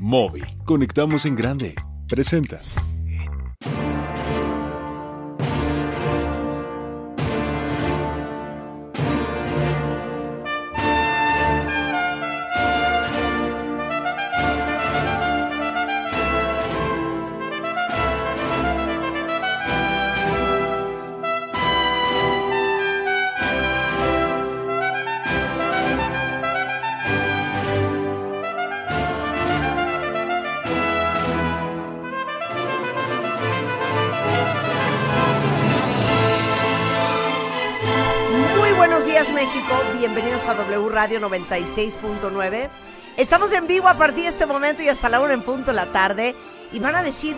Móvil. Conectamos en grande. Presenta. Radio 96.9. Estamos en vivo a partir de este momento y hasta la una en punto de la tarde. Y van a decir,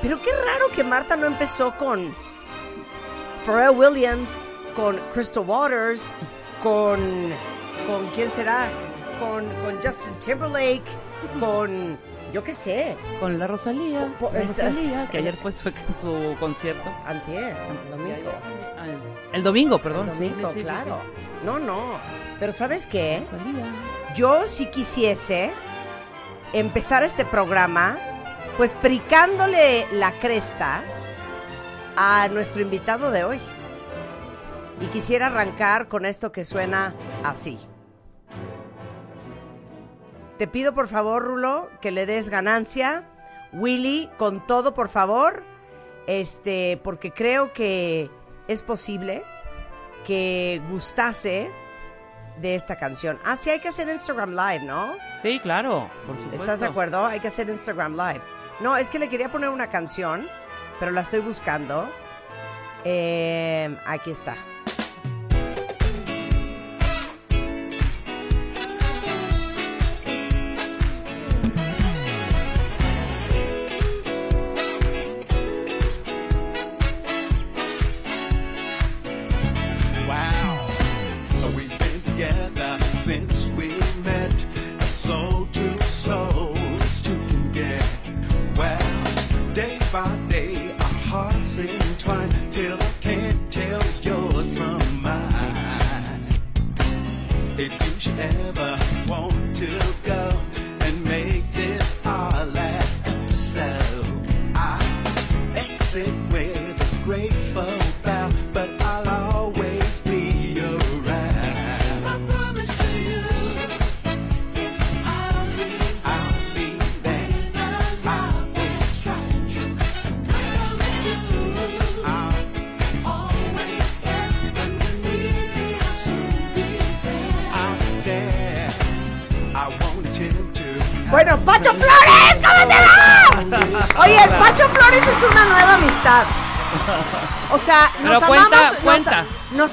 pero qué raro que Marta no empezó con Pharrell Williams, con Crystal Waters, con... ¿Con quién será? Con, con Justin Timberlake, con... Yo qué sé, Con la Rosalía. Po- po- la Rosalía, que ayer fue su, su concierto. antier, domingo. Ah, el- El domingo, perdón. El domingo, sí, sí, sí, claro. sí. No, no. Pero ¿sabes qué? Yo si quisiese empezar este programa, pues pricándole la cresta a nuestro invitado de hoy. Y quisiera arrancar con esto que suena así. Te pido por favor, Rulo, que le des ganancia. Willy, con todo, por favor. Este, porque creo que es posible que gustase de esta canción. Ah, sí, hay que hacer Instagram Live, ¿no? Sí, claro, por supuesto. ¿Estás de acuerdo? Hay que hacer Instagram Live. No, es que le quería poner una canción, pero la estoy buscando. Eh, aquí está.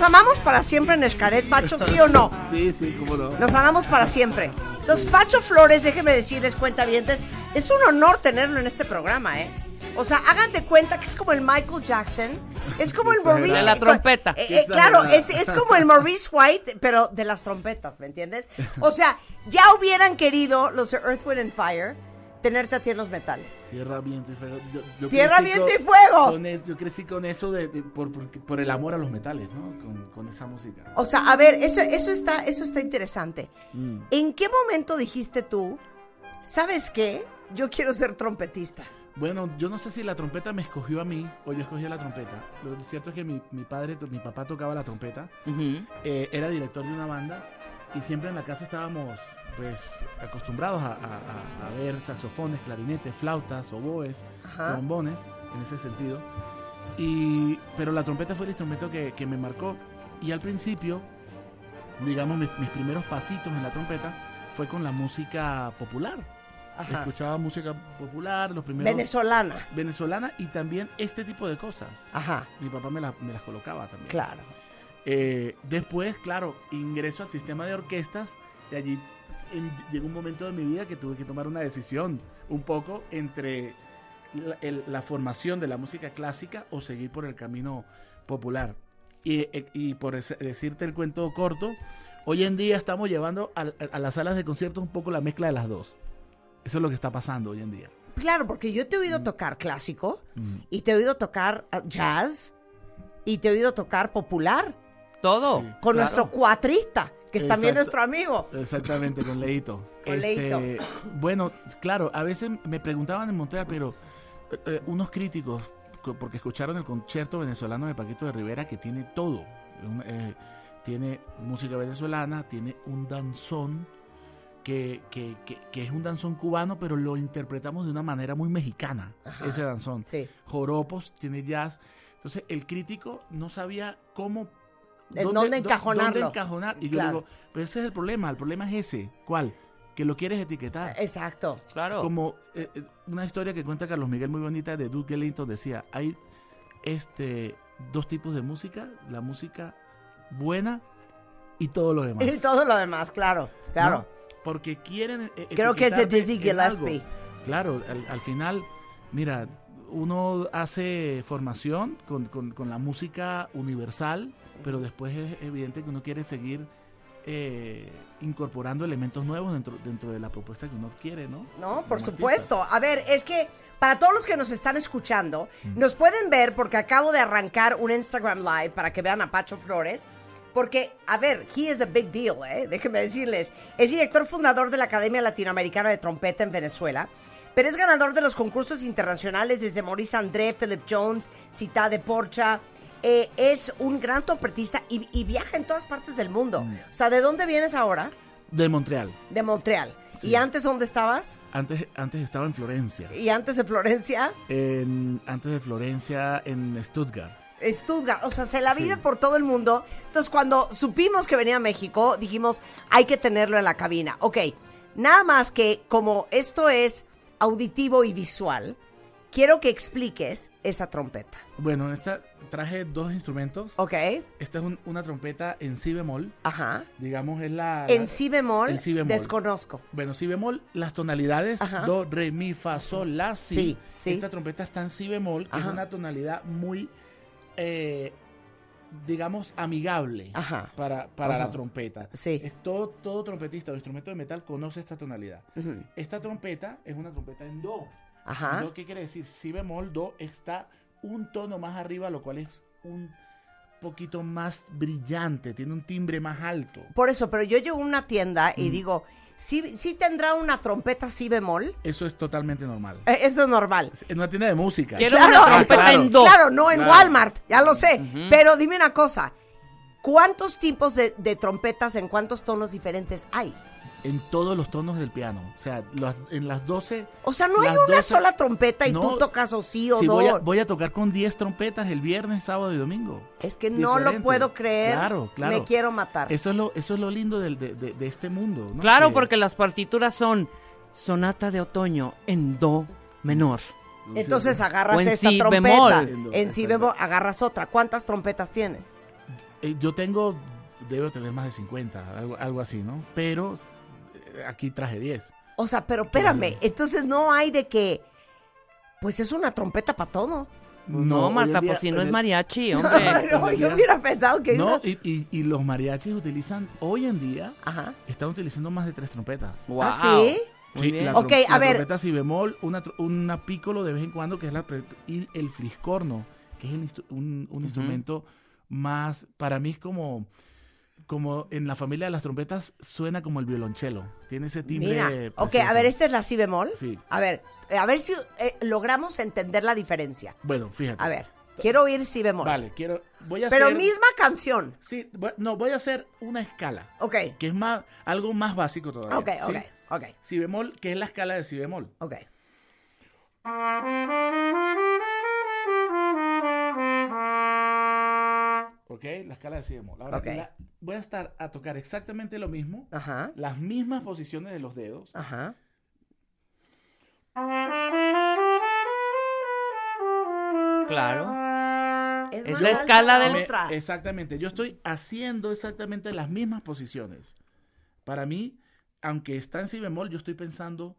Amamos para siempre en Escaret, Pacho, ¿sí o no? Sí, sí, cómo no. Nos amamos para siempre. Entonces, Pacho Flores, déjenme decirles, cuentavientes, es un honor tenerlo en este programa, ¿eh? O sea, hagan de cuenta que es como el Michael Jackson, es como el. Maurice... De la trompeta. Eh, eh, claro, es, es como el Maurice White, pero de las trompetas, ¿me entiendes? O sea, ya hubieran querido los de Earth, Wind and Fire tenerte a ti en los metales. Tierra, viento y fuego. Yo- yo Tierra, viento con- y fuego. es- yo crecí con eso de, de- por, por, por el amor a los metales, ¿no? Con, con esa música. O sea, a ver, eso, eso, está, eso está interesante. Mm. ¿En qué momento dijiste tú, sabes qué? Yo quiero ser trompetista. Bueno, yo no sé si la trompeta me escogió a mí o yo escogí a la trompeta. Lo cierto es que mi, mi padre, mi papá tocaba la trompeta, eh, era director de una banda y siempre en la casa estábamos pues acostumbrados a, a- a- ver saxofones, clarinetes, flautas, oboes, Ajá. trombones, en ese sentido. Y, pero la trompeta fue el instrumento que, que me marcó. Y al principio, digamos, mis, mis primeros pasitos en la trompeta fue con la música popular. Ajá. Escuchaba música popular, los primeros... Venezolana. venezolana y también este tipo de cosas. Ajá, Mi papá me, la- me las colocaba también. claro. Eh, después, claro, ingreso al sistema de orquestas y allí en- llegó un momento de mi vida que tuve que tomar una decisión un poco entre la, el- la formación de la música clásica o seguir por el camino popular. Y, eh, y por decirte el cuento corto, hoy en día estamos llevando a, a las salas de conciertos un poco la mezcla de las dos. Eso es lo que está pasando hoy en día. Claro, porque yo te he Mm. oído tocar clásico y te he oído tocar ah, jazz y te he oído tocar popular Todo. Sí. con claro. nuestro cuatrista, que es también nuestro amigo. Exactamente, con Leito. Con Leito. Bueno, claro, a veces me preguntaban en Montreal, pero eh, eh, unos críticos, co- porque escucharon el concierto venezolano de Paquito de Rivera, que tiene todo. Eh, tiene música venezolana, tiene un danzón, que, que, que- que es un danzón cubano, pero lo interpretamos de una manera muy mexicana, Ajá. ese danzón. Sí. Joropos, tiene jazz. Entonces, el crítico no sabía cómo... ¿En dónde dó- encajonarlo? dónde encajonar. Y yo digo, pero ese es el problema. El problema es ese. ¿Cuál? Que lo quieres etiquetar. Exacto. Claro. Como eh, eh, una historia que cuenta Carlos Miguel muy bonita de Duke Ellington decía, hay este dos tipos de música, la música buena y todo lo demás. Y todo lo demás, claro, claro. ¿no? Porque quieren eh, Creo que es de etiquetarte Dizzy. Gillespie. Claro, al, al final, mira, uno hace formación con, con- con la música universal, pero después es evidente que uno quiere seguir eh, incorporando elementos nuevos dentro, dentro de la propuesta que uno quiere, ¿no? No, Como por artista. supuesto. A ver, es que para todos los que nos están escuchando, Mm. nos pueden ver porque acabo de arrancar un Instagram Live para que vean a Pacho Flores. Porque, a ver, he is a big deal, ¿eh? Déjenme decirles. Es director fundador de la Academia Latinoamericana de Trompeta en Venezuela, pero es ganador de los concursos internacionales desde Maurice André, Philip Jones, Cita de Porcha. Eh, es un gran trompetista y, y viaja en todas partes del mundo. Mm. O sea, ¿de dónde vienes ahora? De Montreal. De Montreal. Sí. ¿Y antes dónde estabas? Antes, antes estaba en Florencia. ¿Y antes de Florencia? En, antes de Florencia, en Stuttgart. Stuttgart, o sea, se la Sí. vive por todo el mundo. Entonces, cuando supimos que venía a México, dijimos, hay que tenerlo en la cabina. Ok, nada más que como esto es auditivo y visual, quiero que expliques esa trompeta. Bueno, esta traje dos instrumentos. Ok, Esta es un- una trompeta en si bemol. ajá. Digamos, es la... En si bemol, en si bemol. desconozco. Bueno, si bemol, las tonalidades Ajá. do, re, mi, fa, sol, la, si. Sí, sí. Esta trompeta está en si bemol, que Ajá. es una tonalidad muy, eh, digamos, amigable Ajá. para, para Ajá. la trompeta. Sí. Es todo, todo trompetista o instrumento de metal conoce esta tonalidad. Ujú. Esta trompeta es una trompeta en do. Ajá. Do, ¿Qué quiere decir? Si bemol, do está un tono más arriba, lo cual es un poquito más brillante, tiene un timbre más alto. Por eso, pero yo llego a una tienda Mm. y digo, ¿sí, sí tendrá una trompeta si bemol? Eso es totalmente normal. Eh, Eso es normal. En una tienda de música. Quiero Claro, una trompeta claro. en do. Claro, no en Claro. Walmart, ya lo sé. Pero dime una cosa, ¿cuántos tipos de, de trompetas en cuántos tonos diferentes hay? En todos los tonos del piano. O sea, las- en las 12... O sea, no hay una 12 sola trompeta y No. tú tocas o sí o Sí, do. voy, a, voy a tocar con 10 trompetas el viernes, sábado y domingo. Es que no lo puedo creer. Claro, claro. Me quiero matar. Eso es lo, eso es lo lindo del- de, de- de este mundo. ¿no? Claro, Que- porque las partituras son sonata de otoño en do menor. Entonces agarras en esta si trompeta. bemol. En si bemol agarras otra. ¿Cuántas trompetas tienes? Eh, yo tengo, debo tener más de 50, algo, algo así, ¿no? Pero aquí traje 10. O sea, pero espérame, Claro. entonces no hay de que, pues es una trompeta para todo. No, en Marta, día- pues si no es mariachi, hombre. No, yo hubiera pensado que No, y, y- y los mariachis utilizan, hoy en día, Ajá. están utilizando más de tres trompetas. Wow. ¿Ah, sí? Muy Sí, bien. la, Ok, trom- a la ver. trompeta si bemol, una, una pícolo de vez en cuando, que es la y el fliscorno, que es el instru- un, un instrumento más, para mí es como, como en la familia de las trompetas suena como el violonchelo, tiene ese timbre. Mira, ok, a ver, esta es la si bemol. Sí. A ver, eh, a ver si eh, logramos entender la diferencia. Bueno, fíjate. A ver, quiero oír si bemol. Vale, quiero, voy a Pero hacer, misma canción. sí, voy- no, voy a hacer una escala, Ok, que es más, algo más básico todavía. ok, ¿sí? ok, ok, Si bemol, que es la escala de si bemol. ok. Ok, la escala de si bemol. Ahora Ok. la- voy a estar a tocar exactamente lo mismo, Ajá, las mismas posiciones de los dedos. ajá. Claro. Es, Es la escala la del- otra. exactamente, yo estoy haciendo exactamente las mismas posiciones. Para mí, aunque está en si bemol, yo estoy pensando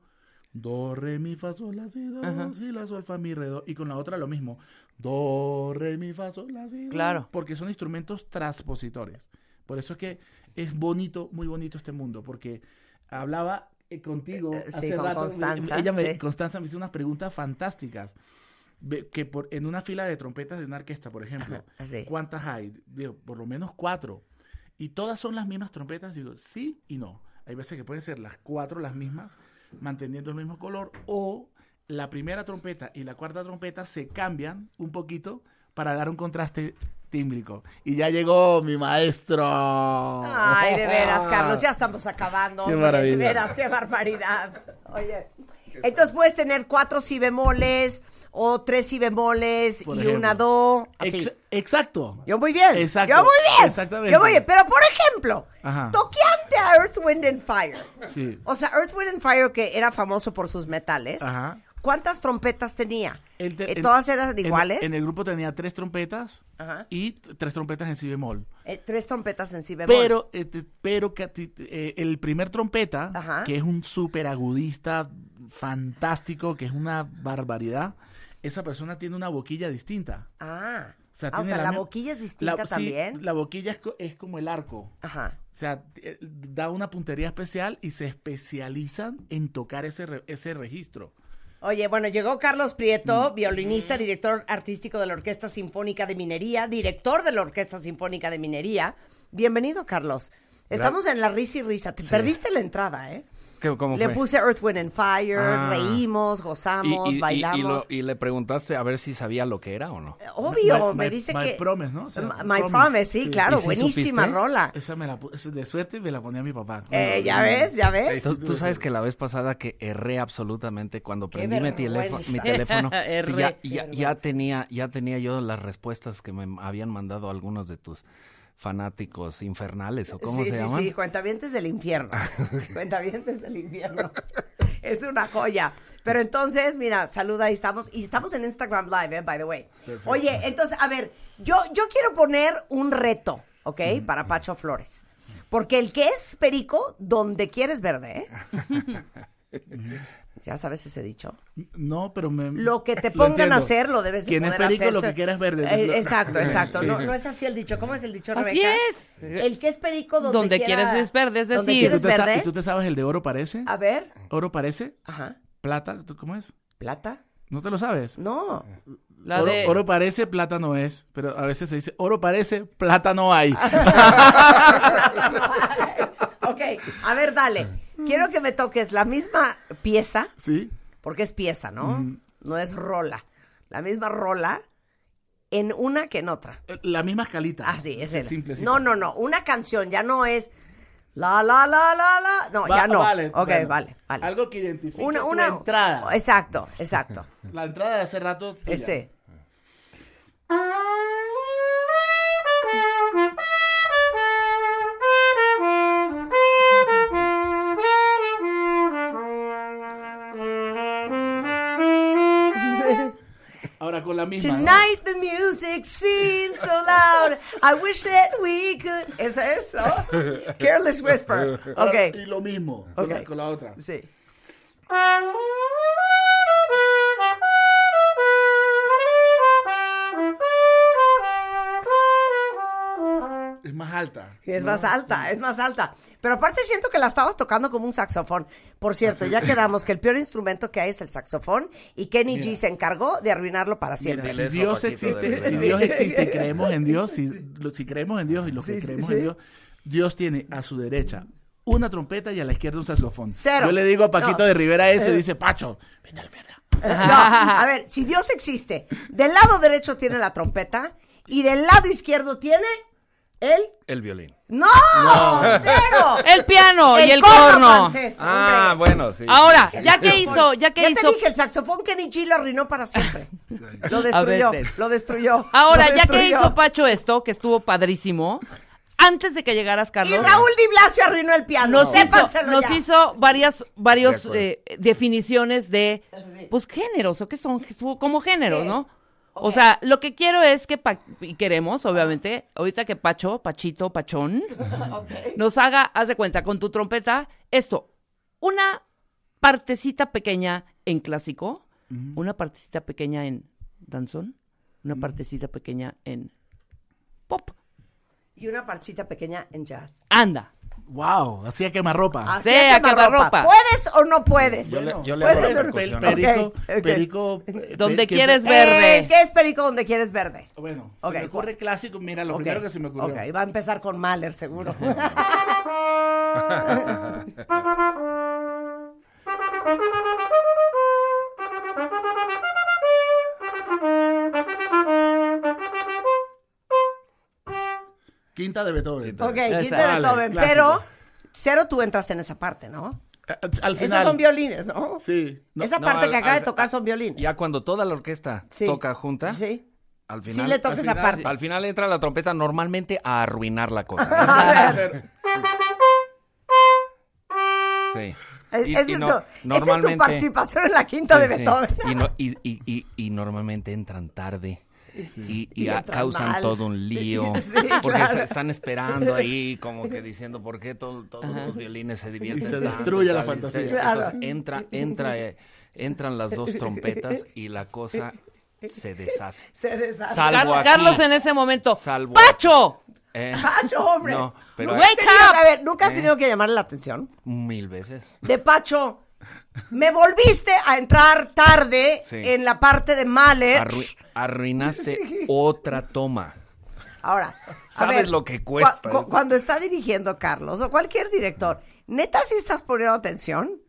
do, re, mi, fa, sol, la, si, do, Ajá. si, la, sol, fa, mi, re, do. Y con la otra lo mismo. Do, re, mi, fa, sol, la, si, do. Claro. Porque son instrumentos transpositores. Por eso es que es bonito, muy bonito este mundo, porque hablaba eh, contigo Eh, sí, hace con rato. Constanza, ella me, sí. Constanza me hizo unas preguntas fantásticas. Que por, en una fila de trompetas de una orquesta, por ejemplo, Ajá, así. ¿Cuántas hay? Digo, por lo menos cuatro. y todas son las mismas trompetas, digo, sí y no. Hay veces que pueden ser las cuatro las mismas, manteniendo el mismo color, o la primera trompeta y la cuarta trompeta se cambian un poquito para dar un contraste tímbrico. Y ya llegó mi maestro. Ay, de veras, Carlos, ya estamos acabando. Qué maravilla. De veras, qué barbaridad. Oye, entonces puedes tener cuatro si bemoles o tres si bemoles Por y ejemplo. una do, así. Ex- exacto. Yo muy bien. Exacto, Yo muy bien. exactamente. Yo muy bien. Pero por ejemplo, Ajá. toqueante a Earth, Wind and Fire. Sí. O sea, Earth, Wind and Fire, que era famoso por sus metales. Ajá. ¿Cuántas trompetas tenía? El te- Eh, ¿Todas eran iguales? En, el grupo tenía tres trompetas Ajá. y tres trompetas en si bemol. Eh, tres trompetas en si bemol. Pero, eh, te- pero que eh, el primer trompeta, Ajá. que es un súper agudista fantástico, que es una barbaridad, esa persona tiene una boquilla distinta. Ah. O sea, Ah, o sea, la boquilla es distinta la- sí, también. la boquilla es, co- es como el arco. Ajá. O sea, eh, da una puntería especial y se especializan en tocar ese, re- ese registro. Oye, bueno, llegó Carlos Prieto, Mm. violinista, director artístico de la Orquesta Sinfónica de Minería, director de la Orquesta Sinfónica de Minería. Bienvenido, Carlos. Estamos en la risa y risa. Te perdiste la entrada, ¿eh? ¿Qué- ¿Cómo Le fue? puse Earth, Wind and Fire, Ah. reímos, Y- gozamos, y, y- bailamos. y lo- y le preguntaste a ver si sabía lo que era o no. Obvio, My- me my- dice My que... Promise, ¿no? O sea, My- Promise, sí, sí. claro, ¿Y sí buenísima supiste? rola. Esa me la esa de suerte me la ponía mi papá. Eh, ya ves, ya ves. Tú, tú sabes que la vez pasada que erré absolutamente cuando prendí mi teléfono, mi teléfono Erré. ya, ya, tenía ya tenía yo las respuestas que me habían mandado algunos de tus fanáticos infernales o cómo sí, se sí, llaman. sí, cuentavientes del infierno. cuentavientes del infierno. es una joya. Pero entonces, mira, saluda, ahí estamos. Y estamos en Instagram Live, eh, by the way. Oye, entonces, a ver, yo, yo quiero poner un reto, ¿ok? Para Pacho Flores. Porque el que es perico, donde quieres verde, ¿eh? ya sabes ese dicho. No, pero me. Lo que te pongan a hacer, lo debes de Quien es poder perico, hacer. lo que quiera es verde. Eh, exacto, exacto. Sí. No, no es así el dicho. ¿Cómo es el dicho, Así Rebeca? es. El que es perico donde, Donde quiera- quieres es verde, es decir- ¿Y tú, te sa- verde. y tú te sabes el de oro parece? A ver. ¿Oro parece? Ajá. ¿Plata? ¿Tú ¿Cómo es? ¿Plata? ¿No te lo sabes? No. La oro, de... oro parece, plata no es. Pero a veces se dice, oro parece, plata no hay. ok, a ver, dale. Quiero que me toques la misma pieza, ¿Sí? porque es pieza, ¿no? No es rola. La misma rola en una que en otra. Eh, La misma escalita. Ah, sí, es. Simple, No, no, no. Una canción ya no es la, la, la, la, la. No, Va- ya no. vale, ok, bueno. vale, vale. Algo que identifique una, tu una entrada. Exacto, exacto. La entrada de hace rato. tuya. Ese. Ahora con la misma. ¿no? Tonight the music seems so loud. I wish that we could. ¿Es eso? Careless Whisper. Ahora, Ok. Y lo mismo. Con, la, Ok. con la otra. Sí. Más alta. Es más alta, es más alta. Pero aparte siento que la estabas tocando como un saxofón. Por cierto, ya quedamos que el peor instrumento que hay es el saxofón y Kenny G se encargó de arruinarlo para siempre. Mira, si Dios existe, si. Dios existe y creemos en Dios, si, lo- si creemos en Dios y los que Sí, sí, creemos sí. en Dios, Dios tiene a su derecha una trompeta y a la izquierda un saxofón. Cero. Yo le digo a Paquito No. de Rivera eso y dice, Pacho, vete a la mierda. No, a ver, si Dios existe, del lado derecho tiene la trompeta y del lado izquierdo tiene el... El violín. ¡No! ¡Cero! El piano y el corno corno. francés, Ah, bueno, sí. Ahora, ya que hizo, ya que Ya hizo, te dije, el saxofón Kenny G lo arruinó para siempre. Lo destruyó, lo destruyó. ahora lo ya que hizo Pacho esto, que estuvo padrísimo, antes de que llegaras, Y Carlos, Raúl Di Blasio arruinó el piano. nos hizo, nos ya. hizo varias, varios De eh, definiciones de, pues géneros, o qué son, como géneros, ¿Qué ¿no? O sea, lo que quiero es que, y queremos, obviamente, ahorita que Pacho, Pachito, Pachón, nos haga, haz de cuenta, con tu trompeta, esto, una partecita pequeña en clásico, una partecita pequeña en danzón, una partecita pequeña en pop. y una partecita pequeña en jazz. Anda. Wow, así a quemarropa. Así Sí, a quemarropa. quemarropa. ¿Puedes o no puedes? Yo le- yo le ¿Puedes hago perico, Ok, ok. perico. eh, Donde quieres que- ver. verde. Eh, ¿Qué es perico donde quieres verde? Bueno, Ok, se me ocurre clásico. Mira, lo primero que se me ocurrió. Ok, va a empezar con Mahler, seguro. Quinta de Beethoven. Quinta. ok, quinta de Vale, Beethoven, clásico. pero cero tú entras en esa parte, ¿no? A- Al final. Esos son violines, ¿no? Sí. No, esa No, parte al- que acaba al- de tocar son violines. Ya cuando toda la orquesta Sí. toca junta, Sí. al Sí final, le toca al esa final, parte. al final entra la trompeta normalmente a arruinar la cosa. A ver, Sí. es- Y- esa y es no- tu- esa es tu normalmente- participación en la quinta de Sí, sí. Beethoven. Y, no- y- y- y- y normalmente entran tarde. Y, y Y a- entran causan mal. todo un lío. Sí, porque claro. se están esperando ahí, como que diciendo por qué to- todos los violines se divierten. Y se tanto destruye la fantasía. Claro. Entonces entra, entra, eh, entran las dos trompetas y la cosa se deshace. Se deshace. Salvo Car- aquí. Carlos en ese momento. Salvo ¡Pacho! Eh, Pacho, hombre. No, pero ¿Nunca has Wake tenido- up. A ver, ¿nunca has Eh. tenido que llamarle la atención? mil veces. De Pacho, me volviste a entrar tarde Sí. en la parte de Mahler. Arrui- arruinaste otra toma. Ahora, a Sabes ver, lo que cuesta cu- cu- eso. cuando está dirigiendo Carlos o cualquier director, ¿neta sí estás poniendo atención?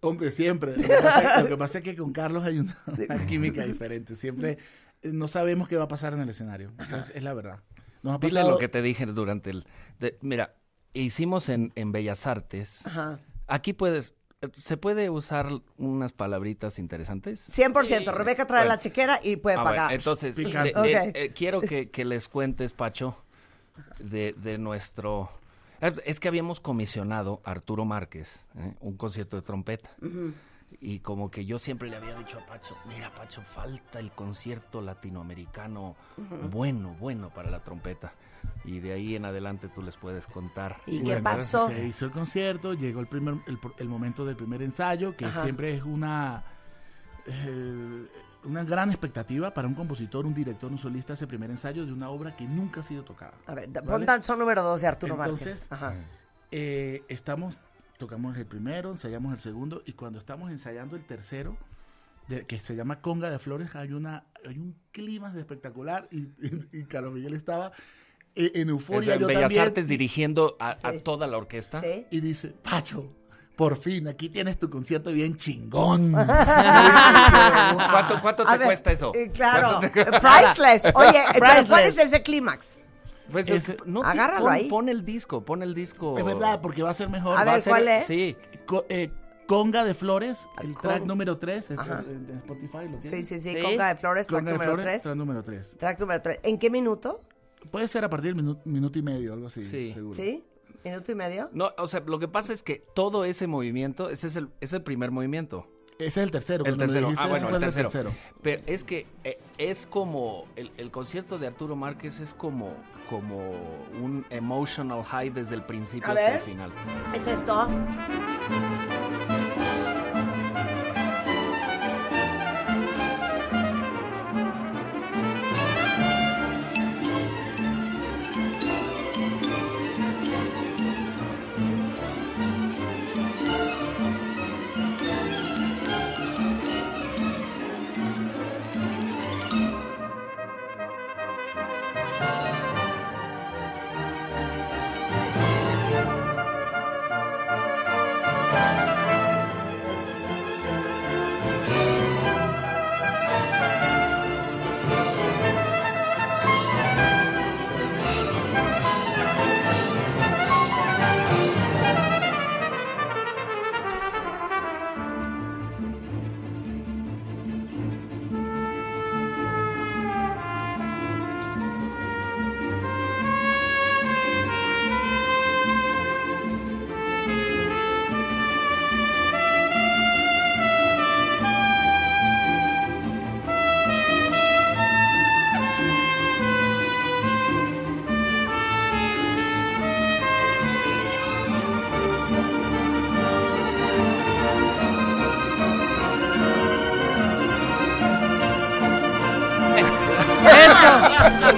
Hombre, siempre. Lo que, pasa, lo que pasa es que con Carlos hay una, una química diferente. Siempre eh, no sabemos qué va a pasar en el escenario. Es, es la verdad. Nos ha Dile lo que te dije durante el... de- mira, hicimos en, en Bellas Artes. Ajá. Aquí puedes... ¿Se puede usar unas palabritas interesantes? 100%. Rebeca trae Bueno. la chequera y puede Ah, bueno, pagar. entonces, de- de- eh, quiero que, que les cuentes, Pacho, de, de nuestro... Es es que habíamos comisionado a Arturo Márquez ¿eh? un concierto de trompeta. Y como que yo siempre le había dicho a Pacho, mira Pacho, falta el concierto latinoamericano bueno, bueno para la trompeta. Y de ahí en adelante tú les puedes contar. ¿Y Sí, qué bueno, pasó? Se hizo el concierto, llegó el primer el, el momento del primer ensayo, que Ajá. siempre es una eh, una gran expectativa para un compositor, un director, un solista ese primer ensayo de una obra que nunca ha sido tocada. A ver, ¿vale? pon danzón número 2 de Arturo Entonces, Márquez. Ajá. Eh, estamos, tocamos el primero, ensayamos el segundo y cuando estamos ensayando el tercero, de- que se llama Conga de Flores, hay una hay un clima espectacular y, y, y Carlos Miguel estaba eh, en Es euforia, en yo Bellas también, Artes dirigiendo a, toda la orquesta. ¿Sí? y dice, Pacho, por fin, aquí tienes tu concierto bien chingón. ¿Cuánto, cuánto te ver, cuesta eso? eh, claro. ¿Cuánto te- Eh, Priceless. Oye, entonces, ¿cuál Priceless. es ese clímax? Pues Ese- no, Agárralo pon, ahí. pon el disco, pon el disco. es verdad, porque va a ser mejor. A Va ver, ser- ¿cuál es? Sí, Co- eh, Conga de Flores, el Con- track número 3, Ajá. de Spotify, ¿lo Sí, tienes? sí, sí. Sí. Conga de Flores, track de número Flores, 3. track número 3. Track número 3. ¿En qué minuto? Puede ser a partir del minu- minuto y medio, algo así, Sí. seguro. ¿Sí? ¿Minuto y medio? No, o sea, lo que pasa es que todo ese movimiento, ese es el, es el primer movimiento. Ese es el tercero. El tercero. dijiste Ah, bueno, el tercero. tercero. Pero es que eh, es como, el, el concierto de Arturo Márquez es como, como un emotional high desde el principio A hasta ver. el final. ¿Es esto?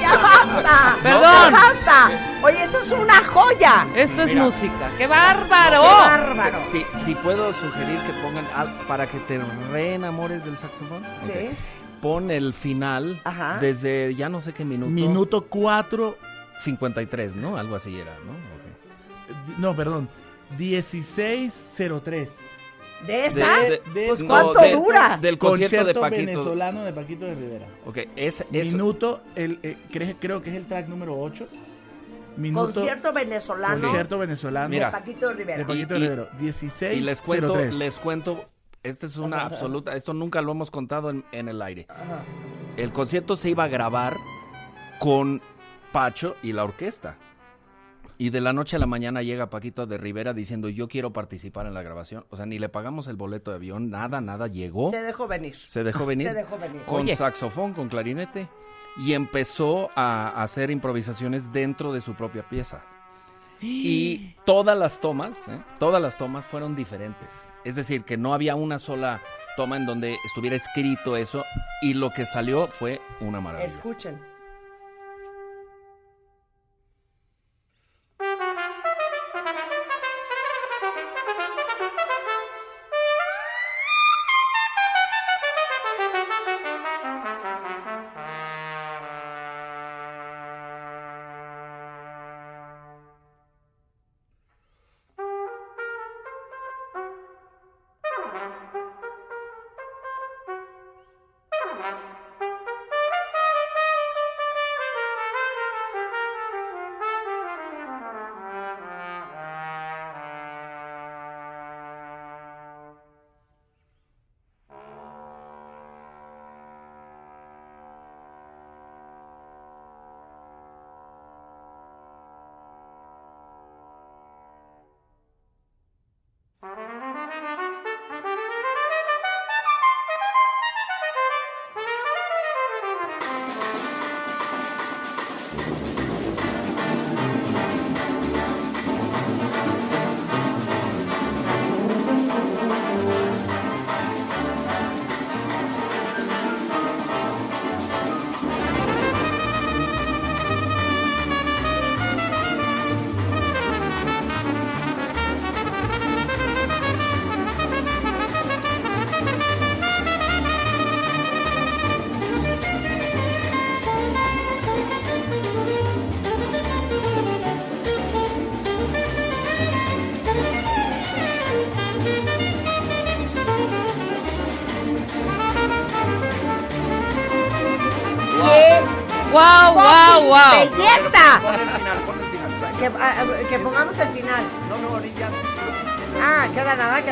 ¡Ya basta! Perdón. ¡Basta! Oye, eso es una joya. Esto es Mira. música. ¡Qué bárbaro! ¡Qué bárbaro! Si, si puedo sugerir que pongan al- para que te reenamores del saxofón. Sí. Ok. Pon el final Ajá. desde ya no sé qué minuto. Minuto 4, 53, ¿no? Algo así era, ¿no? Ok. no, perdón, 1603. ¿De esa? De- de- pues no, ¿cuánto de- dura? Del concierto de Concierto Paquito. venezolano de Paquito de Rivera. Ok, es, eso. Minuto, el, eh, cre- creo que es el track número 8. Minuto, Concierto venezolano concierto venezolano Mira. de Paquito Rivera. de Paquito Y- de Rivera. 1603. Y les cuento, les cuento, esta es una absoluta, esto nunca lo hemos contado en, en el aire. Ajá. El concierto se iba a grabar con Pacho y la orquesta. Y de la noche a la mañana llega Paquito de Rivera diciendo, yo quiero participar en la grabación. O sea, ni le pagamos el boleto de avión, nada, nada, llegó. Se dejó venir. Se dejó venir. Se dejó venir. Con Oye. saxofón, con clarinete. Y empezó a hacer improvisaciones dentro de su propia pieza. Y todas las tomas, ¿eh? todas las tomas fueron diferentes. Es decir, que no había una sola toma en donde estuviera escrito eso. Y lo que salió fue una maravilla. Escuchen.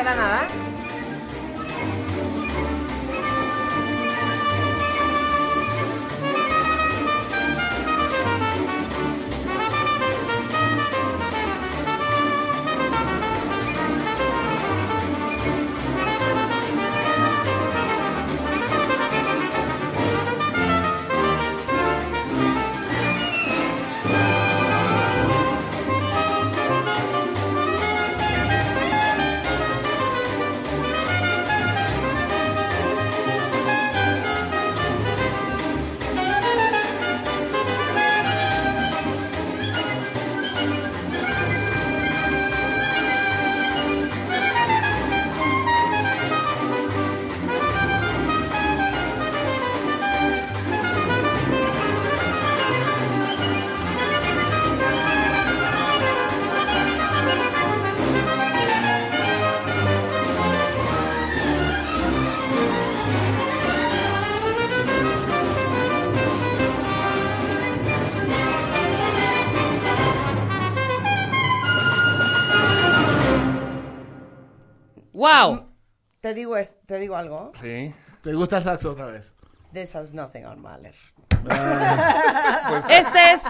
Queda nada, digo, es- te digo algo. Sí. ¿Te gusta el saxo otra vez? This has nothing on Mahler. Este es.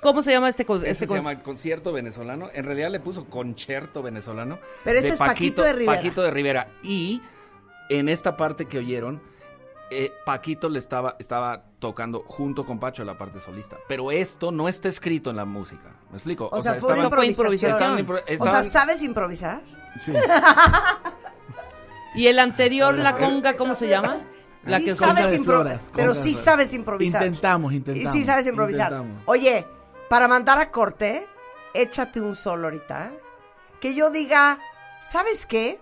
¿Cómo se llama este con- Este se con- llama concierto venezolano. En realidad le puso concierto venezolano. Pero este es Paquito de Rivera. Paquito de Rivera. Y en esta parte que oyeron, eh, Paquito le estaba, estaba tocando junto con Pacho la parte solista. Pero esto no está escrito en la música. ¿Me explico? O, sea, fue estaban- fue improvisación. estaban impro- O sea, ¿sabes improvisar? Sí. ¿Y el anterior, la conga, cómo se llama? La sí que sabes improvisar, pero sí sabes improvisar. Intentamos, Y intentamos. sí sabes improvisar. intentamos. Oye, para mandar a corte, échate un solo ahorita. Que yo diga, ¿sabes qué?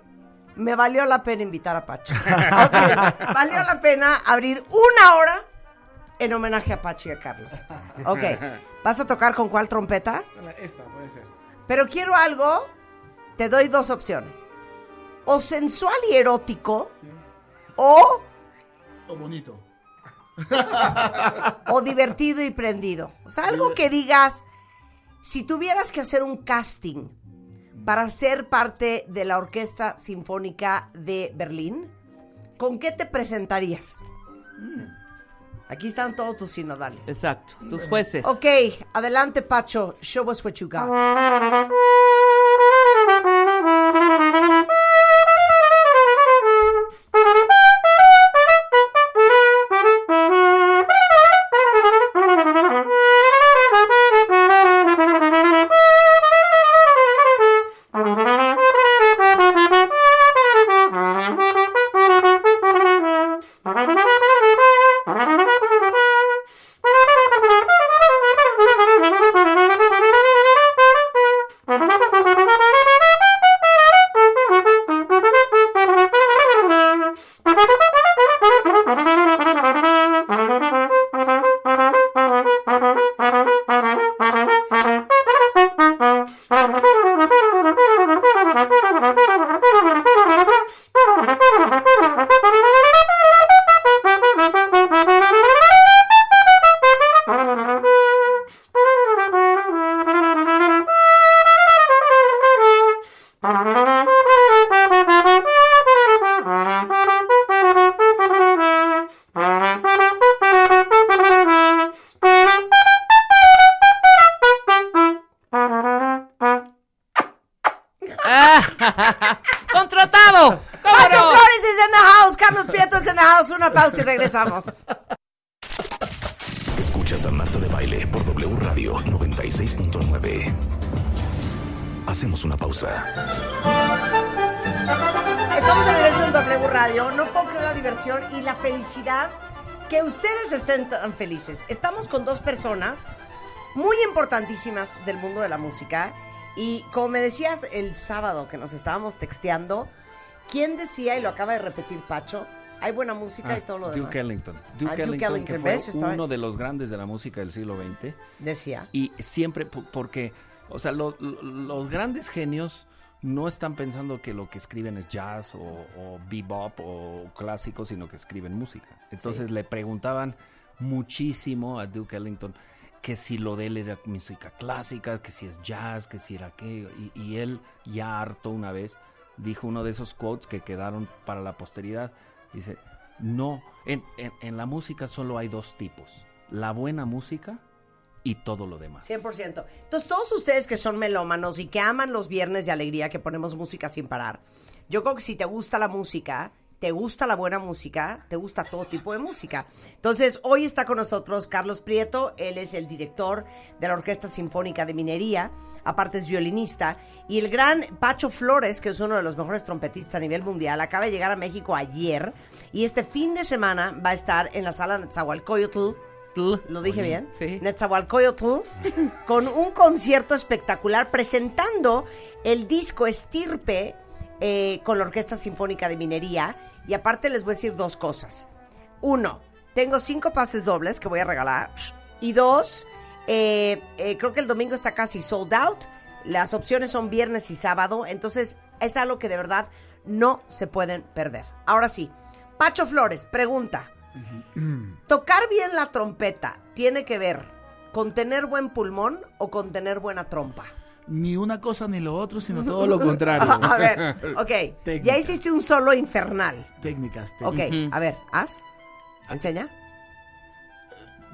Me valió la pena invitar a Pacho. Ok, valió la pena abrir una hora en homenaje a Pacho y a Carlos. Ok, ¿vas a tocar con cuál trompeta? Esta puede ser. Pero quiero algo, te doy dos opciones. O sensual y erótico, o, O bonito. o divertido y prendido. O sea, algo que digas, si tuvieras que hacer un casting para ser parte de la Orquesta Sinfónica de Berlín, ¿con qué te presentarías? Aquí están todos tus sinodales. Exacto, tus jueces. Ok, adelante Pacho, show us what you got. regresamos. Escuchas a Marta de Baile por W Radio 96.9. Hacemos una pausa. Estamos de regreso en W Radio. No puedo creer la diversión y la felicidad que ustedes estén tan felices. Estamos con dos personas muy importantísimas del mundo de la música. Y como me decías el sábado que nos estábamos texteando, ¿quién decía, y lo acaba de repetir Pacho, hay buena música y todo lo demás? Ah, Duke Ellington. Ah, Duke Duke Ellington, Ellington, que fue uno de los grandes de la música del siglo XX. Decía. Y siempre, po- porque, o sea, lo- lo- los grandes genios no están pensando que lo que escriben es jazz o, o bebop o clásico, sino que escriben música. Entonces le preguntaban muchísimo a Duke Ellington que si lo de él era música clásica, que si es jazz, que si era qué. Y, y él, ya harto una vez, dijo uno de esos quotes que quedaron para la posteridad. Dice, no, en, en- en la música solo hay dos tipos, la buena música y todo lo demás. 100%. Entonces, todos ustedes que son melómanos y que aman los viernes de alegría, que ponemos música sin parar, yo creo que si te gusta la música, te gusta la buena música, te gusta todo tipo de música. Entonces, hoy está con nosotros Carlos Prieto, él es el director de la Orquesta Sinfónica de Minería, aparte es violinista, y el gran Pacho Flores, que es uno de los mejores trompetistas a nivel mundial, acaba de llegar a México ayer, y este fin de semana va a estar en la sala Zahualcoyotl, ¿Lo dije bien? Sí. Netzahualcoyotl, con un concierto espectacular presentando el disco Estirpe eh, con la Orquesta Sinfónica de Minería. Y aparte les voy a decir dos cosas. Uno, tengo cinco pases dobles que voy a regalar. Y dos, eh, eh, creo que el domingo está casi sold out. Las opciones son viernes y sábado. Entonces es algo que de verdad no se pueden perder. Ahora sí, Pacho Flores, pregunta. ¿Tocar bien la trompeta tiene que ver con tener buen pulmón o con tener buena trompa? Ni una cosa ni lo otro, sino todo lo contrario. A ver, ok. Ya hiciste un solo infernal. Técnicas, Ok, técnicas. a ver, haz. Enseña.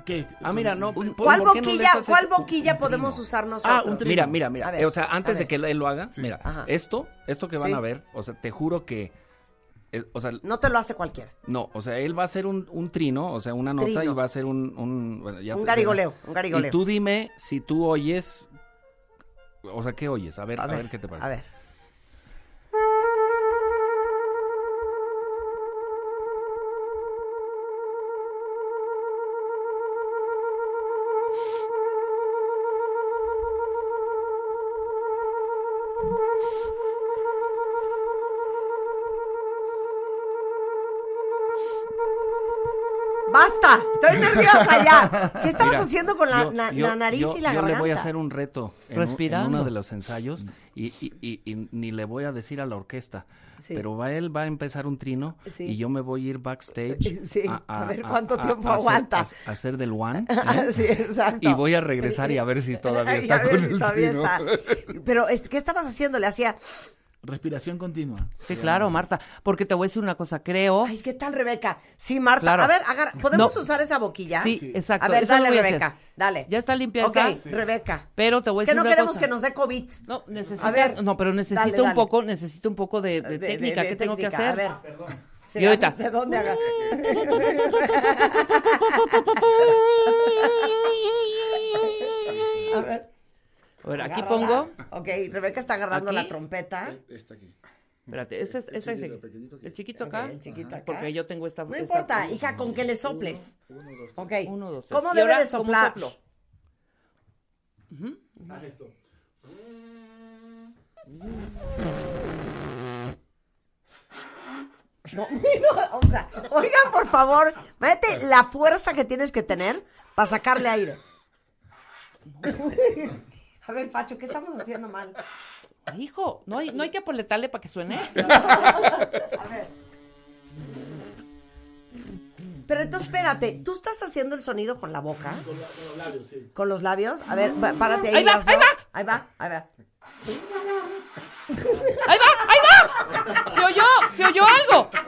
¿Qué? Ah, mira, no. ¿por- ¿Cuál por qué no les boquilla, cuál boquilla podemos usar nosotros? Ah, un trino. Mira, mira, mira. Ver, Eh, o sea, antes de que él lo haga, mira, Ajá. esto, esto que van Sí. a ver, o sea, te juro que, eh, o sea, No te lo hace cualquiera. no, o sea, él va a hacer un, un trino, o sea, una nota Trino. y va a hacer un, un, bueno, ya Un garigoleo, un garigoleo. Y tú dime si tú oyes, o sea, ¿qué oyes? A ver, A a ver, ver, qué te parece. A ver. Estoy nerviosa ya. ¿Qué estabas Mira, haciendo con la, yo- yo- nariz yo- y la yo garganta? le voy a hacer un reto en, un- en Respirando. uno de los ensayos y, y- y- y ni le voy a decir a la orquesta. Sí. Pero va él va a empezar un trino Sí. y yo me voy a ir backstage Sí, a ver cuánto tiempo hacer- aguanta. a- a hacer del one sí, exacto. y voy a regresar y a ver si todavía está con si el todavía trino. está. Pero, este, ¿qué estabas haciendo? Le hacía, Respiración continua. Sí, claro, Marta. Porque te voy a decir una cosa, creo. ay, ¿qué tal, Rebeca? Sí, Marta. Claro. A ver, agarra- ¿podemos No. usar esa boquilla? Sí, exacto. A ver, eso dale, voy a hacer. Rebeca, dale. Ya está limpia Ok. Rebeca. Pero te voy a Es que decir no una queremos cosa. que nos dé COVID. No, necesitas, A ver, no, pero necesito dale, un dale. poco, necesito un poco de, de De- de- técnica. de ¿Qué tengo que hacer? A ver. Y ahorita. ¿De dónde haga? A ver. A ver, aquí agárrala. pongo. Ok, Rebeca está agarrando Aquí. la trompeta. Está aquí. Espérate, este es este es el chiquito acá. Ok, el chiquito acá. Porque yo tengo esta. No esta- importa, hija, con que le soples. Ok. Uno, dos, tres. ¿Cómo Y debe ahora, de ¿cómo soplar? soplo? Haz esto. No, no, o sea, oigan, por favor, mete la fuerza que tienes que tener para sacarle aire. A ver, Pacho, ¿qué estamos haciendo mal? Hijo, no hay, no hay que apoletarle para que suene. A ver. Pero entonces, espérate, ¿tú estás haciendo el sonido con la boca? Con, la- con los labios, sí. ¿Con los labios? A ver, párate ahí. Ahí va, ahí va. Ahí va, ahí va. ¡Ahí va! ¡Ahí va! ¡Se oyó! ¡Se oyó algo!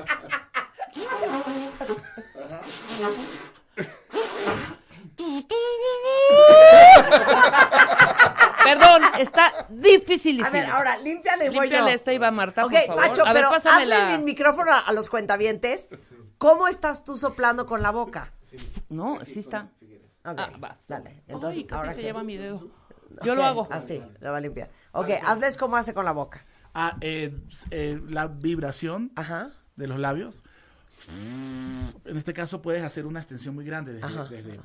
Perdón, está dificilísimo. A ver, ahora, límpiale, voy yo. Límpiale esta y va Marta, Ok, por favor. Pacho, a ver, pero pásame hazle la... el micrófono a, a los cuentavientes. ¿Cómo estás tú soplando con la boca? No, sí está. Ok, Ah, vas. dale. Entonces, Ay, casi ahora se qué? lleva mi dedo. Yo lo Ok, hago. Así, lo va a limpiar. Ok, hazles cómo hace con la boca. Ah, eh, eh, la vibración Ajá. de los labios. En este caso puedes hacer una extensión muy grande desde, Ajá. desde-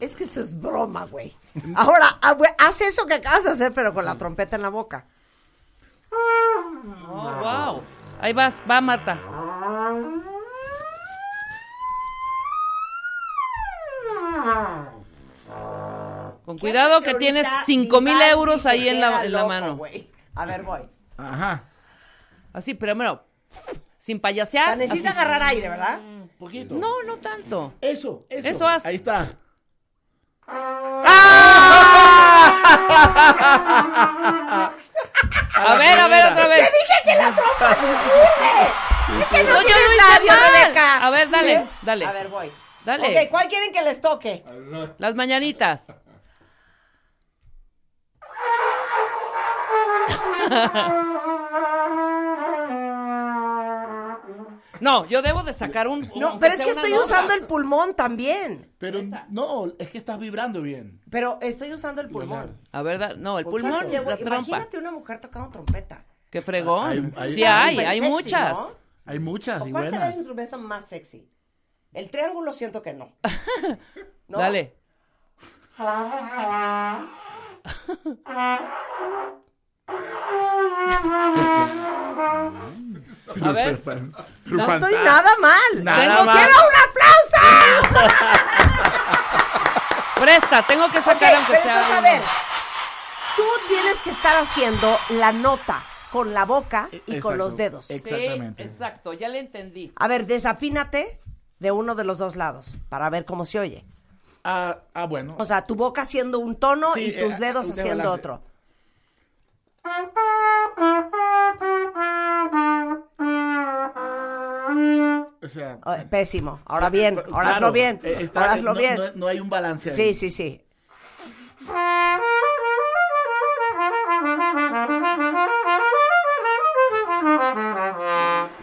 Es que eso es broma, güey. Ahora, ah, güey, haz eso que acabas de hacer, pero con la trompeta en la boca. Oh, wow. Ahí vas, va Marta. Con cuidado ¿Qué que tienes ahorita? 5 mil euros ahí en la, en la loco, mano. güey. A ver, voy. Ajá. Así, pero bueno, sin O payasear. sea, necesita así. agarrar aire, ¿verdad? Poquito. No, no tanto. Eso, eso. Eso haz. Ahí está. A ver, a ver, otra vez. ¡Dije que la trompa sirve! ¡Es que no, No, yo lo hice mal. Rebeca! A ver, dale, dale. A ver, voy. Dale. Ok, ¿cuál quieren que les toque? Las mañanitas. No, yo debo de sacar un. No, pero es que estoy nota. usando el pulmón también. Pero no, es que estás vibrando bien. Pero estoy usando el pulmón. A ver, da- no, el pulmón, la trompa. Imagínate una mujer tocando trompeta. Qué fregón. Hay- hay- sí hay, hay sexy, muchas. ¿no? Hay muchas ¿O y cuál será el instrumento más sexy? El triángulo siento que no. ¿No? Dale. A ver. No estoy nada mal. Nada Tengo, mal. ¡Quiero un aplauso! Presta, tengo que sacar aunque pero sea. entonces, a uno. ver. Tú tienes que estar haciendo la nota con la boca y Exacto. con los dedos. Sí, Exactamente. exacto, ya le entendí. A ver, desafínate de uno de los dos lados para ver cómo se oye. Ah, ah, bueno. O sea, tu boca haciendo un tono Sí, y tus eh, dedos haciendo balance. otro. O sea, Oh, pésimo. Ahora bien, Claro, ahora hazlo bien. eh, está- ahora hazlo no, bien. No, no hay un balance ahí. Sí, sí, sí.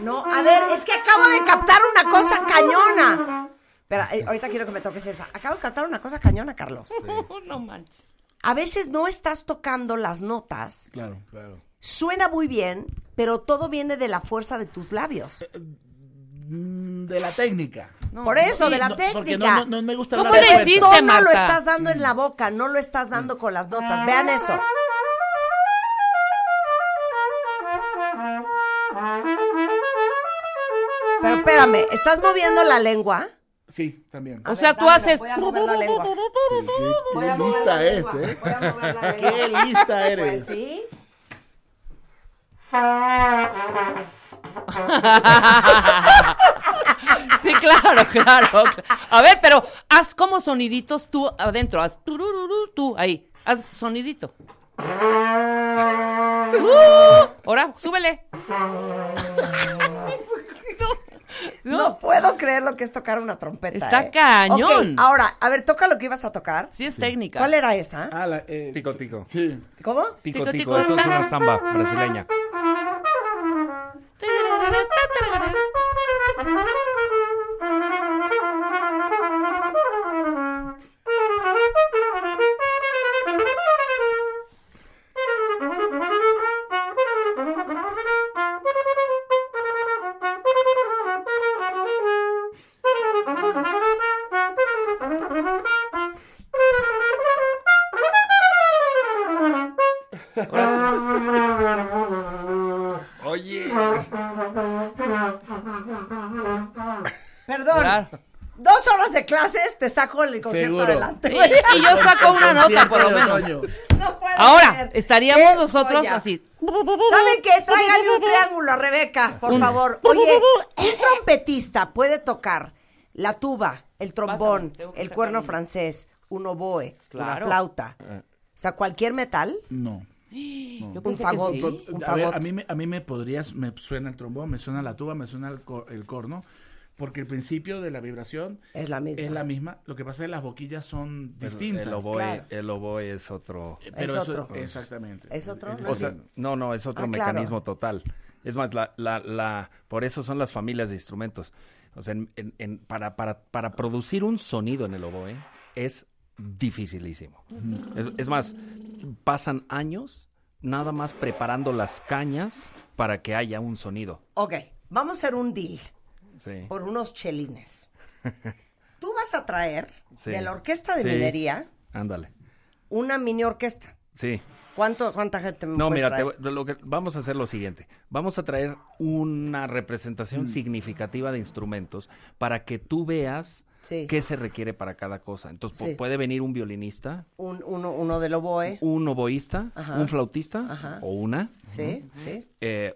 No, a ver, es que acabo de captar una cosa cañona. Espera, eh, ahorita quiero que me toques esa. Acabo de captar una cosa cañona, Carlos. no manches. A veces no estás tocando las notas, Claro, claro. suena muy bien, pero todo viene de la fuerza de tus labios. Mm, de la técnica. Por eso, de la técnica. Porque no, me gusta ¿Cómo hablar de. No lo estás dando en la mm. boca, no lo estás dando con las notas. Vean eso. Pero espérame, ¿estás moviendo la lengua? Sí, también. O sea, tú haces. Voy a mover la lengua. Qué, lista la ¿eh? Qué lista eres. Pues sí. Sí, claro, claro. A ver, pero haz como soniditos tú adentro. Haz turururu, tú, ahí. Haz sonidito. Uh, ahora, súbele. No, No puedo creer lo que es tocar una trompeta. Está ¿eh? cañón. Ahora, a ver, toca lo que ibas a tocar. Sí es técnica. ¿Cuál era esa? Ah, la, eh, Tico, tico. Sí. ¿Cómo? Tico, Tico, tico, tico. eso es una samba brasileña. Oye. Perdón. Claro. Dos horas de clases, te saco el concierto Seguro. adelante. Y, y yo saco una nota, por lo menos. No Ahora, estaríamos ¡Qué nosotros joya! así. ¿Saben qué? Tráiganle un triángulo a Rebeca, por Un- favor. Oye, un trompetista puede tocar la tuba, el trombón, Pásame, el cuerno francés, un oboe, una Claro. flauta. Eh. O sea, cualquier metal, No. Yo un fagot. sí. Un A, ver, fagot. a mí, me, a mí me podrías, me suena el trombón, me suena la tuba, me suena el, cor- el corno, porque el principio de la vibración es la misma. es la misma. Lo que pasa es que las boquillas son Pero distintas. El oboe, Claro. el oboe es otro. Eh, Pero Es eso- otro. Exactamente. ¿Es otro? Es- No O sea, no, no, es otro Ah, claro. mecanismo total. Es más, la, la, la, por eso son las familias de instrumentos. O sea, en- en- en- para, para, para producir un sonido en el oboe es dificilísimo. Es, es más, pasan años nada más preparando las cañas para que haya un sonido. Ok, vamos a hacer un deal Sí. por unos chelines. Tú vas a traer Sí. de la orquesta de Sí. minería Ándale. una mini orquesta. Sí. ¿Cuánto, ¿Cuánta gente me No, puedes mira, te traer? voy- lo que, vamos a hacer lo siguiente. Vamos a traer una representación Mm. significativa de instrumentos para que tú veas Sí. qué se requiere para cada cosa. Entonces, Sí. puede venir un violinista, Un, uno, uno del oboe. un oboísta, Ajá. un flautista Ajá. o una. Sí, sí. Eh,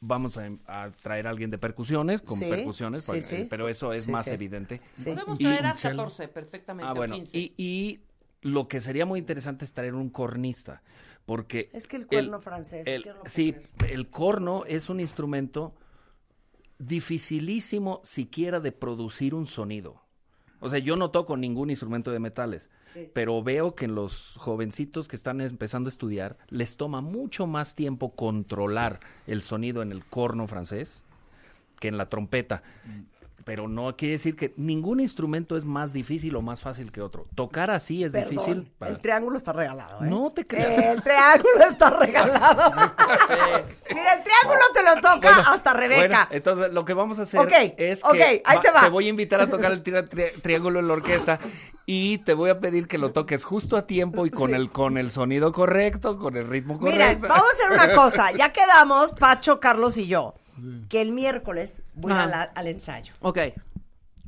vamos a, a traer a alguien de percusiones, con Sí, percusiones, sí, para- sí. eh, pero eso es Sí, más sí. evidente. Sí. Podemos Y traer un a cello. 14 perfectamente. Ah, o bueno, 15. y, y lo que sería muy interesante es traer un cornista, porque... Es que el cuerno francés, el- no sí, creer. el corno es un instrumento dificilísimo siquiera de producir un sonido. O sea, yo no toco ningún instrumento de metales, pero veo que en los jovencitos que están empezando a estudiar les toma mucho más tiempo controlar el sonido en el corno francés que en la trompeta. Pero no quiere decir que ningún instrumento es más difícil o más fácil que otro. Tocar así es Perdón, difícil. para- El triángulo está regalado, ¿eh? No te creas. El triángulo está regalado. Mira, el triángulo te lo toca Bueno, hasta Rebeca. bueno, entonces lo que vamos a hacer es que ahí te va. te voy a invitar a tocar el tri- tri- triángulo en la orquesta y te voy a pedir que lo toques justo a tiempo y con Sí. el con el sonido correcto, con el ritmo correcto. Miren, vamos a hacer una cosa. Ya quedamos, Pacho, Carlos y yo, que el miércoles voy a Ah. la- al ensayo. Ok,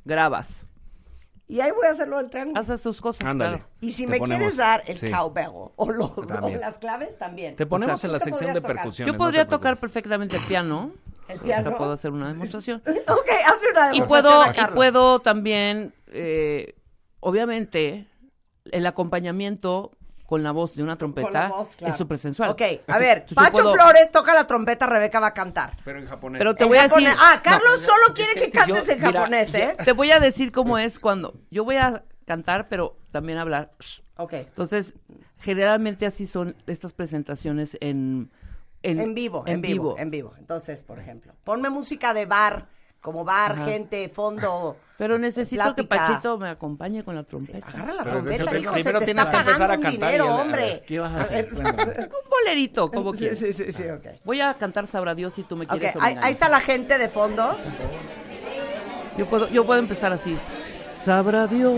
grabas. Y ahí voy a hacerlo del triángulo. Haces sus cosas, Ándale. claro. Y si Te me ponemos- quieres dar el sí. cowbell o, los, o También. las claves, también. Te ponemos O sea, en la tú sección de podrías tocar. percusión. Yo podría tocar perfectamente el piano. El piano. sea, puedo hacer una demostración. Ok, hazme una Y demostración puedo, a y Carlos. puedo también, eh, obviamente, el acompañamiento con la voz de una trompeta Con la voz, claro. es súper sensual. Ok, a ver, Pacho puedo- Flores toca la trompeta, Rebeca va a cantar. Pero en japonés. Pero te En voy a decir... Ah, Carlos no, solo quiere que, es que cantes yo- en mira, japonés, ¿eh? te voy a decir cómo es cuando... Yo voy a cantar, pero también hablar. Ok. Entonces, generalmente así son estas presentaciones en... En vivo, en, vivo, en vivo. Entonces, por ejemplo, ponme música de bar, como bar, Ajá. gente, fondo. Pero necesito que. Pachito me acompañe con la Sí, trompeta. agarra la Pero trompeta, hijo, se primero te está pagando a un dinero, a- a ver, hombre. ¿Qué vas a hacer? Un bolerito, como Sí, quieras. sí, sí, sí, ok. Voy a cantar Sabrá Dios si tú me quieres ahí, dominar. ahí está la gente de fondo. Yo puedo, yo puedo empezar así. Sabrá Dios.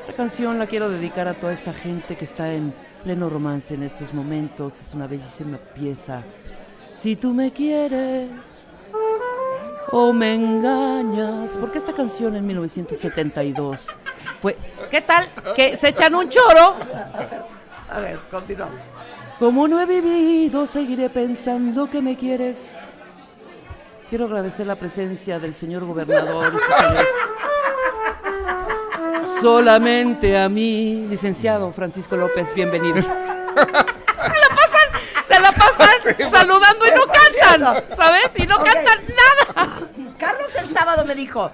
Esta canción la quiero dedicar a toda esta gente que está en pleno romance en estos momentos. Es una bellísima pieza Si tú me quieres o me engañas. Porque esta canción en 1972 fue. ¿Qué tal? Que se echan un choro. A ver, continuamos. Como no he vivido, seguiré pensando que me quieres. Quiero agradecer la presencia del señor gobernador y sus señores. Solamente a mí, licenciado Francisco López, bienvenido. Pasan saludando y no cantan, ¿sabes? Y no cantan nada. Carlos el sábado me dijo,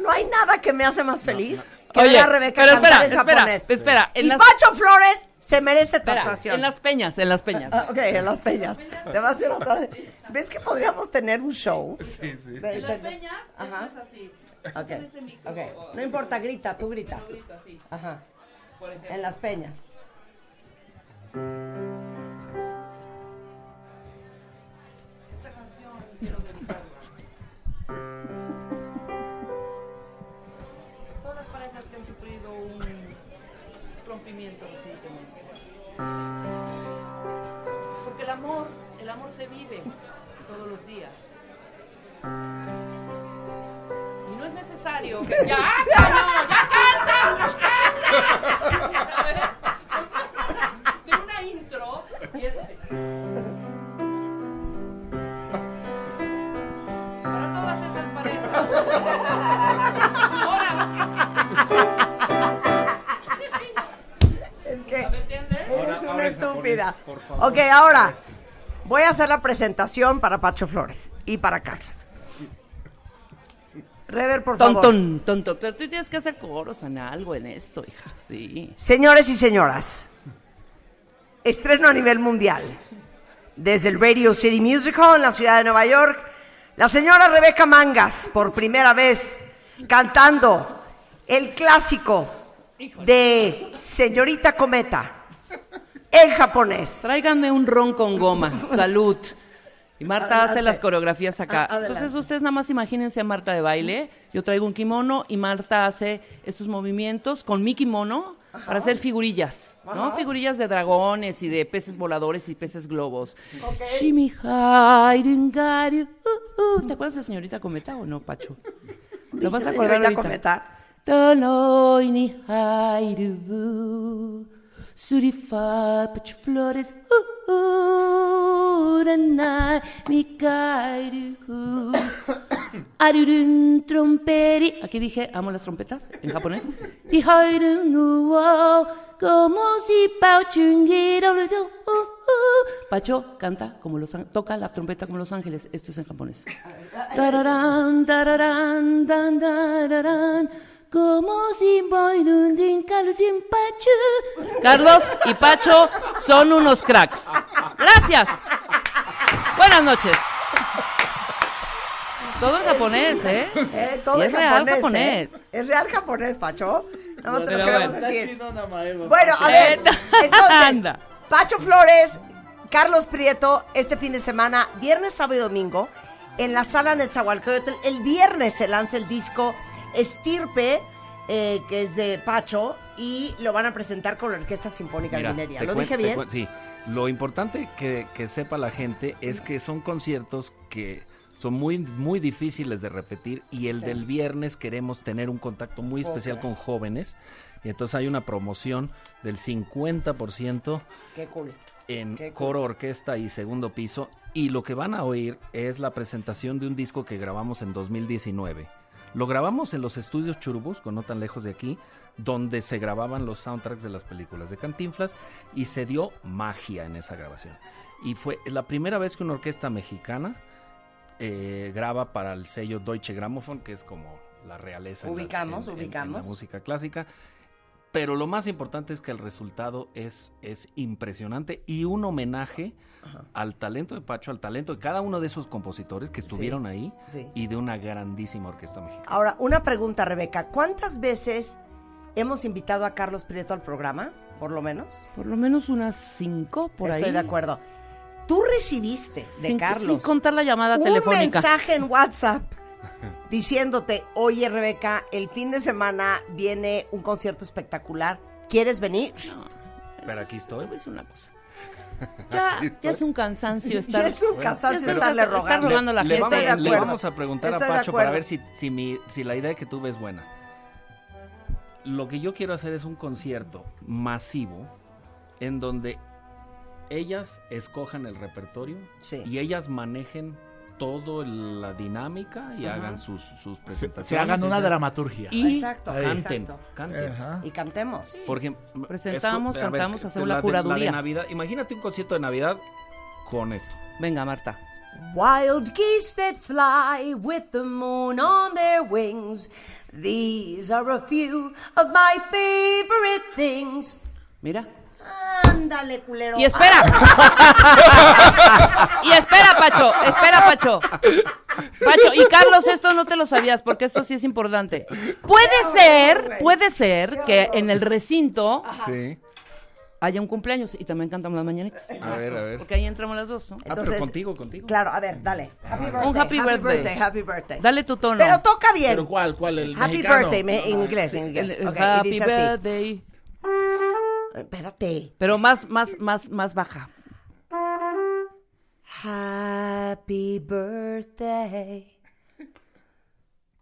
no hay nada que me hace más feliz que Oye, ver a Rebeca pero espera, en espera, japonés. espera, en y las- Pacho Flores se merece tu Espera, actuación. en las peñas, en las peñas. Ah, ok, en las peñas. Te va a hacer otra vez. ¿Ves que podríamos tener un show? Sí, sí. En las peñas Ajá. es así. Ok, ese micro, ok. o- No importa, grita, tú grita. Ajá. por. En las peñas. Todas las parejas que han sufrido un rompimiento recientemente. Porque el amor, el amor se vive todos los días. Y no es necesario que... ¡Ya, no, ya canta! ¿Sabes? De una intro y este. Es que eres una estúpida. Ok, ahora voy a hacer la presentación para Pacho Flores y para Carlos. Rever, por favor. Tontón, tonto. Pero tú tienes que hacer coros en algo en esto, hija. Sí. Señores y señoras, estreno a nivel mundial. Desde el Radio City Music Hall en la ciudad de Nueva York, la señora Rebeca Mangas, por primera vez, cantando el clásico de Señorita Cometa en japonés. Tráiganme un ron con goma. Salud. Y Marta Adelante. hace las coreografías acá. Adelante. Entonces ustedes nada más imagínense a Marta de baile. Yo traigo un kimono y Marta hace estos movimientos con mi kimono para hacer figurillas, ¿no? Figurillas de dragones y de peces voladores y peces globos. Shimi hairungaru, uh, uh. ¿Te acuerdas de señorita Cometa o no, Pacho? ¿Lo vas a ¿Viste, acordar señorita ahorita? Cometa? Tonoi ni hairu Surifa pacho flores uh, uh, mi kairu Tromperi Aquí dije, amo las trompetas en japonés nuo Como si uh, uh. Pacho canta como los toca la trompeta como los ángeles. Esto es en japonés. Tararán, tararán, tararán, como si y Pacho. Carlos y Pacho son unos cracks. Gracias. Buenas noches. Todo en japonés, ¿eh? Eh, todo es real japonés, japonés. ¿eh? Es real japonés, Pacho. Nada más te lo queremos bueno. decir. Bueno, a ver, Eh, entonces, anda. Pacho Flores, Carlos Prieto, este fin de semana, viernes, sábado y domingo, en la sala Netzahualcóyotl. El viernes se lanza el disco Estirpe, eh, que es de Pacho, y lo van a presentar con la Orquesta Sinfónica Mira, de Minería. ¿Lo dije bien? sí. Lo importante que, que sepa la gente es que son conciertos que son muy, muy difíciles de repetir y el Sí. del viernes queremos tener un contacto muy especial con jóvenes y entonces hay una promoción del 50% Qué cool. en Qué cool. coro, orquesta y segundo piso. Y lo que van a oír es la presentación de un disco que grabamos en 2019. Lo grabamos en los estudios Churubusco, no tan lejos de aquí, donde se grababan los soundtracks de las películas de Cantinflas y se dio magia en esa grabación. Y fue la primera vez que una orquesta mexicana eh, graba para el sello Deutsche Grammophon, que es como la realeza en las- Ubicamos, en- en- en ubicamos. la música clásica. Pero lo más importante es que el resultado es, es impresionante y un homenaje al talento de Pacho, al talento de cada uno de esos compositores que estuvieron ahí sí. y de una grandísima orquesta mexicana. Ahora, una pregunta, Rebeca. ¿Cuántas veces hemos invitado a Carlos Prieto al programa? Por lo menos. Por lo menos unas cinco por ahí. Estoy de acuerdo. Tú recibiste de Sin, Carlos sin contar la llamada un telefónica. mensaje en WhatsApp diciéndote, oye Rebeca, el fin de semana viene un concierto espectacular, ¿quieres venir? No, Pero aquí estoy. voy a decir una cosa. Ya, ya es un cansancio estar. Ya es un cansancio es un estarle cansancio estar rogando. rogando a la le, gente. vamos, le vamos a preguntar Estoy a Pacho para ver si, si, mi, si la idea que tuve es buena. Lo que yo quiero hacer es un concierto masivo en donde ellas escojan el repertorio Sí. y ellas manejen todo la dinámica y hagan sus, sus Se, presentaciones. se hagan una dramaturgia. Y Exacto, canten, exacto. canten. Y cantemos. Porque Presentamos, a ver, cantamos, hacemos la la de- La de curaduría. Navidad, imagínate un concierto de Navidad con esto. Venga, Marta. Wild geese that fly with the moon on their wings. These are a few of my favorite things. Mira. Ándale, culero. Y espera. y espera, Pacho. Espera, Pacho. Pacho, y Carlos, esto no te lo sabías porque esto sí es importante. Puede ser, puede ser que en el recinto Sí. haya un cumpleaños y también cantamos las mañanitas. A ver, a ver. Porque ahí entramos las dos, ¿no? Ah, Entonces- pero contigo, contigo. Claro, a ver, dale. Happy birthday. Un happy birthday. Happy birthday. Dale tu tono. Pero toca bien. ¿Pero cuál? ¿Cuál? ¿El Happy mexicano? birthday me- en inglés, en inglés. el happy dice así. birthday. Espérate. Pero más, más, más, más baja. Happy birthday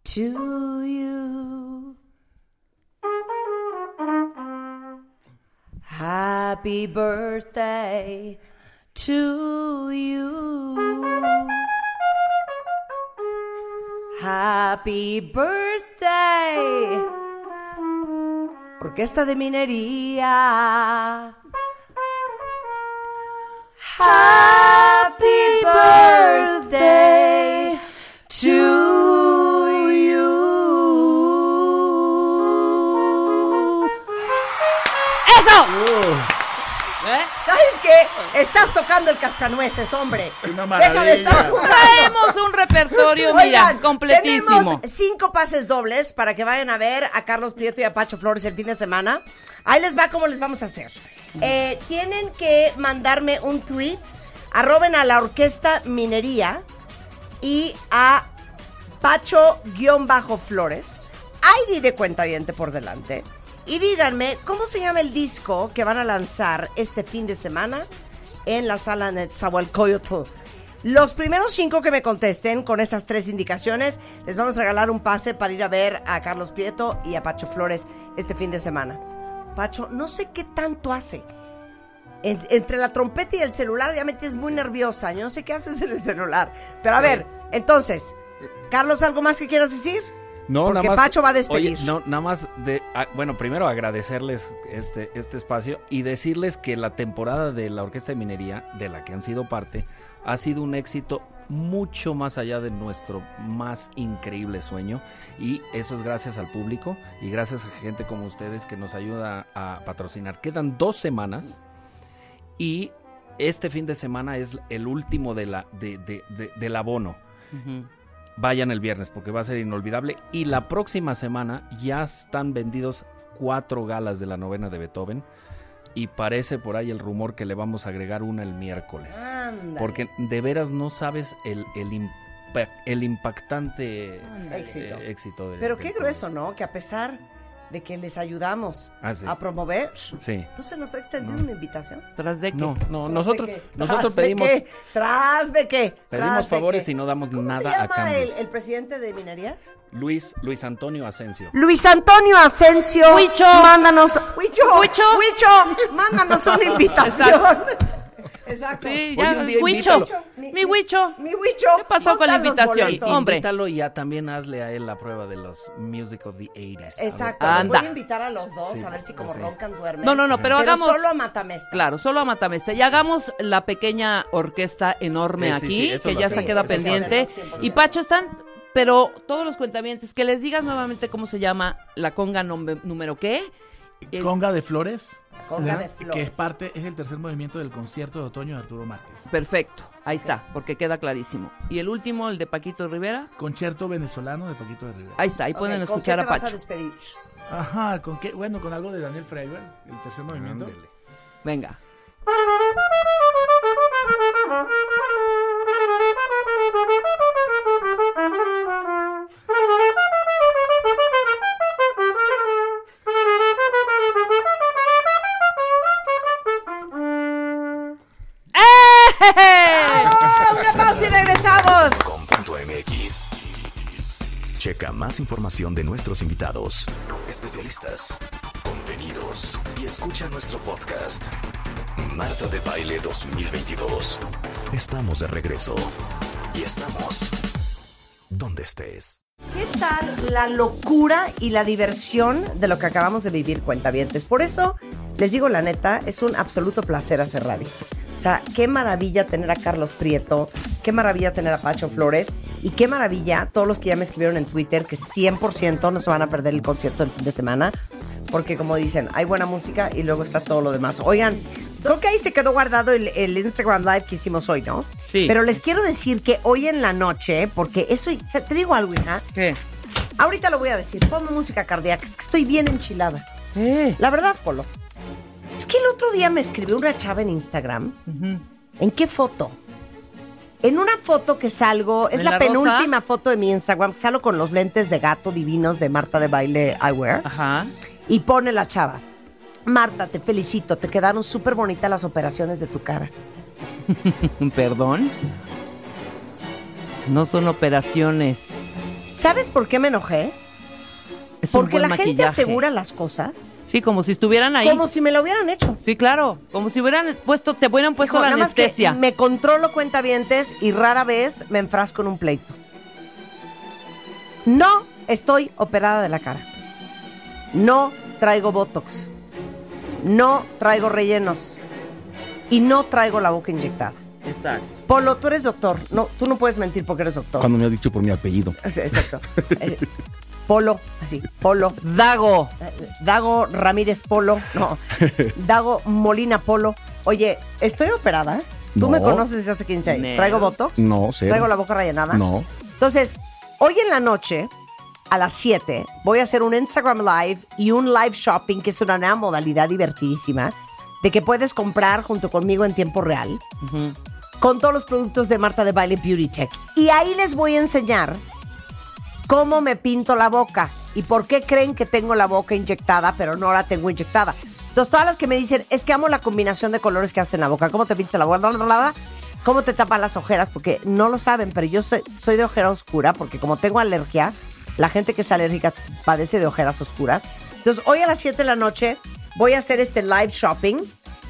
to you. Happy birthday to you. Happy birthday. Orquesta de Minería. Happy birthday to you. ¡Eso! ¿Eh? ¿Sabes qué? Estás tocando el cascanueces, hombre. Una Déjame maravilla. estar Traemos un repertorio, mira, Oigan, completísimo. Tenemos cinco pases dobles para que vayan a ver a Carlos Prieto y a Pacho Flores el fin de semana. Ahí les va cómo les vamos a hacer. Eh, tienen que mandarme un tweet, arroben a la orquesta Minería y a Pacho-Flores, ID de cuenta por delante. Y díganme, ¿cómo se llama el disco que van a lanzar este fin de semana en la sala Netzahualcoyotl? Los primeros cinco que me contesten con esas tres indicaciones, les vamos a regalar un pase para ir a ver a Carlos Prieto y a Pacho Flores este fin de semana. Pacho, no sé qué tanto hace. En- entre la trompeta y el celular ya me tienes muy nerviosa. Yo no sé qué haces en el celular. Pero a ver, entonces, Carlos, ¿algo más que quieras decir? No, Porque nada más, Pacho va a despedir. Oye, no, nada más de, ah, bueno, primero agradecerles este, este espacio y decirles que la temporada de la Orquesta de Minería, de la que han sido parte, ha sido un éxito mucho más allá de nuestro más increíble sueño y eso es gracias al público y gracias a gente como ustedes que nos ayuda a patrocinar. Quedan dos semanas y este fin de semana es el último de la, de, de- de- del abono. Vayan el viernes porque va a ser inolvidable. Y la próxima semana ya están vendidos cuatro galas de la novena de Beethoven. Y parece por ahí el rumor que le vamos a agregar una el miércoles. Ándale. Porque de veras no sabes el, el, el impactante. Éxito. eh, éxito de Pero qué grueso, ¿no? Que a pesar de que les ayudamos Ah, sí. a promover, Sí. ¿no se nos ha extendido una invitación? ¿Tras de qué? No, no, ¿Tras nosotros, de qué? nosotros ¿Tras de pedimos, qué? ¿Tras de qué? pedimos ¿Tras de favores qué? y no damos ¿Cómo nada se a llama cambio. el, el presidente de minería? Luis, Luis Antonio Asensio. Luis Antonio Asensio. Huicho. Mándanos. Huicho. Huicho. Huicho. Mándanos una invitación. Exacto. Sí, Oye, ya, Huicho. invítalo. Mi Huicho. Mi Huicho. ¿Qué pasó con la invitación? boletos. Hombre. Invítalo y ya también hazle a él la prueba de los Music of the 80s. A ver. Exacto. Anda. Los voy a invitar a los dos Sí, a ver si como sí. roncan duermen. No, no, no, pero hagamos- solo a Matamesta. Claro, solo a Matamesta. Y hagamos la pequeña orquesta enorme Sí, sí, aquí, sí, que ya se queda pendiente. hacemos, 100%. Y Pacho, están, pero todos los cuentavientes, que les digas nuevamente cómo se llama la conga nombre- número qué. Conga de Flores. Conga Ajá, de Flores. Que es parte, es el tercer movimiento del concierto de otoño de Arturo Márquez. Perfecto, ahí está, porque queda clarísimo. Y el último, el de Paquito Rivera, Concierto venezolano de Paquito de Rivera. ahí está, ahí pueden ¿con escuchar qué a te vas Pacho. despedir? Ajá, ¿con qué? Bueno, con algo de Daniel Freiber, el tercer movimiento. Venga. más información de nuestros invitados, especialistas, contenidos y escucha nuestro podcast. Marta de Baile 2022. Estamos de regreso. Y estamos donde estés. ¿Qué tal la locura y la diversión de lo que acabamos de vivir, cuentavientes? Por eso, les digo la neta, es un absoluto placer hacer radio. O sea, qué maravilla tener a Carlos Prieto, qué maravilla tener a Pacho Flores y qué maravilla todos los que ya me escribieron en Twitter que 100% no se van a perder el concierto del fin de semana. Porque como dicen, hay buena música y luego está todo lo demás. Oigan, creo que ahí se quedó guardado el, el Instagram Live que hicimos hoy, ¿no? Sí. Pero les quiero decir que hoy en la noche, porque eso, te digo algo, hija, ¿Qué? Ahorita lo voy a decir. Ponme música cardíaca. Es que estoy bien enchilada. ¿Qué? La verdad, Polo. Es que el otro día me escribió una chava en Instagram. ¿En qué foto? En una foto que salgo, es ¿En la, penúltima foto de mi Instagram, que salgo con los lentes de gato divinos de Marta de Baile Eyewear. Ajá. Y pone la chava. Marta, te felicito, te quedaron súper bonitas las operaciones de tu cara. ¿Perdón? No son operaciones. ¿Sabes por qué me enojé? Es Porque la gente asegura las cosas Sí, como si estuvieran ahí. como si me lo hubieran hecho. Sí, claro. Como si hubieran puesto, te hubieran puesto Hijo, la nada más que anestesia. me controlo cuentavientes y rara vez me enfrasco en un pleito. No estoy operada de la cara. No traigo botox. No traigo rellenos. Y no traigo la boca inyectada. Exacto. Polo, tú eres doctor. No, tú no puedes mentir porque eres doctor. Cuando me ha dicho por mi apellido. Exacto. Polo, así, Polo. Dago. Dago Ramírez Polo. No. Dago Molina Polo. Oye, estoy operada. ¿eh? Tú No. me conoces desde hace 15 años. ¿Traigo botox? No, cero. ¿Traigo la boca rellenada? No. Entonces, hoy en la noche, a las 7, voy a hacer un Instagram Live y un live shopping, que es una nueva modalidad divertidísima, de que puedes comprar junto conmigo en tiempo real con todos los productos de Marta de Baile Beauty Tech. Y ahí les voy a enseñar cómo me pinto la boca y por qué creen que tengo la boca inyectada, pero no la tengo inyectada. Entonces, todas las que me dicen, es que amo la combinación de colores que haces en la boca, cómo te pintas la boca, cómo te tapan las ojeras, porque no lo saben, pero yo soy, soy de ojera oscura, porque como tengo alergia, la gente que es alérgica padece de ojeras oscuras. Entonces, hoy a las 7 de la noche voy a hacer este live shopping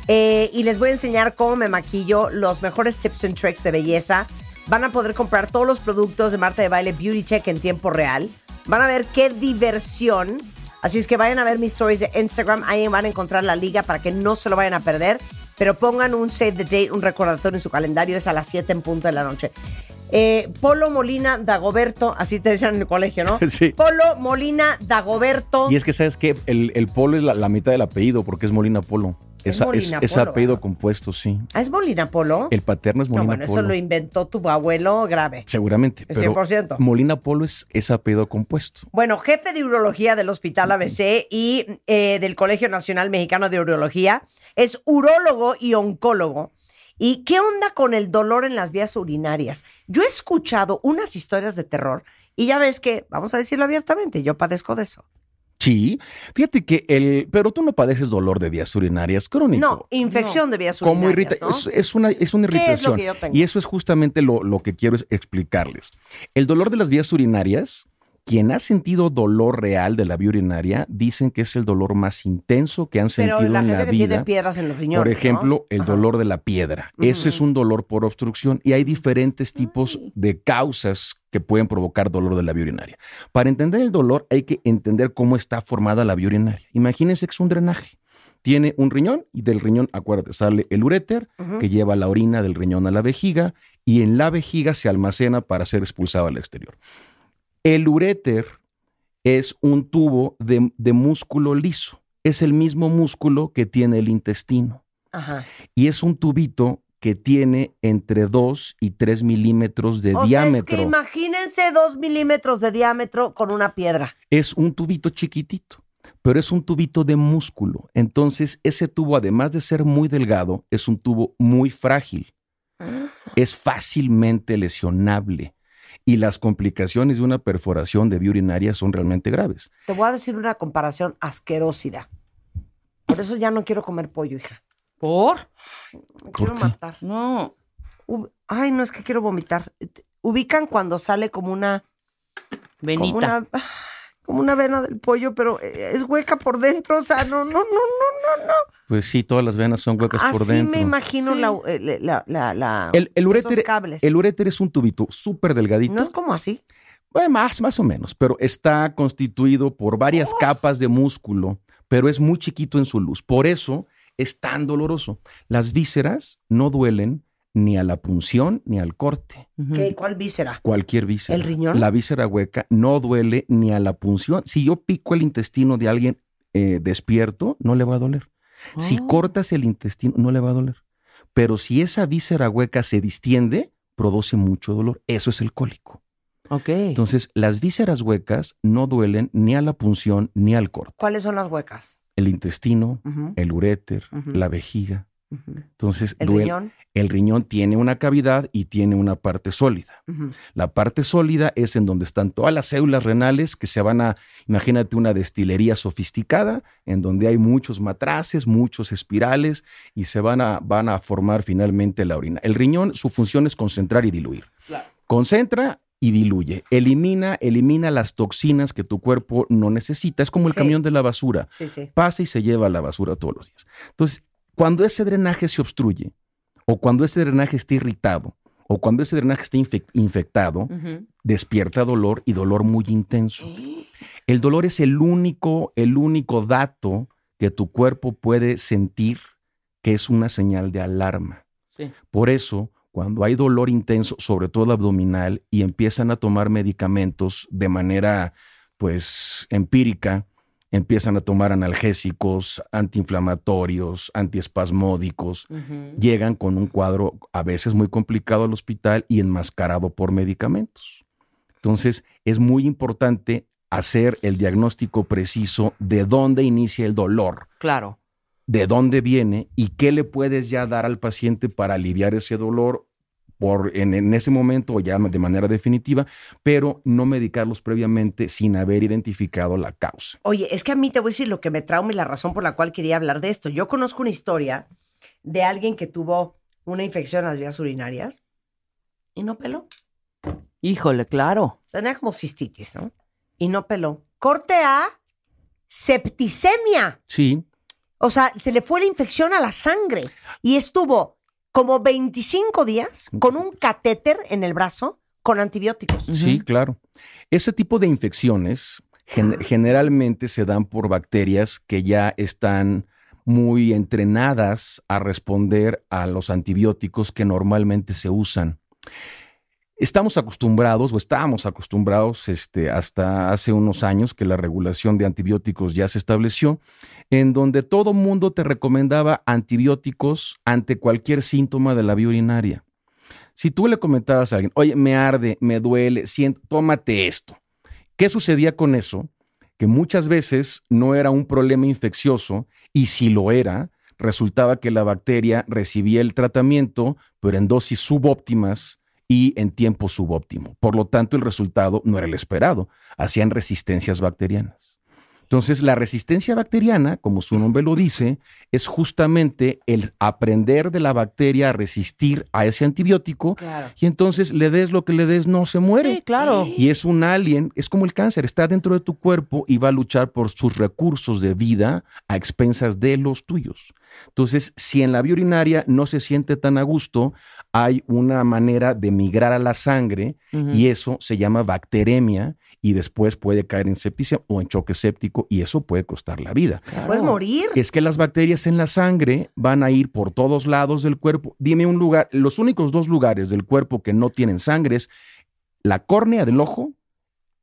eh, y les voy a enseñar cómo me maquillo, los mejores tips and tricks de belleza. Van a poder comprar todos los productos de Marta de Baile Beauty Check en tiempo real. Van a ver qué diversión. Así es que vayan a ver mis stories de Instagram. Ahí van a encontrar la liga para que no se lo vayan a perder. Pero pongan un save the date, un recordatorio en su calendario. Es a las 7 en punto de la noche. Eh, Polo Molina Dagoberto, así te decían en el colegio, ¿no? Sí. Polo Molina Dagoberto. Y es que, ¿sabes qué? El, el polo es la, la mitad del apellido porque es Molina Polo. Es es, apellido compuesto, sí. Ah, ¿Es Molina Polo? El paterno es no, Molina bueno, eso lo inventó tu abuelo grave. Seguramente. El Pero 100%. Molina Polo es, es apellido compuesto. Bueno, jefe de urología del Hospital ABC y eh, del Colegio Nacional Mexicano de Urología, es urólogo y oncólogo. ¿Y qué onda con el dolor en las vías urinarias? Yo he escuchado unas historias de terror y ya ves que, vamos a decirlo abiertamente, yo padezco de eso. Sí. Fíjate que el. Pero tú no padeces dolor de vías urinarias crónico. No, infección de vías como urinarias, irrita ¿no? es, es una, es una ¿Qué es lo irritación. que yo tengo? Y eso es justamente lo, lo que quiero es explicarles. El dolor de las vías urinarias, quien ha sentido dolor real de la vía urinaria, dicen que es el dolor más intenso que han Pero sentido la en gente la que vida. tiene piedras en los riñones. Por ¿no? ejemplo, el Ajá. dolor de la piedra. Eso es un dolor por obstrucción y hay diferentes tipos de causas que pueden provocar dolor de la vía urinaria. Para entender el dolor hay que entender cómo está formada la vía urinaria. Imagínense que es un drenaje. Tiene un riñón y del riñón, acuérdate, sale el uréter que lleva la orina del riñón a la vejiga y en la vejiga se almacena para ser expulsado al exterior. El uréter es un tubo de, de músculo liso. Es el mismo músculo que tiene el intestino. Ajá. Y es un tubito que tiene entre 2 y 3 milímetros de o diámetro. sea, es que imagínense dos milímetros de diámetro con una piedra. es un tubito chiquitito, pero es un tubito de músculo. Entonces, ese tubo, además de ser muy delgado, es un tubo muy frágil. Es fácilmente lesionable. Y las complicaciones de una perforación de vía urinaria son realmente graves. Te voy a decir una comparación asquerosidad. Por eso ya no quiero comer pollo, hija. ¿Por? Me quiero qué? matar. No. Ay, no es que quiero vomitar. Ubican cuando sale como una Venita. Como una, como una vena del pollo, pero eh, es hueca por dentro. O sea, no, no, no, no, no, no. Pues sí, todas las venas son huecas por Así dentro. me imagino Sí. la, eh, la, la, la- El, el, esos uréter, cables. el uréter es un tubito súper delgadito. No es como así. Bueno, más, más o menos, pero está constituido por varias capas de músculo, pero es muy chiquito en su luz. Por eso es tan doloroso. Las vísceras no duelen ni a la punción ni al corte. ¿Qué? ¿Cuál víscera? Cualquier víscera. ¿El riñón? La víscera hueca no duele ni a la punción. Si yo pico el intestino de alguien eh, despierto, no le va a doler. Si Oh. cortas el intestino, no le va a doler. Pero si esa víscera hueca se distiende, produce mucho dolor. Eso es el cólico. Ok. Entonces, las vísceras huecas no duelen ni a la punción ni al corte. ¿Cuáles son las huecas? El intestino, el uréter, la vejiga. Entonces, El duele- riñón. el riñón tiene una cavidad y tiene una parte sólida. La parte sólida es en donde están todas las células renales que se van a, imagínate una destilería sofisticada, en donde hay muchos matraces, muchos espirales y se van a, van a formar finalmente la orina. El riñón, su función es concentrar y diluir. Concentra y diluye. Elimina, elimina las toxinas que tu cuerpo no necesita. Es como el Sí. camión de la basura Sí, sí. pasa y se lleva la basura todos los días. Entonces, cuando ese drenaje se obstruye, o cuando ese drenaje está irritado, o cuando ese drenaje está infec- infectado, despierta dolor y dolor muy intenso. El dolor es el único, el único dato que tu cuerpo puede sentir que es una señal de alarma. Sí. Por eso, cuando hay dolor intenso, sobre todo abdominal, y empiezan a tomar medicamentos de manera, pues, empírica, empiezan a tomar analgésicos, antiinflamatorios, antiespasmódicos, llegan con un cuadro a veces muy complicado al hospital y enmascarado por medicamentos. Entonces, es muy importante hacer el diagnóstico preciso de dónde inicia el dolor Claro. de dónde viene y qué le puedes ya dar al paciente para aliviar ese dolor por, en, en ese momento o ya de manera definitiva, pero no medicarlos previamente sin haber identificado la causa. Oye, es que a mí te voy a decir lo que me trauma y la razón por la cual quería hablar de esto. Yo conozco una historia de alguien que tuvo una infección en las vías urinarias y no peló. Híjole, claro. O sea, tenía como cistitis, ¿no? Y no peló. Corte A, septicemia. Sí, O sea, se le fue la infección a la sangre y estuvo como 25 días con un catéter en el brazo con antibióticos. sí, claro. Ese tipo de infecciones gen- generalmente se dan por bacterias que ya están muy entrenadas a responder a los antibióticos que normalmente se usan. Estamos acostumbrados o estábamos acostumbrados este, hasta hace unos años que la regulación de antibióticos ya se estableció, en donde todo mundo te recomendaba antibióticos ante cualquier síntoma de la vía urinaria. Si tú le comentabas a alguien, oye, me arde, me duele, siento, tómate esto. ¿Qué sucedía con eso? Que muchas veces no era un problema infeccioso y si lo era, resultaba que la bacteria recibía el tratamiento, pero en dosis subóptimas y en tiempo subóptimo. Por lo tanto, el resultado no era el esperado. Hacían resistencias bacterianas. Entonces, la resistencia bacteriana, como su nombre lo dice, es justamente el aprender de la bacteria a resistir a ese antibiótico Claro. y entonces le des lo que le des, no se muere. Sí, claro. Y es un alien, es como el cáncer, está dentro de tu cuerpo y va a luchar por sus recursos de vida a expensas de los tuyos. Entonces, si en la vía urinaria no se siente tan a gusto, hay una manera de migrar a la sangre y eso se llama bacteremia y después puede caer en septicemia o en choque séptico y eso puede costar la vida. Puedes morir. Es que las bacterias en la sangre van a ir por todos lados del cuerpo. Dime un lugar, los únicos dos lugares del cuerpo que no tienen sangre es la córnea del ojo,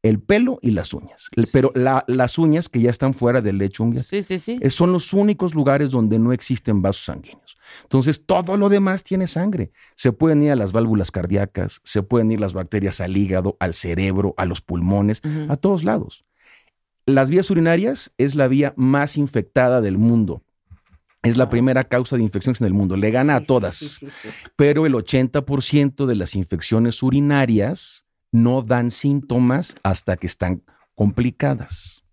el pelo y las uñas. Pero la- las uñas que ya están fuera del lecho unguial. Sí, sí, sí. Eh, Son los únicos lugares donde no existen vasos sanguíneos. Entonces, todo lo demás tiene sangre. Se pueden ir a las válvulas cardíacas, se pueden ir las bacterias al hígado, al cerebro, a los pulmones, a todos lados. Las vías urinarias es la vía más infectada del mundo. Es la primera causa de infecciones en el mundo. Le gana Sí, a todas. sí. Pero el 80% de las infecciones urinarias no dan síntomas hasta que están complicadas.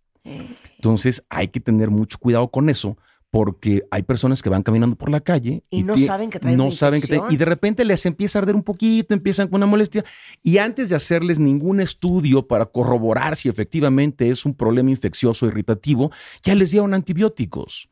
Entonces hay que tener mucho cuidado con eso porque hay personas que van caminando por la calle Y no saben que traen no una saben que traen- infección. y de repente les empieza a arder un poquito, empiezan con una molestia y antes de hacerles ningún estudio para corroborar si efectivamente es un problema infeccioso irritativo, ya les dieron antibióticos.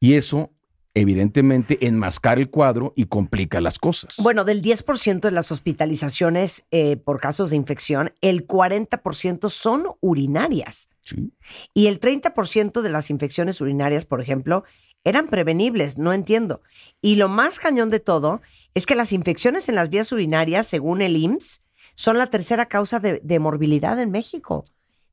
Y eso evidentemente enmascara el cuadro y complica las cosas. Bueno, del 10% de las hospitalizaciones eh, por casos de infección, el 40% son urinarias. Sí. Y el 30% de las infecciones urinarias, por ejemplo, eran prevenibles, no entiendo. Y lo más cañón de todo es que las infecciones en las vías urinarias, según el IMSS, son la tercera causa de, de morbilidad en México.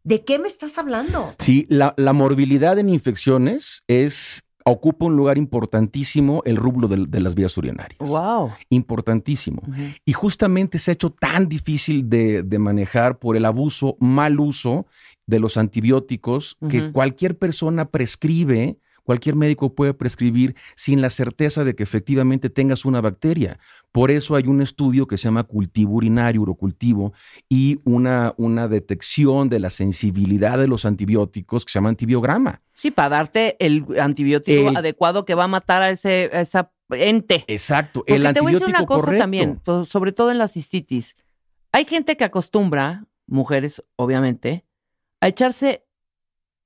¿De qué me estás hablando? Sí, la, la morbilidad en infecciones es ocupa un lugar importantísimo el rublo de, las vías urinarias. Wow. Importantísimo. Y justamente se ha hecho tan difícil de, de manejar por el abuso, mal uso de los antibióticos que cualquier persona prescribe, cualquier médico puede prescribir sin la certeza de que efectivamente tengas una bacteria. Por eso hay un estudio que se llama cultivo urinario, urocultivo, y una, una detección de la sensibilidad de los antibióticos que se llama antibiograma. Sí, para darte el antibiótico El- adecuado que va a matar a ese a esa ente. Exacto, Porque el te voy a decir una cosa correcto. también, to- sobre todo en la cistitis. Hay gente que acostumbra, mujeres obviamente, a echarse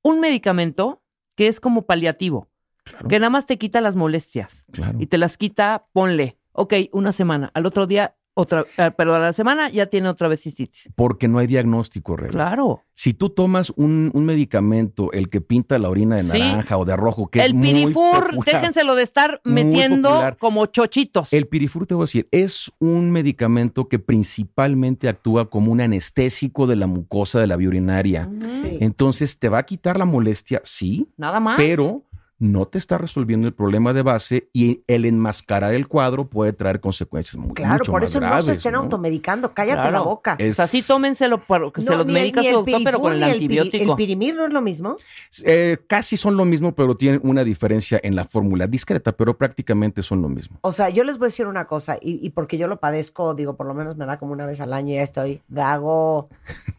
un medicamento que es como paliativo, Claro, que nada más te quita las molestias claro. y te las quita, ponle, ok, una semana, al otro día otra, eh, pero a la semana ya tiene otra vez cistitis. Porque no hay diagnóstico real. Claro. Si tú tomas un, un medicamento, el que pinta la orina de Sí. naranja o de rojo, que el es muy pirifur, popular, déjenselo de estar Muy metiendo popular. como chochitos. El pirifur, te voy a decir, es un medicamento que principalmente actúa como un anestésico de la mucosa de la vía urinaria. Sí. Entonces, te va a quitar la molestia, sí, Nada más. pero no te está resolviendo el problema de base y el enmascarar el cuadro puede traer consecuencias muy, Claro, mucho por más eso no graves, se estén ¿no? automedicando. Cállate Claro. la boca. Es- O sea, sí tómenselo, para que se No, los medica su el doctor, pero con el piri- antibiótico. ¿El pirimir no es lo mismo? Eh, casi son lo mismo, pero tienen una diferencia en la fórmula discreta, pero prácticamente son lo mismo. O sea, yo les voy a decir una cosa, y, y porque yo lo padezco, digo, por lo menos me da como una vez al año y ya estoy, hago,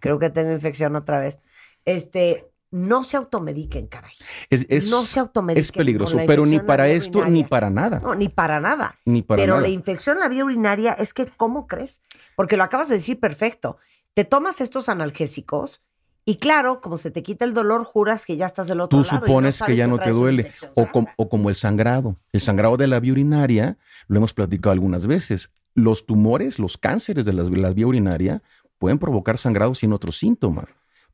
creo que tengo infección otra vez. Este, no se automediquen, caray. Es, es- no se automediquen. es peligroso, pero ni para esto urinaria. ni para nada. No, ni para nada. Ni para pero nada. la infección en la vía urinaria es que, ¿cómo crees? Porque lo acabas de decir perfecto. Te tomas estos analgésicos y claro, como se te quita el dolor, juras que ya estás del otro Tú lado. y supones que ya no te duele. com- o como el sangrado. El sangrado de la vía urinaria, lo hemos platicado algunas veces. Los tumores, los cánceres de la, la vía urinaria pueden provocar sangrado sin otro síntoma,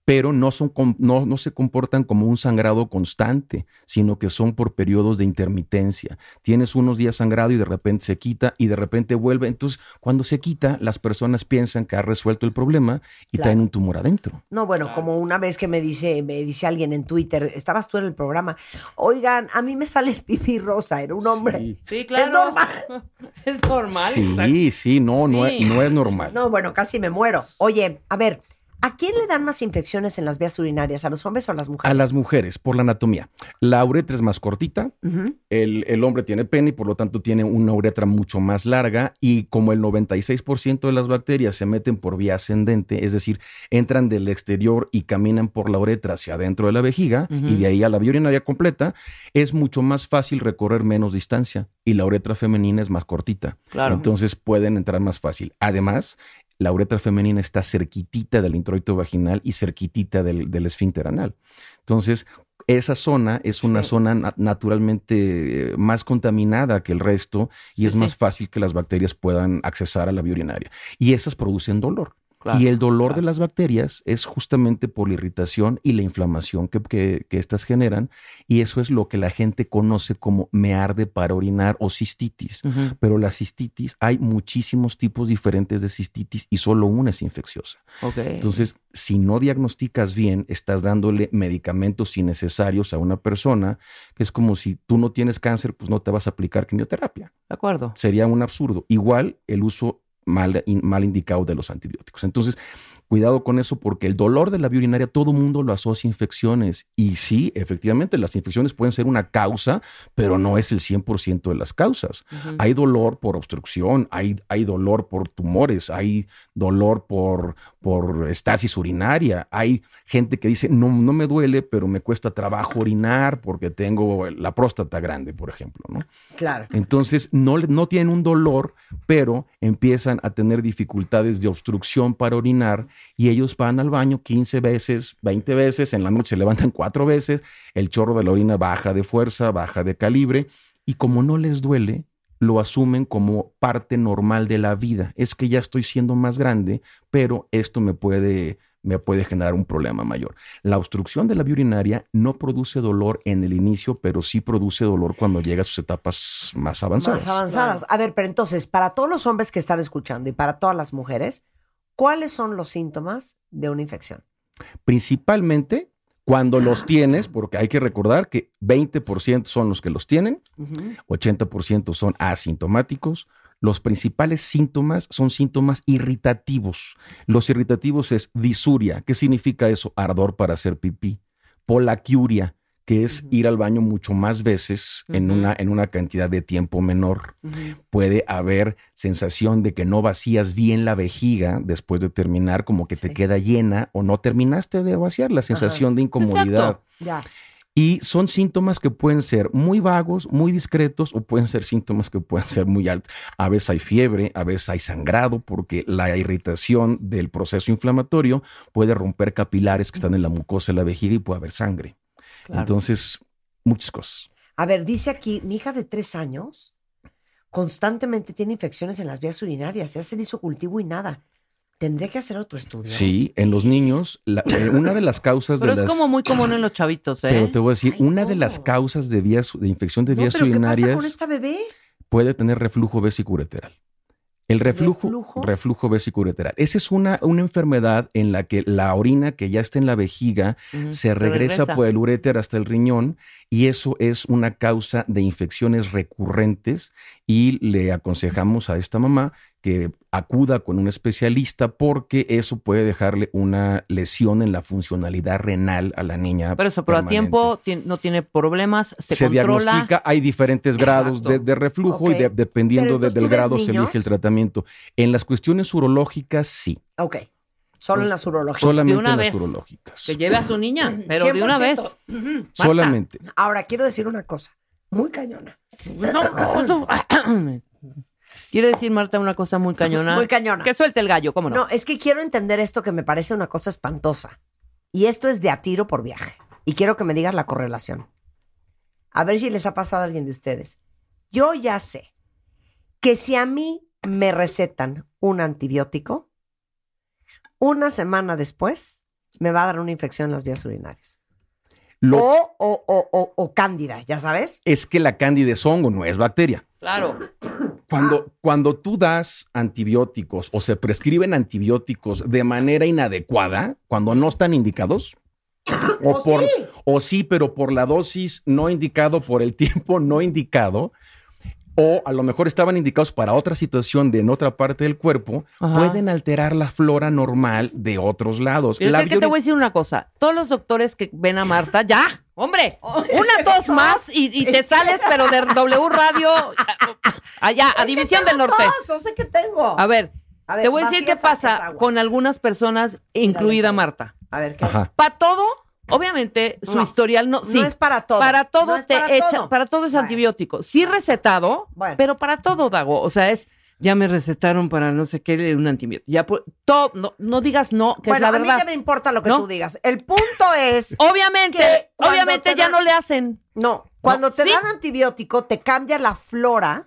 pero no, son, no, no se comportan como un sangrado constante, sino que son por periodos de intermitencia. Tienes unos días sangrado y de repente se quita y de repente vuelve. Entonces, cuando se quita, las personas piensan que ha resuelto el problema y Claro. traen un tumor adentro. No, bueno, como una vez que me dice, me dice alguien en Twitter, estabas tú en el programa, oigan, a mí me sale el pipí rosa, era un hombre. Sí. Sí, claro. normal. Es normal. exacto. Sí, sí, no, no, Sí. es, no es normal. No, bueno, casi me muero. Oye, a ver, ¿a quién le dan más infecciones en las vías urinarias? ¿A los hombres o a las mujeres? A las mujeres, por la anatomía. La uretra es más cortita, el, el hombre tiene pene y por lo tanto tiene una uretra mucho más larga y como el 96% de las bacterias se meten por vía ascendente, es decir, entran del exterior y caminan por la uretra hacia adentro de la vejiga y de ahí a la vía urinaria completa, es mucho más fácil recorrer menos distancia y la uretra femenina es más cortita. Claro. Entonces pueden entrar más fácil. Además, la uretra femenina está cerquitita del introito vaginal y cerquitita del, del esfínter anal. Entonces, esa zona es una Sí. zona na- naturalmente eh, más contaminada que el resto y Sí, es sí. más fácil que las bacterias puedan accesar a la vía urinaria. Y esas producen dolor. Claro, y el dolor claro. de las bacterias es justamente por la irritación y la inflamación que, que, que estas generan. Y eso es lo que la gente conoce como me arde para orinar o cistitis. Pero la cistitis, hay muchísimos tipos diferentes de cistitis y solo una es infecciosa. Entonces, si no diagnosticas bien, estás dándole medicamentos innecesarios a una persona, que es como si tú no tienes cáncer, pues no te vas a aplicar quimioterapia. de acuerdo. Sería un absurdo. Igual el uso mal, mal indicado de los antibióticos. Entonces, Cuidado con eso porque el dolor de la vía urinaria todo mundo lo asocia a infecciones. Y sí, efectivamente, las infecciones pueden ser una causa, pero no es el 100% de las causas. Hay dolor por obstrucción, hay, hay dolor por tumores, hay dolor por, por estasis urinaria. Hay gente que dice, no, no me duele, pero me cuesta trabajo orinar porque tengo la próstata grande, por ejemplo. ¿no? Claro. Entonces, no, no tienen un dolor, pero empiezan a tener dificultades de obstrucción para orinar y ellos van al baño 15 veces, 20 veces, en la noche se levantan cuatro veces, el chorro de la orina baja de fuerza, baja de calibre y como no les duele, lo asumen como parte normal de la vida. Es que ya estoy siendo más grande, pero esto me puede me puede generar un problema mayor. La obstrucción de la vía urinaria no produce dolor en el inicio, pero sí produce dolor cuando llega a sus etapas más avanzadas. Más avanzadas. A ver, pero entonces, para todos los hombres que están escuchando y para todas las mujeres, ¿cuáles son los síntomas de una infección? Principalmente cuando los tienes, porque hay que recordar que 20% son los que los tienen, 80% son asintomáticos. Los principales síntomas son síntomas irritativos. Los irritativos es disuria. ¿Qué significa eso? Ardor para hacer pipí. Polaquiuria, que es ir al baño mucho más veces en, una, en una cantidad de tiempo menor. Puede haber sensación de que no vacías bien la vejiga después de terminar, como que te queda llena o no terminaste de vaciar, la sensación de incomodidad. Ya. Y son síntomas que pueden ser muy vagos, muy discretos, o pueden ser síntomas que pueden ser muy altos. A veces hay fiebre, a veces hay sangrado, porque la irritación del proceso inflamatorio puede romper capilares que están en la mucosa de la vejiga y puede haber sangre. Claro. Entonces, muchas cosas. A ver, dice aquí, mi hija de tres años constantemente tiene infecciones en las vías urinarias. Ya se le hizo cultivo y nada. ¿Tendría que hacer otro estudio? Sí, en los niños, la- eh, una de las causas Pero de es las... como muy común en los chavitos, ¿eh? Pero te voy a decir, Ay, una de las causas de vías de infección de No, vías pero ¿qué pasa urinarias con esta bebé? puede tener reflujo vesicureteral. El reflujo, ¿Reflujo? reflujo vesicureteral. Esa es una, una enfermedad en la que la orina que ya está en la vejiga se regresa, por el uréter hasta el riñón y eso es una causa de infecciones recurrentes y le aconsejamos a esta mamá que acuda con un especialista porque eso puede dejarle una lesión en la funcionalidad renal a la niña. Pero eso, pero a tiempo ti- no tiene problemas, se, se, controla. diagnostica, hay diferentes grados de, reflujo y de- dependiendo de- del ¿tú ves grado se elige el tratamiento. En las cuestiones urológicas, sí, Ok. Solo en las urologías. solamente una en las vez. urológicas. Que lleve a su niña, pero de una 100%. vez. Solamente. Ahora, quiero decir una cosa. Muy cañona. No, no. Quiere decir, Marta, una cosa muy cañona. Muy cañona. Que suelte el gallo, ¿cómo no? No, es que quiero entender esto que me parece una cosa espantosa. Y esto es de a tiro por viaje. Y quiero que me digas la correlación. A ver si les ha pasado a alguien de ustedes. Yo ya sé que si a mí me recetan un antibiótico, una semana después me va a dar una infección en las vías urinarias. Lo- O, o, o, o, o cándida, ¿ya sabes? es que la cándida es hongo, no es bacteria. Claro. Cuando, cuando tú das antibióticos o se prescriben antibióticos de manera inadecuada, cuando no están indicados, o, ¿O por, sí? o sí, pero por la dosis no indicado, por el tiempo no indicado, o a lo mejor estaban indicados para otra situación de en otra parte del cuerpo, Ajá. pueden alterar la flora normal de otros lados. Pero La es que te voy a decir una cosa. Todos los doctores que ven a Marta, ya, hombre, una tos más y, y te sales, pero de W Radio allá, a División del Norte. No, sé que tengo. A ver, A ver, te voy a decir qué pasa con algunas personas, incluida. Marta. A ver, ¿qué? Para todo, obviamente, su No, historial no, sí. No es para todo. Para todo No te para echa, todo. para todo es Bueno. antibiótico. Sí recetado, Bueno. pero para todo, Dago. O sea, es, ya me recetaron para no sé qué un antibiótico. Ya, todo, no, no digas no, que bueno, es la a mí verdad. que me importa lo que tú digas. El punto es, Obviamente, obviamente te ya dan- no le hacen. no, cuando te sí. dan antibiótico te cambia la flora.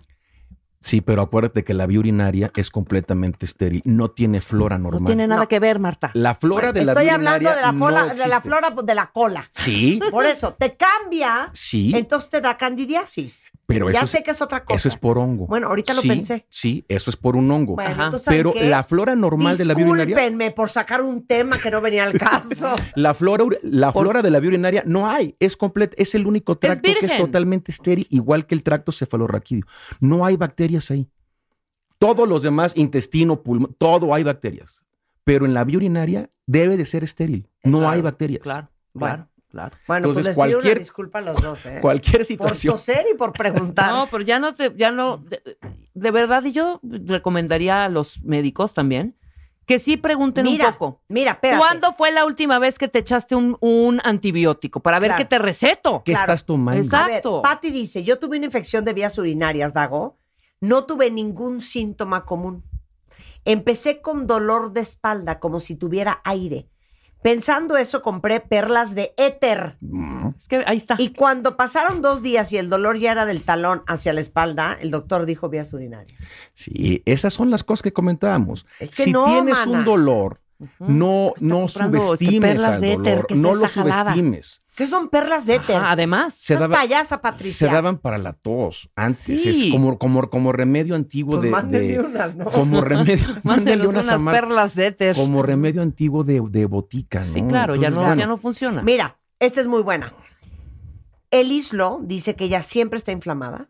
Sí, pero acuérdate que la vía urinaria es completamente estéril, no tiene flora normal. No tiene nada No. que ver, Marta. La flora de la Estoy vía hablando de la, urinaria flora, no de la flora de la cola. Sí, Por eso, te cambia, sí, entonces te da candidiasis. Pero ya eso es- sé que es otra cosa. Eso es por hongo. Bueno, ahorita lo Sí, pensé. Sí, eso es por un hongo. Bueno, Ajá. entonces, ¿saben Pero qué? la flora normal de la vía urinaria, Discúlpenme por sacar un tema que no venía al caso. la flora, la Por- flora de la vía urinaria no hay, es completo, es el único tracto que es totalmente estéril, igual que el tracto cefalorraquídeo. No hay bacterias ahí. Todos los demás, intestino, pulmón, todo hay bacterias. pero en la vía urinaria debe de ser estéril. No Claro, hay bacterias. Claro, Bueno. claro, claro. Bueno, pues Entonces, les pido una cualquier- disculpa a los dos, ¿eh? Cualquier por situación. toser y por preguntar. No, pero ya no te, ya no, de, de verdad, y yo recomendaría a los médicos también que sí pregunten mira, un poco. mira, espérate. ¿Cuándo fue la última vez que te echaste un, un antibiótico? Para ver Claro. qué te receto. ¿Qué Claro. estás tomando? Exacto. Patti dice, yo tuve una infección de vías urinarias, Dago. No tuve ningún síntoma común. Empecé con dolor de espalda, como si tuviera aire. Pensando eso, compré perlas de éter. Mm. Es que ahí está. Y cuando pasaron dos días y el dolor ya era del talón hacia la espalda, el doctor dijo vías urinarias. Sí, esas son las cosas que comentábamos. Es que si no, tienes mana. un dolor, no, no subestimes perlas al de éter, dolor. ¿qué es no lo jalada? subestimes. ¿Qué son perlas de éter? Ajá, además. Se Estás daba- payasa, Patricia. Se daban para la tos antes. Sí. Es como, como, como remedio antiguo Pues de, mándenme de- unas, ¿no? Como remedio. mándenle Mándenos unas a Mar- perlas de éter. Como remedio antiguo de, de botica, ¿no? Sí, claro, ya no, bueno, ya no funciona. Mira, esta es muy buena. Elislo dice que ella siempre está inflamada,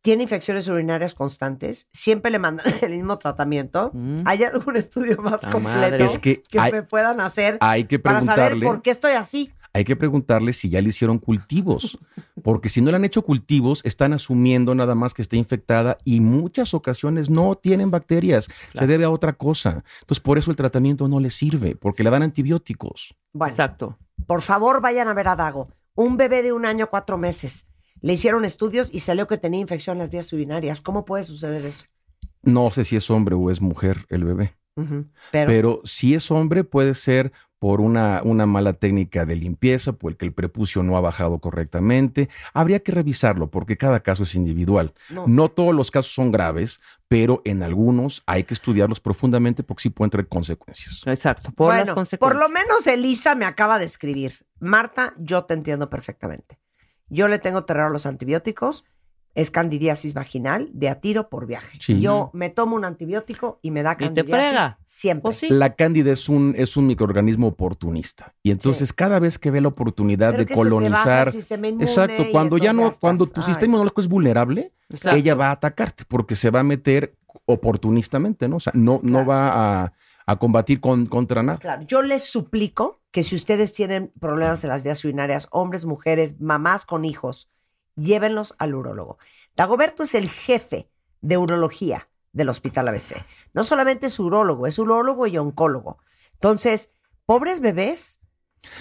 tiene infecciones urinarias constantes, siempre le mandan el mismo tratamiento. Mm. ¿Hay algún estudio más La completo. Es que hay- me puedan hacer Hay que para saber por qué estoy así? hay que preguntarle si ya le hicieron cultivos, porque si no le han hecho cultivos, están asumiendo nada más que está infectada y muchas ocasiones no tienen bacterias, se debe a otra cosa. Entonces, por eso el tratamiento no le sirve, porque le dan antibióticos. Bueno, Exacto. por favor vayan a ver a Dago. Un bebé de un año, cuatro meses. Le hicieron estudios y salió que tenía infección en las vías urinarias. ¿Cómo puede suceder eso? No sé si es hombre o es mujer el bebé. Pero, pero si es hombre puede ser por una, una mala técnica de limpieza, porque el prepucio no ha bajado correctamente. Habría que revisarlo porque cada caso es individual. no. No todos los casos son graves, pero en algunos hay que estudiarlos profundamente porque sí pueden traer consecuencias. Exacto. Por las bueno, consecuencias. por lo menos Elisa me acaba de escribir. Marta, yo te entiendo perfectamente. Yo le tengo terror a los antibióticos. Es candidiasis vaginal de a tiro por viaje. Sí. Yo me tomo un antibiótico y me da te candidiasis frega. siempre. Pues sí. La cándida es un, es un microorganismo oportunista. Y entonces Sí. cada vez que ve la oportunidad Pero de que se te baja colonizar. el sistema inmune Exacto, y cuando ya no, cuando tu ay. sistema inmunológico es vulnerable, Exacto. ella va a atacarte porque se va a meter oportunistamente, ¿no? O sea, no, no va a, a combatir con, contra nada. Claro, yo les suplico que si ustedes tienen problemas en las vías urinarias, hombres, mujeres, mamás con hijos, llévenlos al urólogo. Dagoberto es el jefe de urología del Hospital ABC. No solamente es urólogo, es urólogo y oncólogo. Entonces, pobres bebés,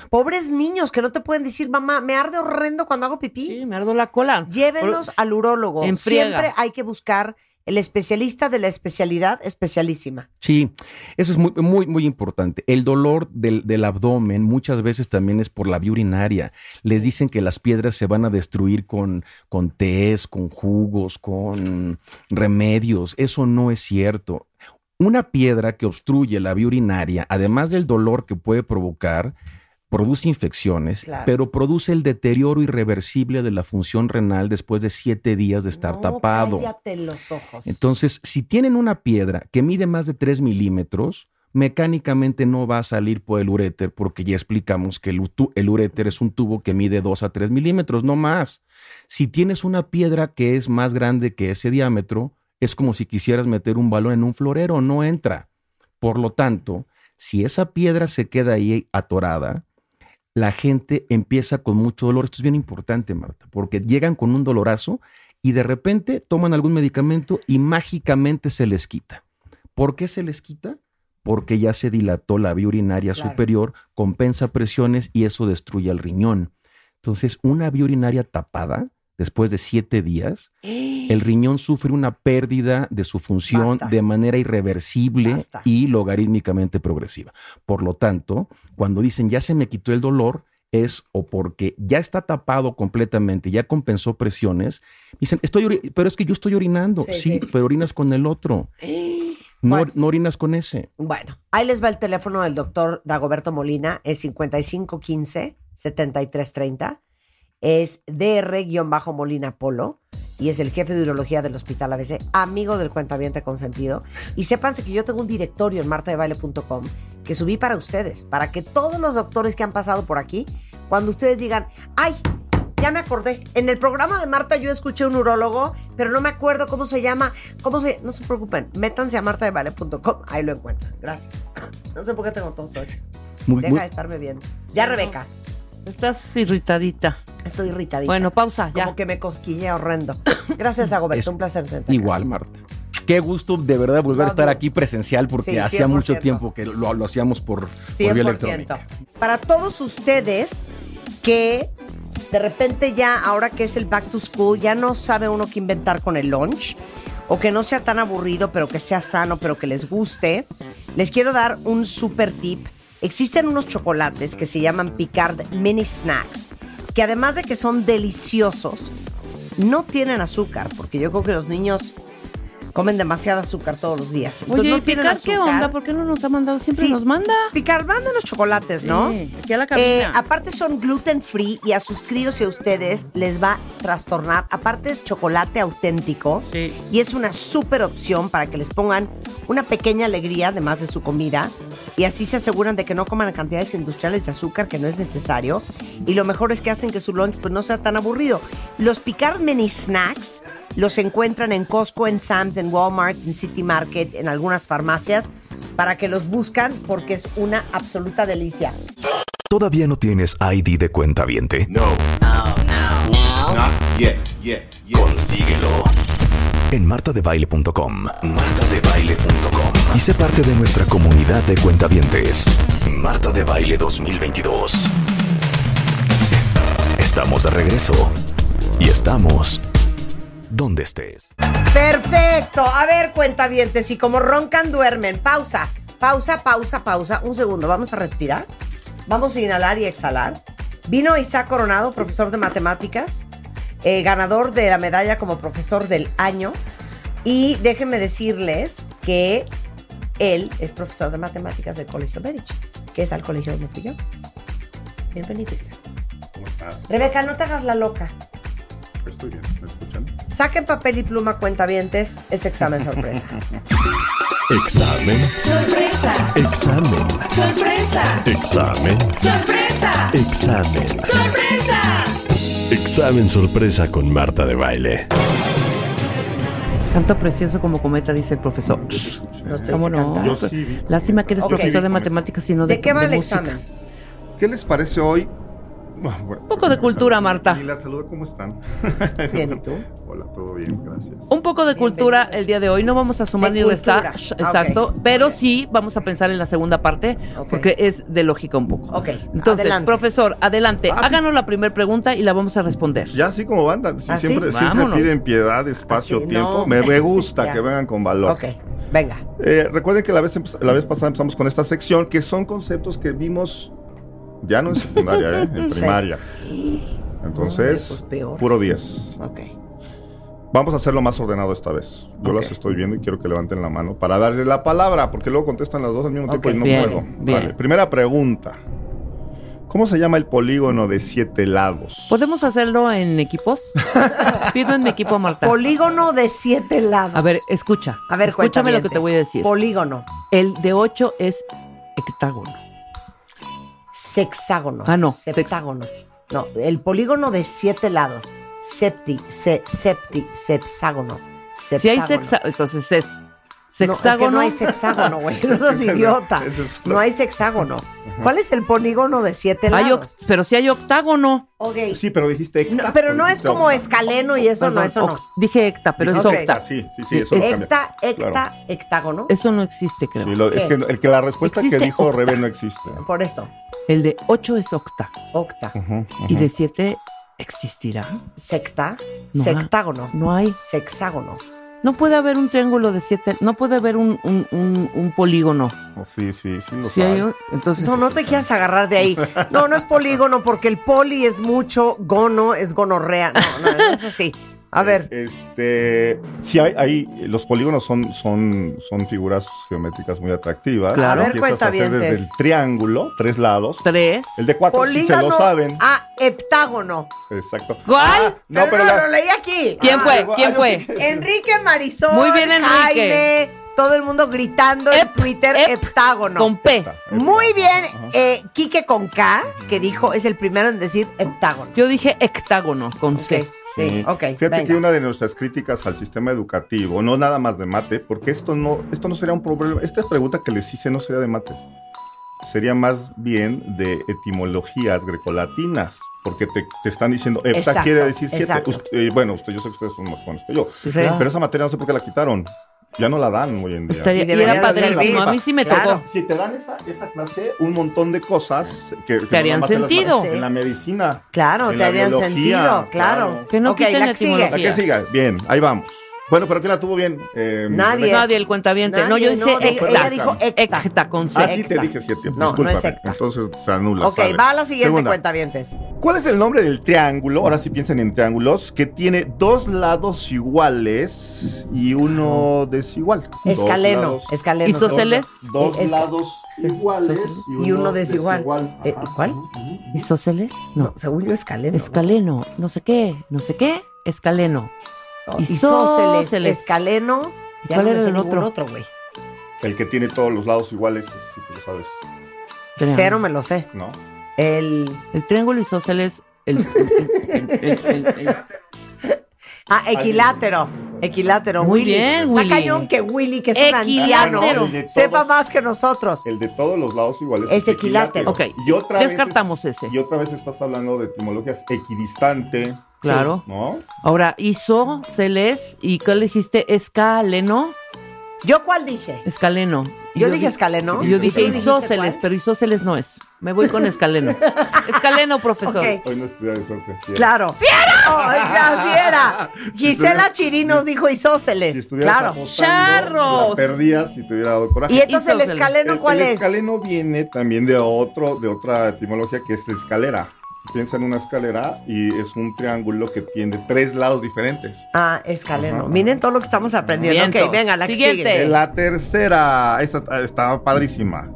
pobres niños que no te pueden decir, mamá, me arde horrendo cuando hago pipí. Sí, me ardo la cola. Llévenlos Por- al urólogo. Siempre hay que buscar el especialista de la especialidad especialísima. Sí, eso es muy, muy, muy importante. El dolor del, del abdomen muchas veces también es por la vía urinaria. Les dicen que las piedras se van a destruir con, con tés, con jugos, con remedios. Eso no es cierto. Una piedra que obstruye la vía urinaria, además del dolor que puede provocar, produce infecciones, Claro. pero produce el deterioro irreversible de la función renal después de siete días de estar No, tapado. Cállate los ojos. Entonces, si tienen una piedra que mide más de 3 milímetros, mecánicamente no va a salir por el uréter, porque ya explicamos que el, el uréter es un tubo que mide 2 a 3 milímetros, no más. Si tienes una piedra que es más grande que ese diámetro, es como si quisieras meter un balón en un florero, no entra. Por lo tanto, si esa piedra se queda ahí atorada, la gente empieza con mucho dolor. Esto es bien importante, Marta, porque llegan con un dolorazo y de repente toman algún medicamento y mágicamente se les quita. ¿Por qué se les quita? Porque ya se dilató la vía urinaria Claro. superior, compensa presiones y eso destruye el riñón. Entonces, una vía urinaria tapada, después de siete días, el riñón sufre una pérdida de su función Basta. de manera irreversible Basta. y logarítmicamente progresiva. Por lo tanto, cuando dicen ya se me quitó el dolor, es o porque ya está tapado completamente, ya compensó presiones, dicen, estoy pero es que yo estoy orinando. Sí, Sí, sí. pero orinas con el otro. No, Bueno. no orinas con ese. Bueno, ahí les va el teléfono del doctor Dagoberto Molina, es 5515-7330, es DR-Molina Polo y es el jefe de urología del Hospital ABC, amigo del cuentaviente consentido. Y sépanse que yo tengo un directorio en martadebaile.com que subí para ustedes, para que todos los doctores que han pasado por aquí, cuando ustedes digan, ay, ya me acordé. En el programa de Marta yo escuché un urólogo, pero no me acuerdo cómo se llama. ¿Cómo se.? No se preocupen. Métanse a martadevale.com. Ahí lo encuentran. Gracias. No sé por qué tengo tos hoy. Muy- Deja muy- de estarme viendo. Ya, Rebeca. Estás irritadita. Estoy irritadita. Bueno, pausa, ya. Como que me cosquillea horrendo. Gracias, Dagoberto. Es Un placer tenerte. Igual, Marta. Qué gusto de verdad volver a estar aquí presencial porque Sí, hacía mucho 100%. tiempo que lo, lo hacíamos por, por 100%. vía electrónica. Para todos ustedes que de repente ya, ahora que es el back to school, ya no sabe uno qué inventar con el lunch, o que no sea tan aburrido, pero que sea sano, pero que les guste, les quiero dar un super tip. Existen unos chocolates que se llaman Picard Mini Snacks, que además de que son deliciosos, no tienen azúcar, porque yo creo que los niños comen demasiado azúcar todos los días. Entonces, Oye, no ¿y tienen Picar qué onda? ¿Por qué no nos ha mandado? Siempre Sí. nos manda. Picar, mándanos chocolates, ¿no? Sí, aquí a la cabina. Eh, aparte son gluten free y a sus críos y a ustedes les va a trastornar. Aparte es chocolate auténtico Sí. y es una súper opción para que les pongan una pequeña alegría además de su comida y así se aseguran de que no coman cantidades industriales de azúcar que no es necesario y lo mejor es que hacen que su lunch pues no sea tan aburrido. Los Picar Mini Snacks los encuentran en Costco, en Sam's, en Walmart, en City Market, en algunas farmacias para que los buscan porque es una absoluta delicia. ¿Todavía no tienes ID de cuenta viente? No. No, no. Not yet, yet, yet. Consíguelo en martadebaile.com. Martadebaile.com. Y sé parte de nuestra comunidad de cuentavientes. Marta de Baile 2022. Estamos de regreso. Y estamos donde estés. Perfecto. A ver, cuentavientes, y como roncan, duermen. Pausa, pausa, pausa, pausa. Un segundo, vamos a respirar. Vamos a inhalar y exhalar. Vino Isaac Coronado, profesor de matemáticas, eh, ganador de la medalla como profesor del año. Y déjenme decirles que él es profesor de matemáticas del Colegio Berich, que es al colegio de fui yo. Bienvenido, Isaac. ¿Cómo estás? Rebeca, no te hagas la loca. Estoy bien, ¿me escuchan? Saquen papel y pluma, cuentavientes. Es examen sorpresa. Examen. Sorpresa. Examen. Sorpresa. Examen. Sorpresa. Examen. Sorpresa. Examen sorpresa con Marta de baile. Canto precioso como cometa, dice el profesor. No estoy ¿Cómo no? cantando. Yo sí vi. Lástima que eres profesor de matemáticas y no de ¿De qué va de el música. examen? ¿Qué les parece hoy? Un poco de cultura, Marta. Y la saludo, ¿cómo están? Bien, ¿y tú? Hola, todo bien, gracias. Un poco de cultura Bienvenido. el día de hoy. No vamos a sumar De ni restar. Ah, Exacto. Pero sí vamos a pensar en la segunda parte porque es de lógica un poco. Ok, Entonces, adelante. profesor, adelante. Ah, sí. Háganos la primera pregunta y la vamos a responder. Ya así como banda, sí, ¿Ah, sí? siempre, Vámonos. piden piedad, espacio, Así, tiempo. no. Me, me gusta que vengan con valor. Ok, venga. Eh, recuerden que la vez, la vez pasada empezamos con esta sección, que son conceptos que vimos ya no en secundaria, ¿eh? en primaria. Entonces, Hombre, pues peor. puro 10. Ok. Vamos a hacerlo más ordenado esta vez. Yo las estoy viendo y quiero que levanten la mano para darles la palabra, porque luego contestan las dos al mismo tiempo y no bien, puedo. bien. Vale, Primera pregunta. ¿Cómo se llama el polígono de siete lados? ¿Podemos hacerlo en equipos? Pido en mi equipo a Marta. Polígono de siete lados. A ver, escucha. a ver, Escúchame lo que te voy a decir. Polígono, El de 8 es hectágono. Sexágono. Ah, no, Septágono. No, el polígono de siete lados. Septi, se, septi, sepságono. Si hay septágono. sexa, entonces es No, es que sexágono. no hay sexágono, güey. No seas idiota. No hay sexágono. ¿Cuál es el polígono de siete Hay lados? pero si hay octágono. Ok. Sí, pero dijiste No, hecta. pero no es como escaleno y eso no, eso no. Dije hecta, pero es Ok. octa. Sí, sí, sí, Sí, eso no. Hecta, hecta, Claro. hectágono. Eso no existe, creo. Sí, lo- es que, el que la respuesta que dijo octa. Rebe no existe. Por eso. El de 8 es octa. Octa. Ujú, Y ujú. de 7 existirá. Secta. No. Sectágono. No hay. Sexágono. No puede haber un triángulo de 7. No puede haber un, un, un- un polígono. Sí, sí, sí lo hay, un- entonces. No, no te quieras agarrar de ahí. No, no es polígono porque el poli es mucho, gono es gonorrea. No, no, no es así. A ver, Este, sí, hay, hay- los polígonos son, son, son figuras geométricas muy atractivas. Claro. A ver, Empiezas a hacer desde el triángulo, tres lados. 3. El de cuatro sí se polígono lo saben. a heptágono. Exacto. ¿Cuál? Ah, no, pero no, la- lo leí aquí. ¿Quién Ah, fue? Ah, ¿Quién fue? Enrique Marisol. Muy bien, Enrique. Jaime, todo el mundo gritando en Twitter ep, heptágono. Con P. Muy bien, eh, Quique con K, que dijo, es el primero en decir heptágono. Yo dije hectágono con C. Ok, sí, ok. Fíjate venga. que una de nuestras críticas al sistema educativo, no nada más de mate, porque esto no, esto no sería un problema. Esta pregunta que les hice no sería de mate. Sería más bien de etimologías grecolatinas, porque te, te están diciendo, hepta Exacto, quiere decir siete. eh, bueno, usted, yo sé que ustedes son más buenos que yo, Sí. pero esa materia no sé por qué la quitaron. Ya no la dan hoy en día. Estaría- Y era padrísimo. A mí sí me Claro. tocó. Si te dan esa, esa clase, un montón de cosas que, que harían nada más en las sentido. En la medicina. Claro, en te la harían biología, sentido, claro. Que no Ok, quiten la que sigue. etimología. La que siga, bien, ahí vamos. Bueno, pero ¿quién la tuvo bien? Eh, Nadie. Nadie, el cuentaviente. No, yo hice no, ella dijo hecta. Hecta con C. Ah, sí te dije siete. No, no es hecta. Entonces se anula. Ok, sale. va a la siguiente Segunda. cuentavientes. ¿Cuál es el nombre del triángulo? Ahora sí piensen en triángulos. Que tiene dos lados iguales y uno desigual. Escaleno, lados- escaleno. Isósceles. Dos lados iguales Y uno desigual. Eh. ¿cuál? ¿Isósceles? No. No, según yo escaleno. Escaleno. No sé qué. No sé qué. Escaleno. Isósceles. Isósceles, escaleno. ¿Y cuál era el otro? güey. El que tiene todos los lados iguales, sí que lo sabes, Triángulo. Cero me lo sé. ¿no? El. El triángulo isósceles. El, el, el- el- el- el- Ah, equilátero. Equilátero. Muy Willy. bien, Está Willy. cañón que Willy, que es un Equilátero. anciano, todos- sepa más que nosotros. El de todos los lados iguales. Es equilátero. Ok, Y otra vez Descartamos ese. Y otra vez estás hablando de etimologías equidistante, Claro. ¿no? Ahora, isósceles. ¿Y qué le dijiste? Escaleno. ¿Yo cuál dije? Escaleno. Y Yo dije di- escaleno. y Yo ¿Y dije tú dijiste isósceles, cuál? pero isósceles no es. Me voy con escaleno. escaleno, profesor. Ok. Hoy no estudia de suerte. sí era. Claro. ¡Sí era! Era. Gisela Chirinos dijo Si isósceles. estuvieras Claro. apostando, ¡Charros! la perdías si te hubiera dado coraje. Y entonces el Isósceles. escaleno, el, ¿cuál el es? escaleno viene también de otro, de otra etimología que es escalera. Piensa en una escalera y es un triángulo que tiene tres lados diferentes. Ah, escaleno. Ajá. Miren todo lo que estamos aprendiendo. Vientos. Ok, venga, la que Siguiente. sigue. La tercera, esta ah, está padrísima.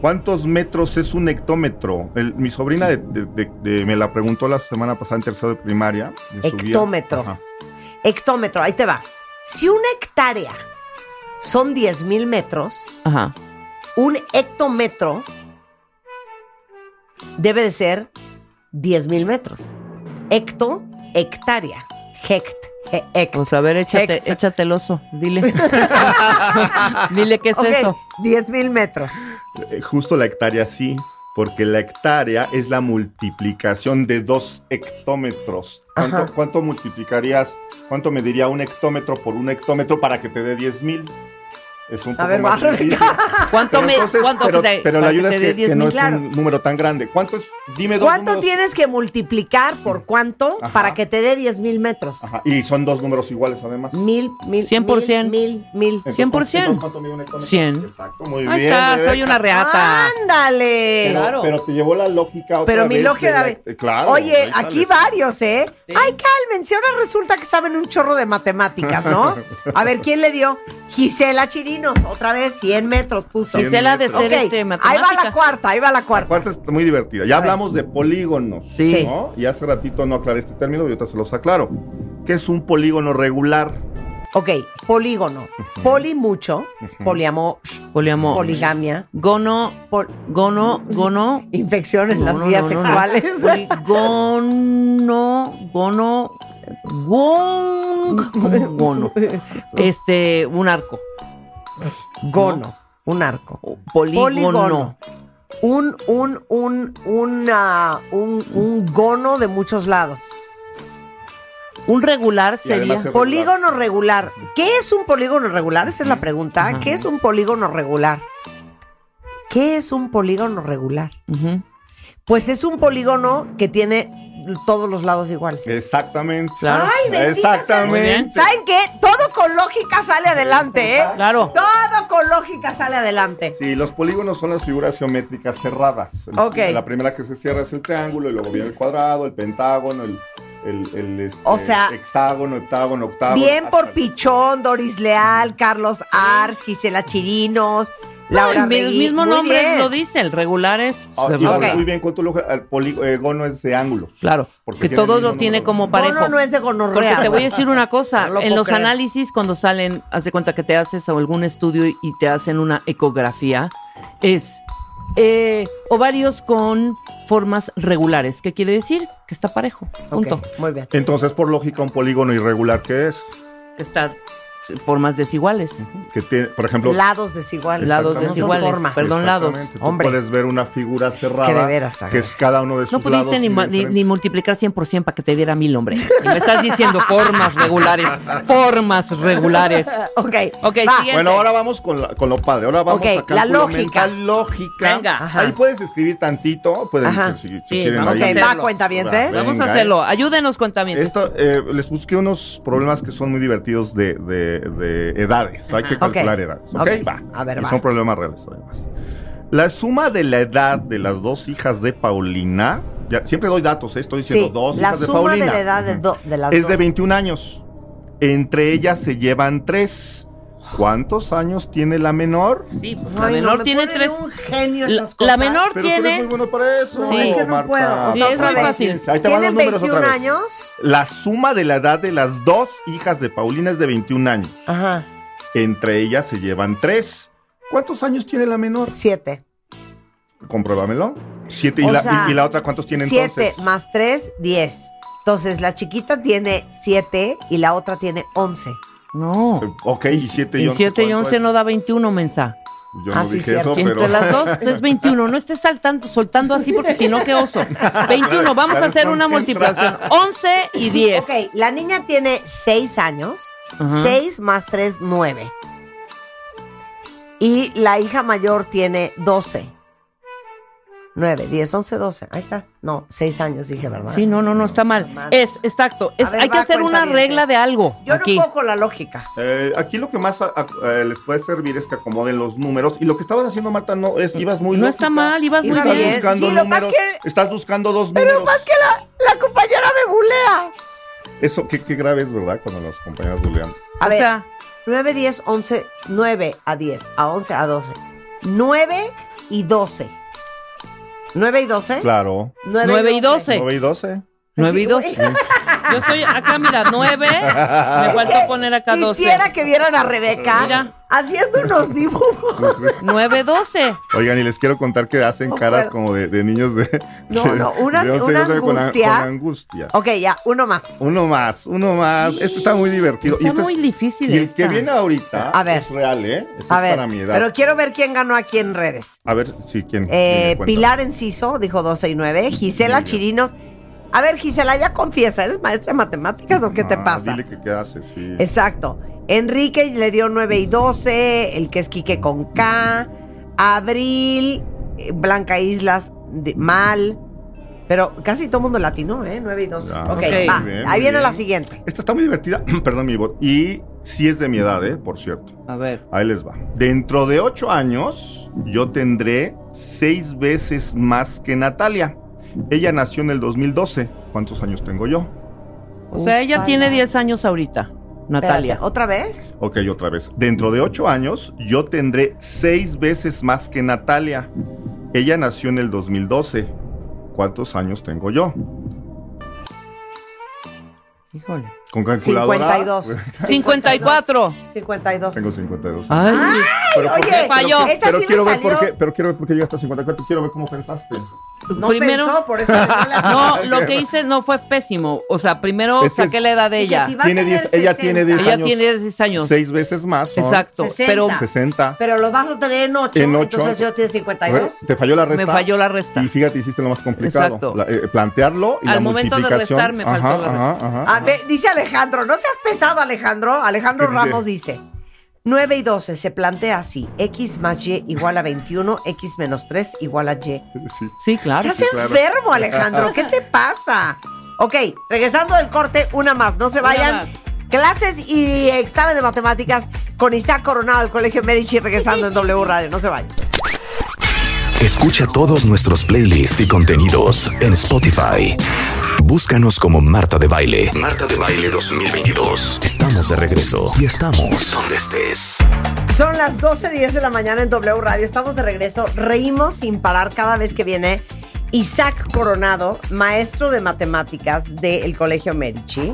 ¿Cuántos metros es un hectómetro? El- mi sobrina de- de- de- de- me la preguntó la semana pasada en tercero de primaria. Hectómetro. Hectómetro, ahí te va. Si una hectárea son 10 mil metros, Ajá. un hectómetro debe de ser 10 mil metros. Hecto, hectárea. Hect, he- hect. Pues a ver, échate, Hect. échate el oso. Dile. Dile qué es Ok, eso. 10 mil metros. Eh, Justo la hectárea sí, porque la hectárea es la multiplicación de dos hectómetros. ¿Cuánto, cuánto multiplicarías, cuánto mediría un hectómetro por un hectómetro para que te dé 10 mil? Es un A poco ver, más difícil. ¿Cuánto Pero, me, entonces- cuánto pero, te- pero la que ayuda te es que, 10 que no mil? es un número tan grande. ¿Cuánto es? Dime dos ¿Cuánto números. tienes que multiplicar por cuánto Ajá. para que te dé 10 mil metros? Ajá, Y son dos números iguales además. Mil, mil, 100%. mil, mil, mil. Entonces, 100%. entonces, ¿cuánto mide un hectómetro? 100. Exacto, muy Ahí bien. está, soy una reata. ¡Ándale! Pero, Claro. pero te llevó la lógica otra Pero mi vez lógica de la- Claro. Oye, ahí aquí sales. varios, ¿eh? Ay, cálmense, ahora resulta que saben un chorro de matemáticas, ¿no? A ver, ¿quién le dio? Gisela Otra vez 100 metros puso. 100 Gisela de metros. ser Ok, este, ahí matemática. va la cuarta, ahí va la La cuarta. cuarta es muy divertida. Ya hablamos de polígonos. Sí. ¿no? Y hace ratito no aclaré este término y ahorita se los aclaro. ¿Qué es un polígono regular? Ok, polígono. Poli mucho, poliamor, Poliamor. poligamia, Gono, pol- gono, gono. infección en las no, vías no, no, no. sexuales. Poli- Gono, gono, gon, ¿cómo gono. Este, un arco. Gono, un arco. Polígono. Polígono. Un, un, un, una, un, un gono de muchos lados. Un regular sería. es- Polígono regular. ¿Qué es un polígono regular? Esa es la pregunta. Ajá. ¿Qué es un polígono regular? ¿Qué es un polígono regular? Pues es un polígono que tiene todos los lados iguales. Exactamente. Claro. Ay, sea. Exactamente. ¿Saben qué? Todo con lógica sale adelante, ¿eh? Claro. Todo con lógica sale adelante. Sí, los polígonos son las figuras geométricas cerradas. El- Ok. La primera que se cierra es el triángulo, y luego viene el cuadrado, el pentágono, el, el, el, este, O sea, hexágono, hectágono, octágono. Bien hasta por Pichón, Doris Leal, Carlos Ars, Gisela Chirinos, Laura el, mi- el Regui, mismo muy nombre bien. lo dice, el regular es Ah, y muy bien con tu lógica, el polígono es de ángulos. Claro, Porque que tiene el todo mismo lo tiene número. como parejo. no, no es de gonorrea. Porque te voy a decir una cosa, No lo en puedo los creer. análisis cuando salen, haz de cuenta que te haces algún estudio y te hacen una ecografía, es eh, ovarios con formas regulares. ¿Qué quiere decir? Que está parejo. Punto. Ok, muy bien. Entonces, por lógica, un polígono irregular, ¿qué es? Que está formas desiguales. Que tiene, por ejemplo, Lados desiguales. Lados No desiguales. formas. Perdón, lados. Tú Hombre. puedes ver una figura que de cerrada, veras está que es cada uno de sus No pudiste lados ni, ni- ni multiplicar 100% para que te diera mil, hombre. Y me estás diciendo formas regulares. Formas regulares. Ok. Ok, va. siguiente. Bueno, ahora vamos con, la- con lo padre. Ahora vamos Ok, a la lógica. mental, lógica. Venga. Ajá. Ahí puedes escribir tantito. Pueden, Ajá. si, si Sí, quieren vamos ahí. va, cuentavientes. Va. Vamos a hacerlo. Ayúdenos, contamientos. Esto, eh, les busqué unos problemas que son muy divertidos de, de- de edades. Hay que calcular edades. ¿ok? Va. A ver, y va. son problemas reales además. La suma de la edad de las dos hijas de Paulina. Ya, siempre doy datos, ¿eh? estoy diciendo Sí, dos la hijas de suma Paulina. de la edad de, do- de las es dos. de 21 años. Entre ellas se llevan tres. ¿Cuántos años tiene la menor? Sí, pues la Ay, no, menor me tiene tres. un genio La, estas cosas. la menor Pero tú eres tiene. muy bueno para eso. Sí. Es que no Marta. puedo. O Sí, sea, es otra muy vez. fácil. Ahí te van los Tienen números 21 otra vez. años. La suma de la edad de las dos hijas de Paulina es de 21 años. Ajá. Entre ellas se llevan tres. ¿Cuántos años tiene la menor? Siete. Compruébamelo. Siete. ¿Y, O la, sea, y- y la otra cuántos tiene Siete entonces? más tres, diez. Entonces, la chiquita tiene siete y la otra tiene once. No. Ok, y siete y Y once. 7 y ¿cuánto 11 es? no da 21, mensa. Yo Ah, no sí, dije cierto. eso, Y pero... entre las dos es 21. No estés saltando, soltando así porque si no, qué oso. 21. Vamos a hacer una multiplicación. 11 y 10. Ok, la niña tiene seis años. Ajá. Seis más tres, nueve. Y la hija mayor tiene doce. Nueve, diez, once, doce. Ahí está. No, seis años dije, ¿verdad? Sí, no, no, no está mal. Mal. Es, exacto. Es, ver, hay que hacer una regla de algo. Yo aquí. no con la lógica. Eh, aquí lo que más a- a- eh, les puede servir es que acomoden los números. Y lo que estabas haciendo, Marta, no es, ibas muy No lógica. está mal, ibas muy bien. bien. buscando Sí, lo más números. que- Estás buscando dos Pero números. más que la, la compañera me bulea. Eso, qué, qué grave es, ¿verdad? Cuando las compañeras bulean. A o ver, sea, 9, 10, 11, 9 a 10, a 11, a 12. 9 y 12. 9 y 12. Claro. 9 y 12. 9 y 12. 9 y Sí, 12. Yo estoy acá, mira, 9. Me Es falta poner acá 12. Quisiera que vieran a Rebeca Mira. haciendo unos dibujos. 9, 12. Oigan, y les quiero contar que hacen caras como de, de niños de. No, de- no, una- de 11, una 12 con a- angustia. Con, angustia. Ok, ya, uno más. Uno más, uno más. Este está muy divertido. Está este es- muy difícil y el esta. que viene ahorita A ver. es real, ¿eh? Este A es ver, para mi edad. pero quiero ver quién ganó aquí en redes. A ver, sí, ¿quién? Eh, quién? Pilar Enciso dijo 12 y 9. Gisela. Chirinos. A ver, Gisela, ya confiesa, ¿eres maestra de matemáticas o qué te Ah, pasa? Dile que qué hace, sí. Exacto. Enrique le dio 9 y 12, el que es Quique con K. Abril, eh, Blanca Islas, de- mal. Pero casi todo el mundo latino, ¿eh? 9 y 12. Ya. ok, Ok. va. Bien, Ahí viene la siguiente. Esta está muy divertida, perdón mi voz. Y sí es de mi edad, ¿eh? Por cierto. A ver. Ahí les va. Dentro de ocho años, yo tendré seis veces más que Natalia. Ella nació en el 2012. ¿Cuántos años tengo yo? O sea, ella Ufala. tiene 10 años ahorita, Natalia. Espérate, ¿Otra vez? Ok, otra vez. Dentro de ocho años, yo tendré seis veces más que Natalia. Ella nació en el 2012. ¿Cuántos años tengo yo? Híjole. Con calculadora. 52. 54. 52. Tengo 52. Ay. pero ¿por Oye, qué? falló. esa Pero sí me quiero ver por qué, pero quiero ver por qué llegaste a 54. Quiero ver cómo pensaste. No Primero- pensó, por eso le dio la- No, lo que hice no fue pésimo. O sea, primero Es que- saqué la edad de ella. si va a Tiene tener 10 ella tiene 10 Ella años. tiene 16 años. Seis veces más. son Exacto. 60. Pero 60. Pero lo vas a tener en 8. En ocho. Entonces yo tiene 52. Te falló la resta. me falló la resta. Y fíjate, hiciste lo más complicado. Exacto. La- eh, plantearlo y Al la momento de multiplicación. restar me faltó la Ajá, resta. ajá, A ajá. ver, dice Alejandro, no seas pesado, Alejandro. Alejandro. Ramos dice: 9 y 12 se plantea así: X más Y igual a 21, X menos 3 igual a Y. Sí. Sí, claro. Estás claro. enfermo, Alejandro. ¿Qué te pasa? Ok, regresando del corte, una más. No se vayan. Clases y examen de matemáticas con Isaac Coronado del Colegio Medici regresando en W Radio. No se vayan. Escucha todos nuestros playlists y contenidos en Spotify. Búscanos como Marta de Baile. Marta de Baile 2022. Estamos de regreso y estamos donde estés. Son las 12.10 de la mañana en W Radio. Estamos de regreso. Reímos sin parar cada vez que viene Isaac Coronado, maestro de matemáticas del Colegio Medici.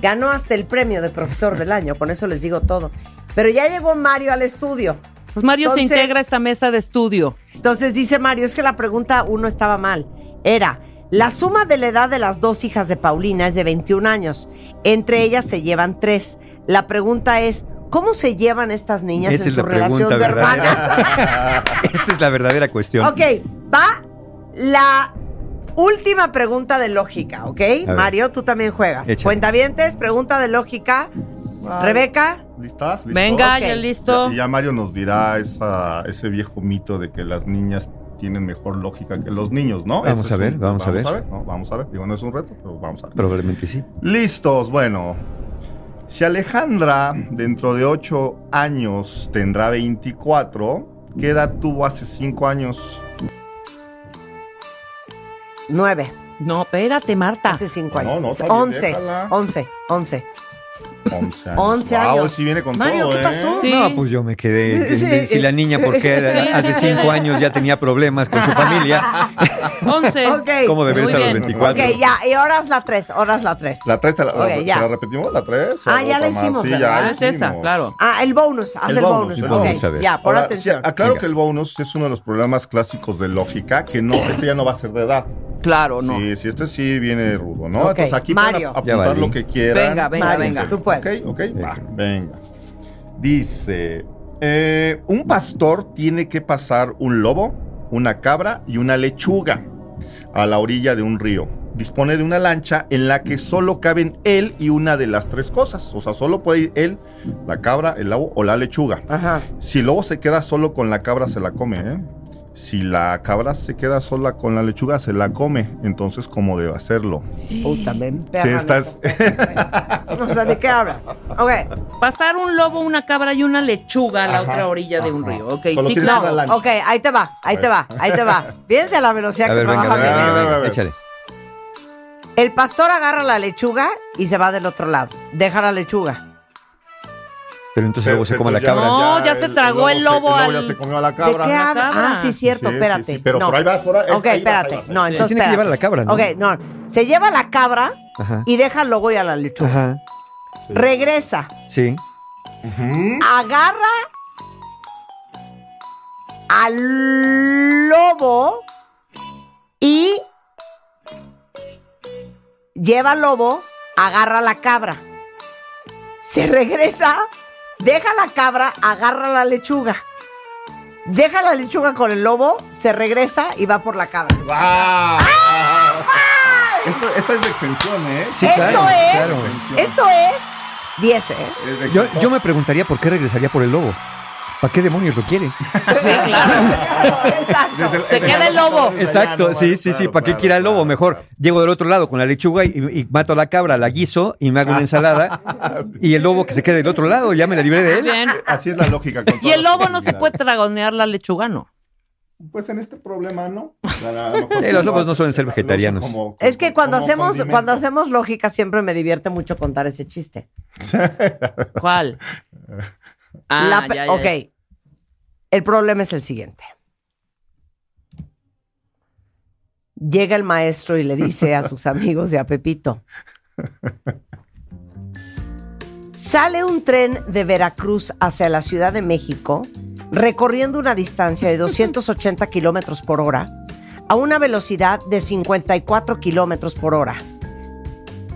Ganó hasta el premio de profesor del año, con eso les digo todo. Pero ya llegó Mario al estudio. Pues Mario Entonces- se integra a esta mesa de estudio. Entonces dice Mario, es que la pregunta uno estaba mal. Era, la suma de la edad de las dos hijas de Paulina es de 21 años. Entre ellas se llevan tres. La pregunta es, ¿cómo se llevan estas niñas Esa en es su la relación de hermanas? Esa es la verdadera cuestión. Ok, va la última pregunta de lógica, ¿ok? Mario, tú también juegas. Échale. Cuentavientes, pregunta de lógica. Rebeca, ¿Listas? ¿Listos? Venga, ya listo. Y ya Mario nos dirá esa- ese viejo mito de que las niñas tienen mejor lógica que los niños, ¿no? Vamos Ese a ver, un- vamos a ver. No, vamos a ver. Digo, no es un reto, pero vamos a ver. Probablemente sí. Listos, bueno. Si Alejandra dentro de 8 años tendrá 24, ¿qué edad tuvo hace 5 años? nueve. No, espérate, Marta. Hace cinco No, años. no, once, déjala. Once, once. 11 años. 11 Wow, años. sí viene con Mario, todo, ¿qué ¿eh? pasó? Sí. No, pues yo me quedé. Sí. Si la niña, porque hace sí, cinco sí. años ya tenía problemas con su familia, 11. Ok. ¿cómo debería Muy estar a los bien. 24? Ok, ya, y ahora es la tres, ahora es la tres. ¿La 3 la, Ok, la- ya. ¿se la repetimos? ¿La 3? Ah, ya la hicimos, Sí, ¿verdad? ya Ah, es esa, claro. Ah, el bonus, haz el, El bonus. bonus, el bonus, a ver. ya, pon Ahora, atención. sí, aclaro Venga. que el bonus es uno de los problemas clásicos de lógica, que no, este ya no va a ser de edad. Claro, no. Sí, sí, este sí viene rudo, ¿no? Ok, Entonces aquí Mario. pueden Ya apuntar valí. lo que quieran. Venga, venga, Mario, venga. Tú puedes. Ok, ok, va, venga. Dice, eh, un pastor tiene que pasar un lobo, una cabra y una lechuga a la orilla de un río. Dispone de una lancha en la que solo caben él y una de las tres cosas. O sea, solo puede ir él, la cabra, el lobo o la lechuga. Ajá. Si el lobo se queda solo con la cabra, se la come, ¿eh? Si la cabra se queda sola con la lechuga, se la come. Entonces, ¿cómo debe hacerlo? Puta, ven, Sí, perra, estás... O sea, ¿de qué hablas? Ok. Pasar un lobo, una cabra y una lechuga a la Ajá, otra orilla de un río. Ok, Solo sí, claro. lancha. Ok, ahí te va, ahí te va, ahí te va. Fíjense a la velocidad A que ver, venga, trabaja venga, mi a ver, mente. a ver, a ver. échale. El pastor agarra la lechuga y se va del otro lado. Deja la lechuga. Pero entonces luego se come la cabra. No, ya se tragó el lobo ya al- se comió a la ¿De cabra. qué cabra. Ah, sí, cierto, espérate. sí, pero no. por ahí vas, por ahí- Ok, espérate. No, entonces Tiene que llevar a la cabra, ¿no? Ok, no. Se lleva la cabra Ajá. y deja al lobo y a la lechuga. Ajá. Regresa, Sí. Agarra al lobo y lleva al lobo, agarra a la cabra. Se regresa, deja la cabra, agarra la lechuga. Deja la lechuga con el lobo, se regresa y va por la cabra. ¡Wow! Esto, es de extensión, ¿eh? Sí, esto claro, es, claro. esto es 10, ¿eh? Es yo me preguntaría por qué regresaría por el lobo. ¿Para qué demonios lo quiere? Sí, claro. Exacto. Se queda el lobo. Exacto, sí, sí, sí. ¿Para qué quiere el lobo? Mejor llego del otro lado con la lechuga y, y mato a la cabra, la guiso y me hago una ensalada. y el lobo que se quede del otro lado, ya me la libré de él. Bien. Así es la lógica. con Y el lobo no se puede tragonear la lechuga, ¿no? Pues en este problema, ¿no? Sí, los lobos lo no suelen ser vegetarianos. como- Es que cuando hacemos, condimento. cuando hacemos lógica siempre me divierte mucho contar ese chiste. ¿Cuál? Ah, La ya, ya, ok. ya. El problema es el siguiente. Llega el maestro y le dice a sus amigos y a Pepito. Sale un tren de Veracruz hacia la Ciudad de México, recorriendo una distancia de 280 kilómetros por hora a una velocidad de 54 kilómetros por hora.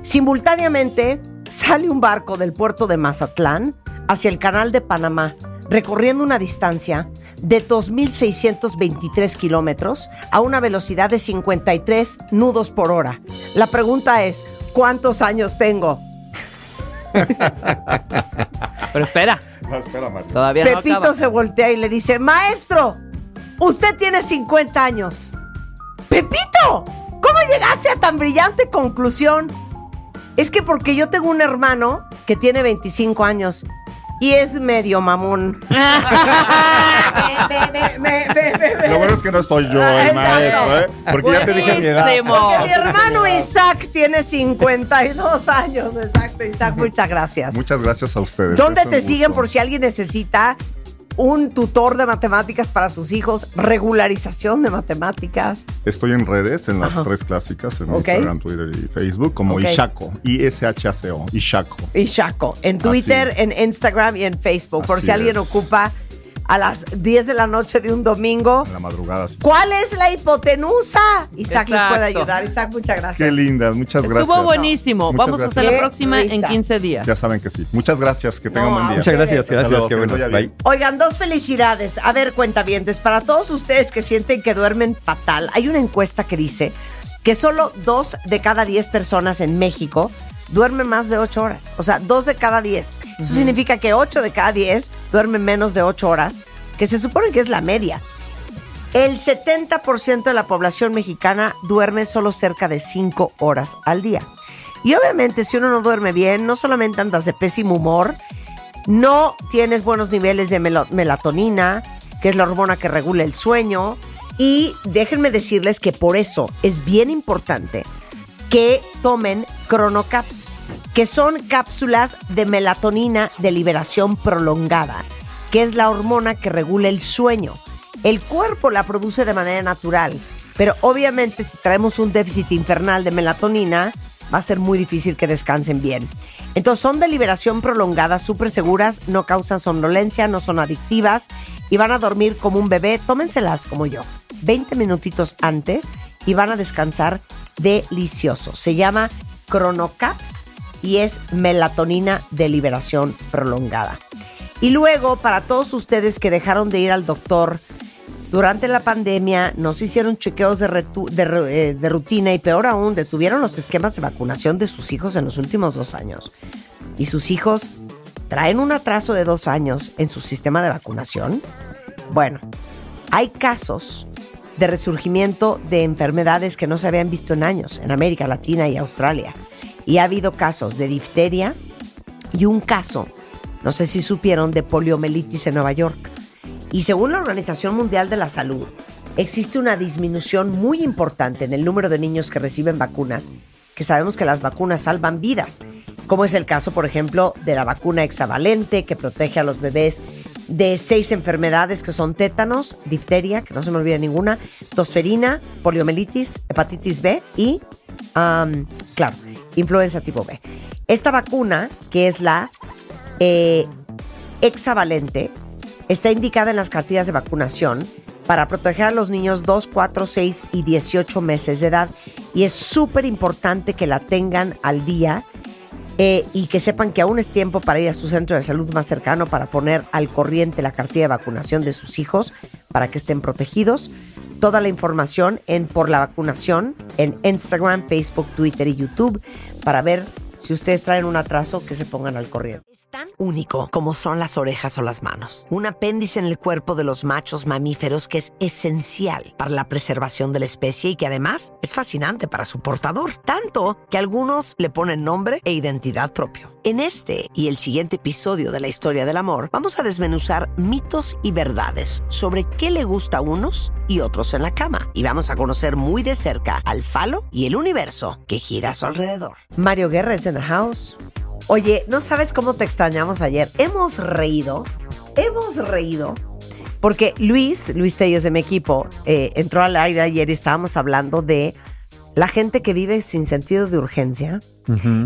Simultáneamente, sale un barco del puerto de Mazatlán hacia el canal de Panamá, recorriendo una distancia de 2.623 kilómetros a una velocidad de 53 nudos por hora. La pregunta es, ¿cuántos años tengo? Pero espera, No, espera, Mario. todavía no Pepito acaba. se voltea y le dice, maestro, usted tiene 50 años. Pepito, ¿cómo llegaste a tan brillante conclusión? Es que porque yo tengo un hermano que tiene 25 años. Y es medio mamón. Lo bueno es que no soy yo el maestro, ¿eh? Porque ya te dije mi edad. Porque mi hermano Isaac tiene 52 años. Exacto, Isaac, muchas gracias. Muchas gracias a ustedes. ¿Dónde te siguen por si alguien necesita un tutor de matemáticas para sus hijos, regularización de matemáticas? Estoy en redes, en las Ajá. tres clásicas, en. Instagram, Twitter y Facebook, como. Ishaco, I-S-H-A-C-O, Ishaco. Y Chaco, en Twitter, en Instagram y en Facebook, por Así si alguien es. ocupa a las 10 de la noche de un domingo. En la madrugada. sí. ¿Cuál es la hipotenusa? Isaac les puede Exacto. ayudar. Isaac, muchas gracias. Qué lindas, muchas Estuvo gracias. buenísimo. Muchas Vamos a hacer gracias. la próxima en risa. 15 días. Ya saben que sí. Muchas gracias, que tengan No, buen día. Muchas gracias, Hasta gracias, luego, qué que bueno. Bye. Oigan, dos felicidades. A ver, cuentavientes, para todos ustedes que sienten que duermen fatal, hay una encuesta que dice que solo dos de cada diez personas en México duermen más de ocho horas. O sea, dos de cada diez. Eso significa que ocho de cada diez duermen menos de ocho horas, que se supone que es la media. El 70% de la población mexicana duerme solo cerca de 5 horas al día. Y obviamente si uno no duerme bien, no solamente andas de pésimo humor, no tienes buenos niveles de melatonina, que es la hormona que regula el sueño. Y déjenme decirles que por eso es bien importante que tomen Chronocaps, que son cápsulas de melatonina de liberación prolongada, que es la hormona que regula el sueño. El cuerpo la produce de manera natural, pero obviamente si traemos un déficit infernal de melatonina, va a ser muy difícil que descansen bien. Entonces son de liberación prolongada, súper seguras, no causan somnolencia, no son adictivas y van a dormir como un bebé. Tómenselas como yo, 20 minutitos antes y van a descansar delicioso. Se llama Chronocaps y es melatonina de liberación prolongada. Y luego, para todos ustedes que dejaron de ir al doctor durante la pandemia, no se hicieron chequeos de, eh, de rutina y peor aún, detuvieron los esquemas de vacunación de sus hijos en los últimos dos años. Y sus hijos traen un atraso de dos años en su sistema de vacunación. Bueno, hay casos de resurgimiento de enfermedades que no se habían visto en años en América Latina y Australia. Y ha habido casos de difteria y un caso, no sé si supieron, de poliomielitis en Nueva York. Y según la Organización Mundial de la Salud, existe una disminución muy importante en el número de niños que reciben vacunas, que sabemos que las vacunas salvan vidas, como es el caso, por ejemplo, de la vacuna hexavalente, que protege a los bebés de seis enfermedades que son tétanos, difteria, que no se me olvida ninguna, tosferina, poliomielitis, hepatitis B y, claro, influenza tipo B. Esta vacuna, que es la eh, hexavalente, está indicada en las cartillas de vacunación para proteger a los niños 2, 4, 6 y 18 meses de edad. Y es súper importante que la tengan al día eh, y que sepan que aún es tiempo para ir a su centro de salud más cercano para poner al corriente la cartilla de vacunación de sus hijos para que estén protegidos. Toda la información en Por la Vacunación en Instagram, Facebook, Twitter y YouTube para ver si ustedes traen un atraso que se pongan al corriente. Es tan único como son las orejas o las manos. Un apéndice en el cuerpo de los machos mamíferos que es esencial para la preservación de la especie y que además es fascinante para su portador. Tanto que algunos le ponen nombre e identidad propio. En este y el siguiente episodio de la historia del amor, vamos a desmenuzar mitos y verdades sobre qué le gusta a unos y otros en la cama. Y vamos a conocer muy de cerca al falo y el universo que gira a su alrededor. Mario Guerra es en the house. Oye, no sabes cómo te extrañamos ayer. Hemos reído, hemos reído. Porque Luis, Luis Telles de mi equipo, eh, entró al aire ayer y estábamos hablando de la gente que vive sin sentido de urgencia.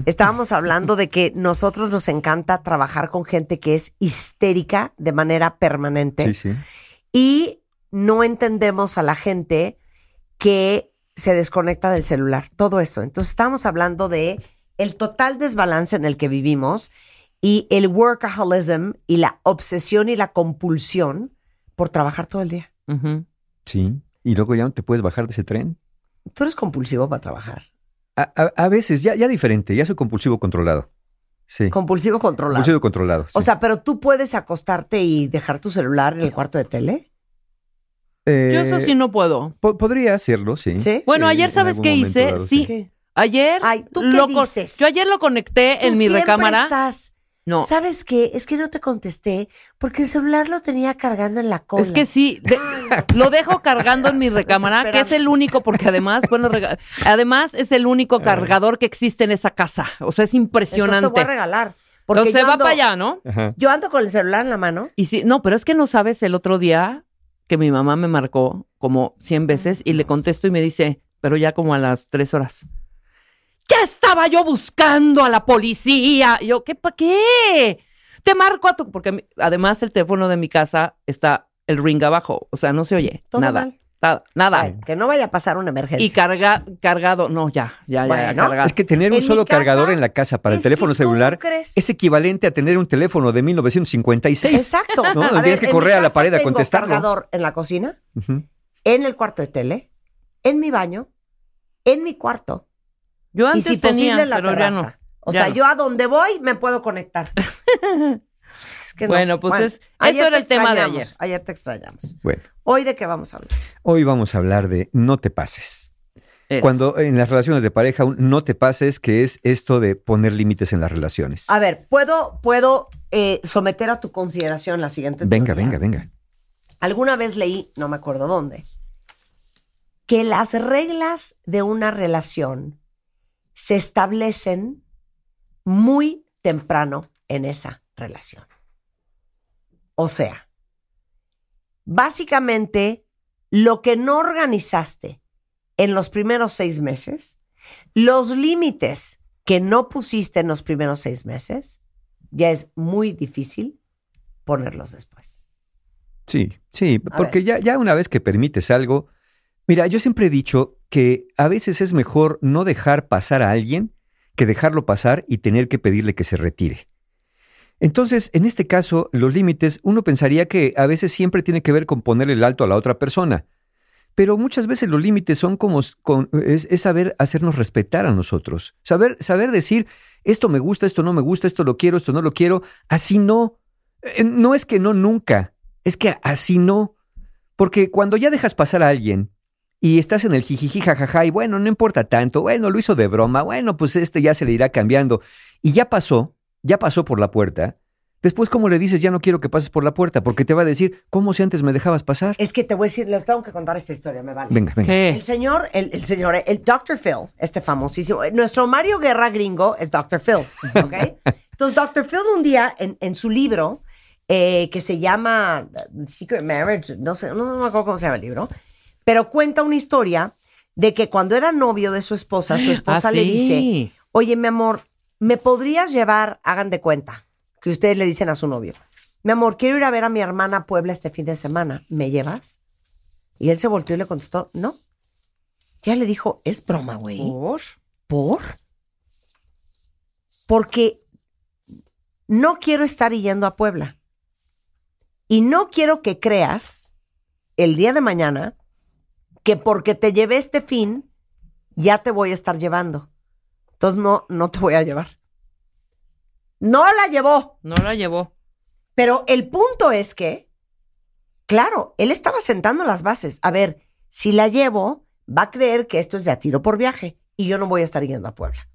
Estábamos hablando de que nosotros nos encanta trabajar con gente que es histérica de manera permanente Sí, sí. y no entendemos a la gente que se desconecta del celular, todo eso. Entonces estábamos hablando de el total desbalance en el que vivimos y el workaholism y la obsesión y la compulsión por trabajar todo el día. Sí. Y luego ya no te puedes bajar de ese tren. Tú eres compulsivo para trabajar. A, a- a veces, ya, ya diferente, ya soy compulsivo controlado. Sí. Compulsivo controlado. Compulsivo controlado. O sea, pero tú puedes acostarte y dejar tu celular en el cuarto de tele. Eh, Yo eso sí no puedo. po- podría hacerlo, sí. ¿Sí? Bueno, ayer, en ¿sabes qué hice? dado, sí. ¿Qué? Ayer. Ay, ¿tú qué dices? Yo ayer lo conecté Tú en mi recámara. estás No. ¿Sabes qué? Es que no te contesté porque el celular lo tenía cargando en la cola. Es que sí, de- lo dejo cargando en mi recámara, que es el único, porque además, bueno, rega- además es el único cargador que existe en esa casa. O sea, es Entonces te impresionante. voy a regalar. Porque Entonces yo va ando- para allá, ¿no? Ajá. Yo ando con el celular en la mano. Y sí, no, pero es que no sabes el otro día que mi mamá me marcó como 100 veces y le contesto y me dice, pero ya como a las tres horas. Ya estaba yo buscando a la policía. Y yo, ¿qué pa' qué? Te marco a tu. Porque además el teléfono de mi casa está el ring abajo. O sea, no se oye. Todo nada. mal. Nada. Nada. Ay, que no vaya a pasar una emergencia. y carga, cargado. No, ya, ya, ya, Bueno, cargado. Es que tener un solo casa, cargador en la casa para el teléfono ¿cómo celular es equivalente a tener un teléfono de 1956. Exacto. No, A tienes que correr a la pared a tengo contestarlo. cargador en la cocina, en el cuarto de tele, en mi baño, en mi cuarto Yo y antes si tenía, posible la pero ya terraza. no. O Ya sea, no. yo a donde voy me puedo conectar. Es que no. Bueno, pues es- ayer eso era te el tema de ayer. Ayer te extrañamos. Bueno, Hoy de qué vamos a hablar. hoy vamos a hablar de no te pases. Eso. Cuando en las relaciones de pareja, un no te pases, que es esto de poner límites en las relaciones. A ver, puedo, puedo eh, someter a tu consideración la siguiente. Venga, teoría? venga, venga. Alguna vez leí, no me acuerdo dónde, que las reglas de una relación se establecen muy temprano en esa relación. O sea, básicamente lo que no organizaste en los primeros seis meses, los límites que no pusiste en los primeros seis meses, ya es muy difícil ponerlos después. Sí, sí, A porque ya, ya una vez que permites algo, mira, yo siempre he dicho que a veces es mejor no dejar pasar a alguien que dejarlo pasar y tener que pedirle que se retire. Entonces, en este caso, los límites, uno pensaría que a veces siempre tiene que ver con ponerle el alto a la otra persona, pero muchas veces los límites son como es, es saber hacernos respetar a nosotros, saber, saber decir esto me gusta, esto no me gusta, esto lo quiero, esto no lo quiero, así no. Eh, No es que no nunca, es que así no. Porque cuando ya dejas pasar a alguien y estás en el jijiji jajaja y bueno, no importa tanto, bueno, lo hizo de broma, bueno, pues este ya se le irá cambiando y ya pasó, ya pasó por la puerta. Después, ¿cómo le dices ya no quiero que pases por la puerta? Porque te va a decir, ¿cómo si antes me dejabas pasar? Es que te voy a decir, les tengo que contar esta historia, me vale. Venga, venga. ¿Qué? El señor, el, el señor, el Dr. Phil, este famosísimo, nuestro Mario Guerra gringo es Dr. Phil, ¿ok? Entonces, Dr. Phil un día en, en su libro, eh, que se llama uh, Secret Marriage, no sé, no, no me acuerdo cómo se llama el libro, pero cuenta una historia de que cuando era novio de su esposa, su esposa Ah, le sí. dice, oye, mi amor, ¿me podrías llevar, hagan de cuenta, que ustedes le dicen a su novio, mi amor, quiero ir a ver a mi hermana a Puebla este fin de semana, ¿me llevas? Y él se volteó y le contestó, no. Ya le dijo, es broma, güey. ¿Por? ¿Por? Porque no quiero estar yendo a Puebla. Y no quiero que creas el día de mañana que porque te llevé este fin, ya te voy a estar llevando. Entonces no, no te voy a llevar. No la llevó. No la llevó. Pero el punto es que, claro, él estaba sentando las bases. A ver, si la llevo, va a creer que esto es de a tiro por viaje y yo no voy a estar yendo a Puebla.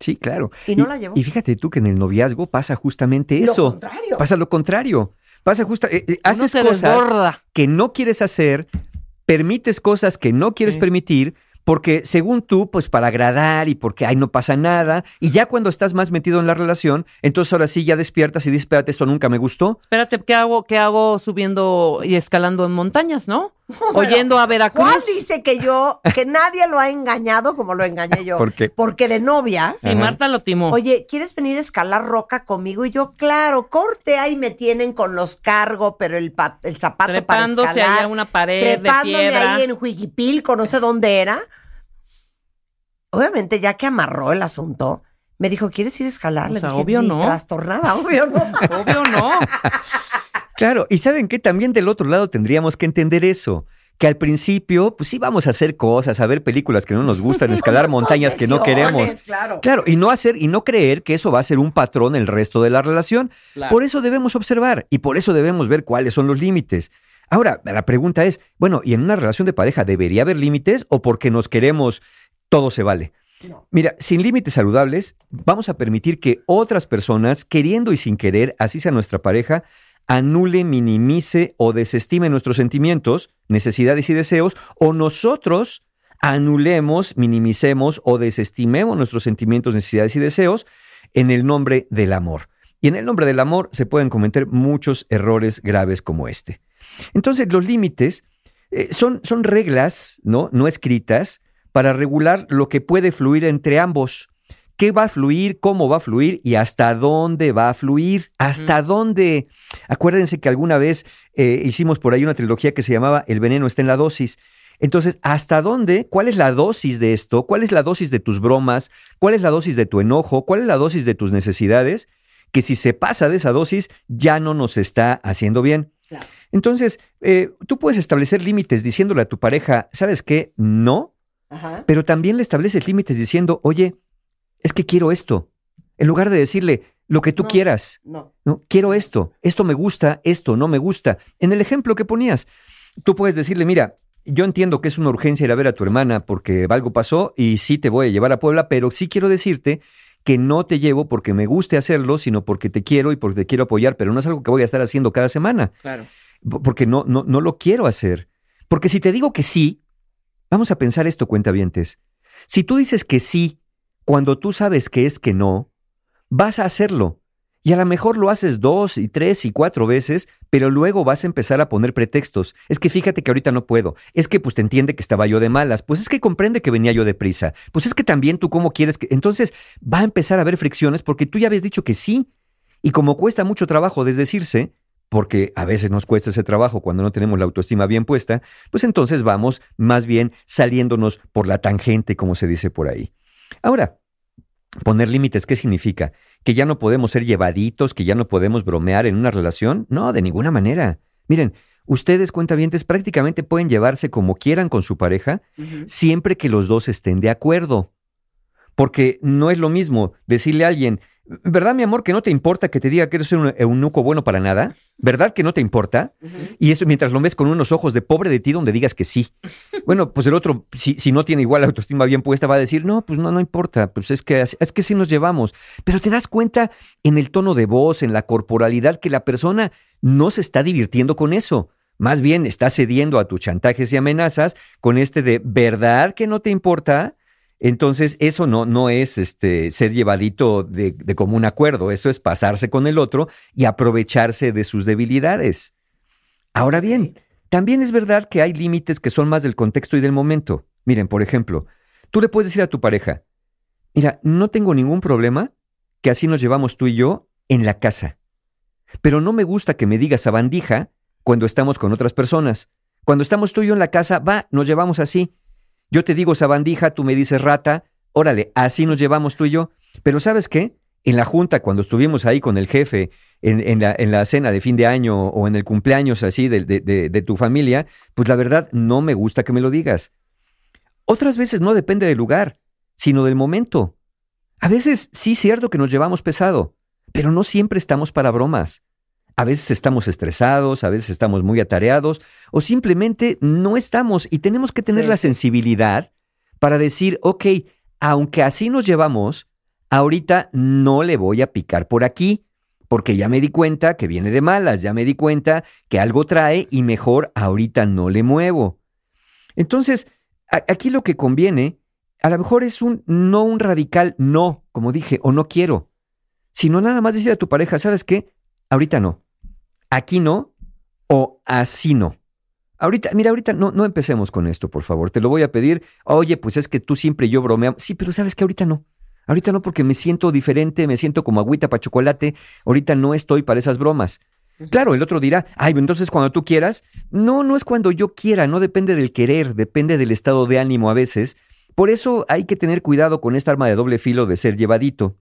Sí, claro. Y no la llevó. Y fíjate tú que en el noviazgo pasa justamente Lo eso. contrario. Pasa lo contrario. Pasa justo, eh, eh, haces cosas desborda. que no quieres hacer, permites cosas que no quieres Sí. permitir, porque según tú, pues para agradar y porque ay no pasa nada, y ya cuando estás más metido en la relación, entonces ahora sí ya despiertas y dices, espérate, esto nunca me gustó. Espérate, ¿qué hago, ¿qué hago subiendo y escalando en montañas, no? Oyendo a Veracruz. Juan dice que yo, que nadie lo ha engañado como lo engañé yo. ¿Por qué? Porque de novia, Sí, Ajá. Marta lo timó. oye, ¿quieres venir a escalar roca conmigo? Y yo, claro, corte, ahí me tienen con los cargo, pero el, pa- el zapato trepándose para escalar. allá a una pared de trepándome piedra. ahí en Huiquipilco, no sé dónde era. Obviamente, ya que amarró el asunto, me dijo, ¿quieres ir a escalar? O Le sea, dije, obvio "Ni no". trastornada, obvio no. Obvio no. Claro, y saben que también del otro lado tendríamos que entender eso. Que al principio, pues sí vamos a hacer cosas, a ver películas que no nos gustan, escalar montañas que no queremos. Claro. Claro, y no hacer y no creer que eso va a ser un patrón el resto de la relación. Claro. Por eso debemos observar y por eso debemos ver cuáles son los límites. Ahora, la pregunta es, bueno, ¿y en una relación de pareja debería haber límites o porque nos queremos todo se vale? Mira, sin límites saludables, vamos a permitir que otras personas, queriendo y sin querer, así sea nuestra pareja, anule, minimice o desestime nuestros sentimientos, necesidades y deseos, o nosotros anulemos, minimicemos o desestimemos nuestros sentimientos, necesidades y deseos en el nombre del amor. Y en el nombre del amor se pueden cometer muchos errores graves como este. Entonces, los límites eh, son, son reglas ¿no? no escritas para regular lo que puede fluir entre ambos. ¿Qué va a fluir? ¿Cómo va a fluir? ¿Y hasta dónde va a fluir? ¿Hasta dónde? Acuérdense que alguna vez eh, hicimos por ahí una trilogía que se llamaba El veneno está en la dosis. Entonces, ¿hasta dónde? ¿Cuál es la dosis de esto? ¿Cuál es la dosis de tus bromas? ¿Cuál es la dosis de tu enojo? ¿Cuál es la dosis de tus necesidades? Que si se pasa de esa dosis, ya no nos está haciendo bien. Entonces, eh, tú puedes establecer límites diciéndole a tu pareja, ¿sabes qué? No, Ajá. pero también le estableces límites diciendo, oye, es que quiero esto. En lugar de decirle lo que tú No. quieras, No. no, quiero esto, esto me gusta, esto no me gusta. En el ejemplo que ponías, tú puedes decirle, mira, yo entiendo que es una urgencia ir a ver a tu hermana porque algo pasó y sí te voy a llevar a Puebla, pero sí quiero decirte que no te llevo porque me guste hacerlo, sino porque te quiero y porque te quiero apoyar, pero no es algo que voy a estar haciendo cada semana Claro. porque no, no, no lo quiero hacer. Porque si te digo que sí, vamos a pensar esto, cuentavientes. Si tú dices que sí cuando tú sabes que es que no, vas a hacerlo. Y a lo mejor lo haces dos y tres y cuatro veces, pero luego vas a empezar a poner pretextos. Es que fíjate que ahorita no puedo. Es que pues te entiende que estaba yo de malas. Pues es que comprende que venía yo deprisa. Pues es que también tú cómo quieres que... Entonces va a empezar a haber fricciones porque tú ya habías dicho que sí. Y como cuesta mucho trabajo desdecirse, porque a veces nos cuesta ese trabajo cuando no tenemos la autoestima bien puesta, pues entonces vamos más bien saliéndonos por la tangente, como se dice por ahí. Ahora, poner límites, ¿qué significa? ¿Que ya no podemos ser llevaditos, que ya no podemos bromear en una relación? No, de ninguna manera. Miren, ustedes, cuentavientes, prácticamente pueden llevarse como quieran con su pareja, siempre que los dos estén de acuerdo. Porque no es lo mismo decirle a alguien, ¿verdad, mi amor, que no te importa que te diga que eres un eunuco bueno para nada? ¿Verdad que no te importa? Y eso mientras lo ves con unos ojos de pobre de ti donde digas que sí. Bueno, pues el otro, si, si no tiene igual la autoestima bien puesta, va a decir, no, pues no, no importa, pues es que, es que sí nos llevamos. Pero te das cuenta en el tono de voz, en la corporalidad, que la persona no se está divirtiendo con eso. Más bien está cediendo a tus chantajes y amenazas con este de, ¿verdad que no te importa? Entonces, eso no, no es este, ser llevadito de, de común acuerdo, eso es pasarse con el otro y aprovecharse de sus debilidades. Ahora bien, también es verdad que hay límites que son más del contexto y del momento. Miren, por ejemplo, tú le puedes decir a tu pareja, mira, no tengo ningún problema que así nos llevamos tú y yo en la casa, pero no me gusta que me digas sabandija cuando estamos con otras personas. Cuando estamos tú y yo en la casa, va, nos llevamos así. Yo te digo sabandija, tú me dices rata, órale, así nos llevamos tú y yo. Pero ¿sabes qué? En la junta, cuando estuvimos ahí con el jefe, en, la, en la cena de fin de año o en el cumpleaños así de- de tu familia, pues la verdad no me gusta que me lo digas. Otras veces no depende del lugar, sino del momento. A veces sí es cierto que nos llevamos pesado, pero no siempre estamos para bromas. A veces estamos estresados, a veces estamos muy atareados o simplemente no estamos y tenemos que tener Sí, la sensibilidad para decir, ok, aunque así nos llevamos, ahorita no le voy a picar por aquí, porque ya me di cuenta que viene de malas, ya me di cuenta que algo trae y mejor ahorita no le muevo. Entonces, aquí lo que conviene, a lo mejor es un no un radical no, como dije, o no quiero, sino nada más decir a tu pareja, ¿sabes qué? Ahorita no, aquí no, o así no. Ahorita, mira, ahorita no, no empecemos con esto, por favor. Te lo voy a pedir. Oye, pues es que tú siempre y yo bromeamos. Sí, pero sabes que ahorita no. Ahorita no porque me siento diferente, me siento como agüita para chocolate. Ahorita no estoy para esas bromas. Claro, el otro dirá, ay, entonces cuando tú quieras. No, no es cuando yo quiera, no depende del querer, depende del estado de ánimo a veces. Por eso hay que tener cuidado con esta arma de doble filo de ser llevadito.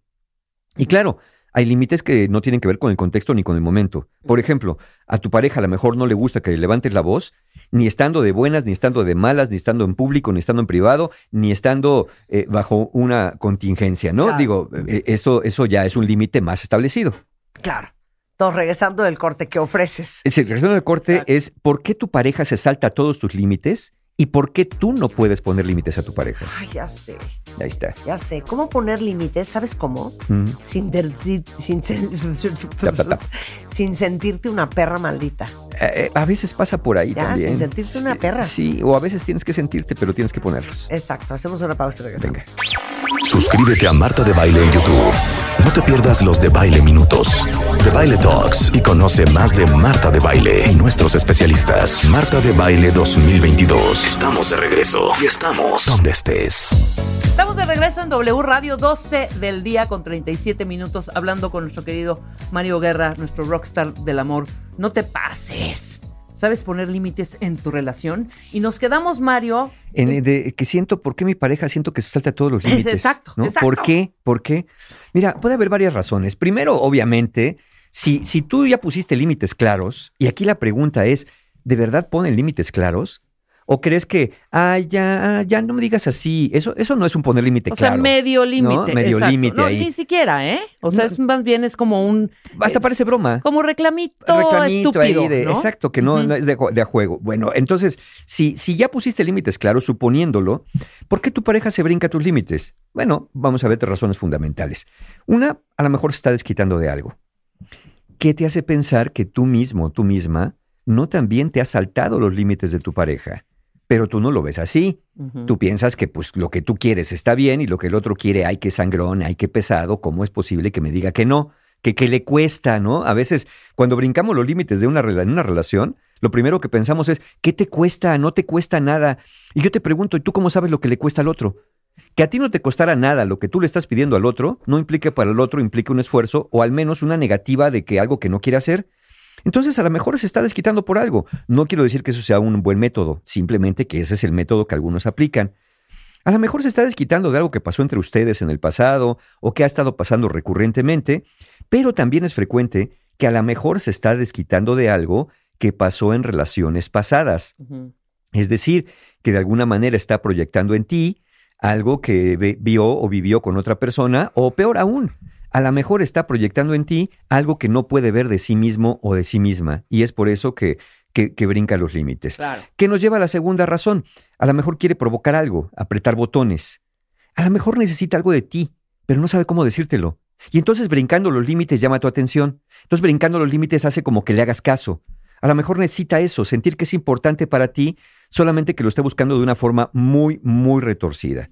Y claro, hay límites que no tienen que ver con el contexto ni con el momento. Por ejemplo, a tu pareja a lo mejor no le gusta que le levantes la voz, ni estando de buenas, ni estando de malas, ni estando en público, ni estando en privado, ni estando eh, bajo una contingencia, ¿no? Claro. Digo, eh, eso, eso ya es un límite más establecido. Claro. Entonces, regresando del corte, ¿qué ofreces? Es regresando del corte es por qué tu pareja se salta todos tus límites y por qué tú no puedes poner límites a tu pareja. Ay, ya sé. Ahí está. Ya sé. ¿Cómo poner límites? ¿Sabes cómo? Mm. Sin, sin, sin, sentirte una perra maldita. Eh, eh, a veces pasa por ahí Ya, también. sin sentirte una perra. Sí, o a veces tienes que sentirte, pero tienes que ponerlos. Exacto. Hacemos una pausa y regresamos. Suscríbete a Marta de Baile en YouTube. No te pierdas los de Baile Minutos, de Baile Talks y conoce más de Marta de Baile y nuestros especialistas. Marta de Baile 2022. Estamos de regreso y estamos donde estés. Estamos de regreso en W Radio 12 del día con 37 minutos hablando con nuestro querido Mario Guerra, nuestro rockstar del amor. No te pases. ¿Sabes poner límites en tu relación? Y nos quedamos, Mario. En, de, que siento, ¿por qué mi pareja siento que se salta todos los límites? Exacto, ¿no? exacto. ¿Por qué? ¿Por qué? Mira, puede haber varias razones. Primero, obviamente, si, si tú ya pusiste límites claros, y aquí la pregunta es, ¿de verdad ponen límites claros? ¿O crees que, ay, ya, ya no me digas así? Eso, eso no es un poner límite O claro. sea, medio límite. Medio exacto. límite No, ahí. Ni siquiera, ¿eh? O sea, es más bien es como un. Hasta es parece broma. Como reclamito, reclamito estúpido. ahí de, ¿no? exacto, que no, no es de a juego. Bueno, entonces, si, si ya pusiste límites claros, suponiéndolo, ¿por qué tu pareja se brinca tus límites? Bueno, vamos a ver tres razones fundamentales. Una, a lo mejor se está desquitando de algo. ¿Qué te hace pensar que tú mismo, tú misma, no también te has saltado los límites de tu pareja? Pero tú no lo ves así. Tú piensas que pues lo que tú quieres está bien y lo que el otro quiere, ay, qué sangrón, ay, qué pesado, ¿cómo es posible que me diga que no? Que, que le cuesta, ¿no? A veces, cuando brincamos los límites de una, en una relación, lo primero que pensamos es, ¿qué te cuesta? No te cuesta nada. Y yo te pregunto, ¿y tú cómo sabes lo que le cuesta al otro? Que a ti no te costara nada lo que tú le estás pidiendo al otro, no implica que para el otro implique un esfuerzo o al menos una negativa de que algo que no quiere hacer. Entonces, a lo mejor se está desquitando por algo. No quiero decir que eso sea un buen método, simplemente que ese es el método que algunos aplican. A lo mejor se está desquitando de algo que pasó entre ustedes en el pasado o que ha estado pasando recurrentemente, pero también es frecuente que a lo mejor se está desquitando de algo que pasó en relaciones pasadas. Es decir, que de alguna manera está proyectando en ti algo que vio o vivió con otra persona, o peor aún, a lo mejor está proyectando en ti algo que no puede ver de sí mismo o de sí misma, y es por eso que, que, que brinca los límites. Claro. Que nos lleva a la segunda razón. A lo mejor quiere provocar algo, apretar botones. A lo mejor necesita algo de ti, pero no sabe cómo decírtelo. Y entonces brincando los límites llama tu atención. Entonces brincando los límites hace como que le hagas caso. A lo mejor necesita eso, sentir que es importante para ti, solamente que lo esté buscando de una forma muy, muy retorcida.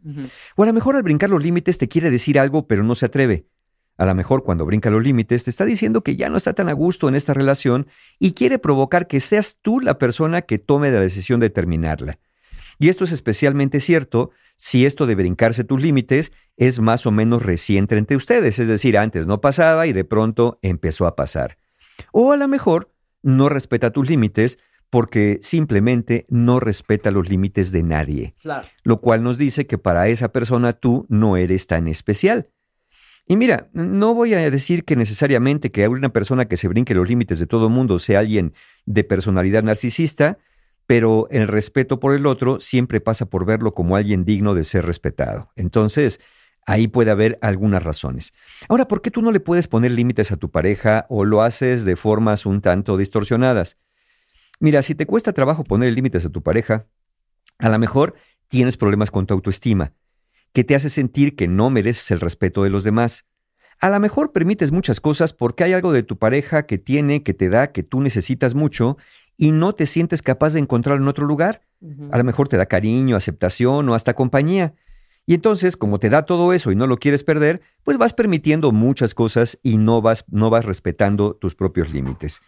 O a lo mejor al brincar los límites te quiere decir algo, pero no se atreve. A lo mejor cuando brinca los límites te está diciendo que ya no está tan a gusto en esta relación y quiere provocar que seas tú la persona que tome la decisión de terminarla. Y esto es especialmente cierto si esto de brincarse tus límites es más o menos reciente entre ustedes, es decir, antes no pasaba y de pronto empezó a pasar. O a lo mejor no respeta tus límites porque simplemente no respeta los límites de nadie Claro. lo cual nos dice que para esa persona tú no eres tan especial. Y mira, no voy a decir que necesariamente que una persona que se brinque los límites de todo mundo sea alguien de personalidad narcisista, pero el respeto por el otro siempre pasa por verlo como alguien digno de ser respetado. Entonces, ahí puede haber algunas razones. Ahora, ¿por qué tú no le puedes poner límites a tu pareja o lo haces de formas un tanto distorsionadas? Mira, si te cuesta trabajo poner límites a tu pareja, a lo mejor tienes problemas con tu autoestima, que te hace sentir que no mereces el respeto de los demás. A lo mejor permites muchas cosas porque hay algo de tu pareja que tiene, que te da, que tú necesitas mucho y no te sientes capaz de encontrarlo en otro lugar. A lo mejor te da cariño, aceptación o hasta compañía. Y entonces, como te da todo eso y no lo quieres perder, pues vas permitiendo muchas cosas y no vas, no vas respetando tus propios límites.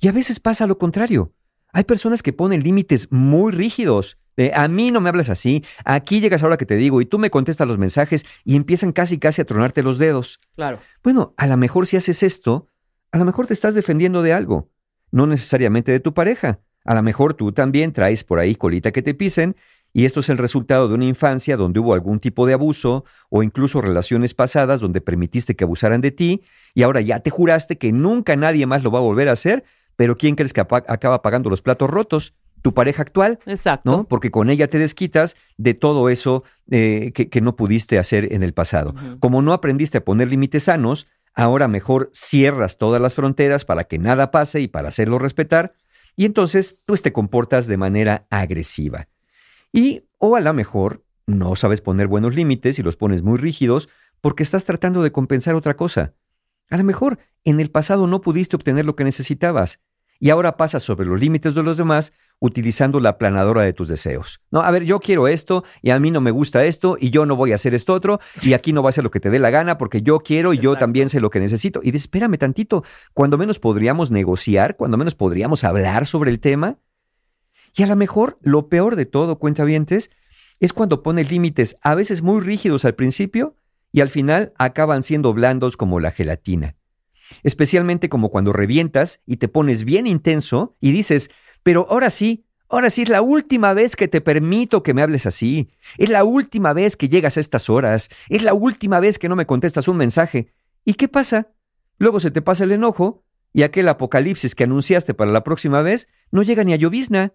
Y a veces pasa lo contrario. Hay personas que ponen límites muy rígidos. De, a mí no me hablas así, aquí llegas ahora que te digo y tú me contestas los mensajes y empiezan casi casi a tronarte los dedos. Claro. Bueno, a lo mejor si haces esto, a lo mejor te estás defendiendo de algo, no necesariamente de tu pareja. A lo mejor tú también traes por ahí colita que te pisen y esto es el resultado de una infancia donde hubo algún tipo de abuso o incluso relaciones pasadas donde permitiste que abusaran de ti y ahora ya te juraste que nunca nadie más lo va a volver a hacer, pero ¿quién crees que acaba pagando los platos rotos? Tu pareja actual. Exacto. ¿no? Porque con ella te desquitas de todo eso eh, que, que no pudiste hacer en el pasado. Como no aprendiste a poner límites sanos, ahora mejor cierras todas las fronteras para que nada pase y para hacerlo respetar, y entonces pues te comportas de manera agresiva. Y o a lo mejor no sabes poner buenos límites y los pones muy rígidos porque estás tratando de compensar otra cosa. A lo mejor en el pasado no pudiste obtener lo que necesitabas y ahora pasas sobre los límites de los demás utilizando la aplanadora de tus deseos. No, a ver, yo quiero esto y a mí no me gusta esto y yo no voy a hacer esto otro y aquí no va a ser lo que te dé la gana porque yo quiero y yo también sé lo que necesito. Y dices, espérame tantito, cuando menos podríamos negociar, cuando menos podríamos hablar sobre el tema. Y a lo mejor lo peor de todo, cuentavientes, es cuando pones límites a veces muy rígidos al principio y al final acaban siendo blandos como la gelatina. Especialmente como cuando revientas y te pones bien intenso y dices, pero ahora sí, ahora sí es la última vez que te permito que me hables así. Es la última vez que llegas a estas horas. Es la última vez que no me contestas un mensaje. ¿Y qué pasa? Luego se te pasa el enojo y aquel apocalipsis que anunciaste para la próxima vez no llega ni a llovizna.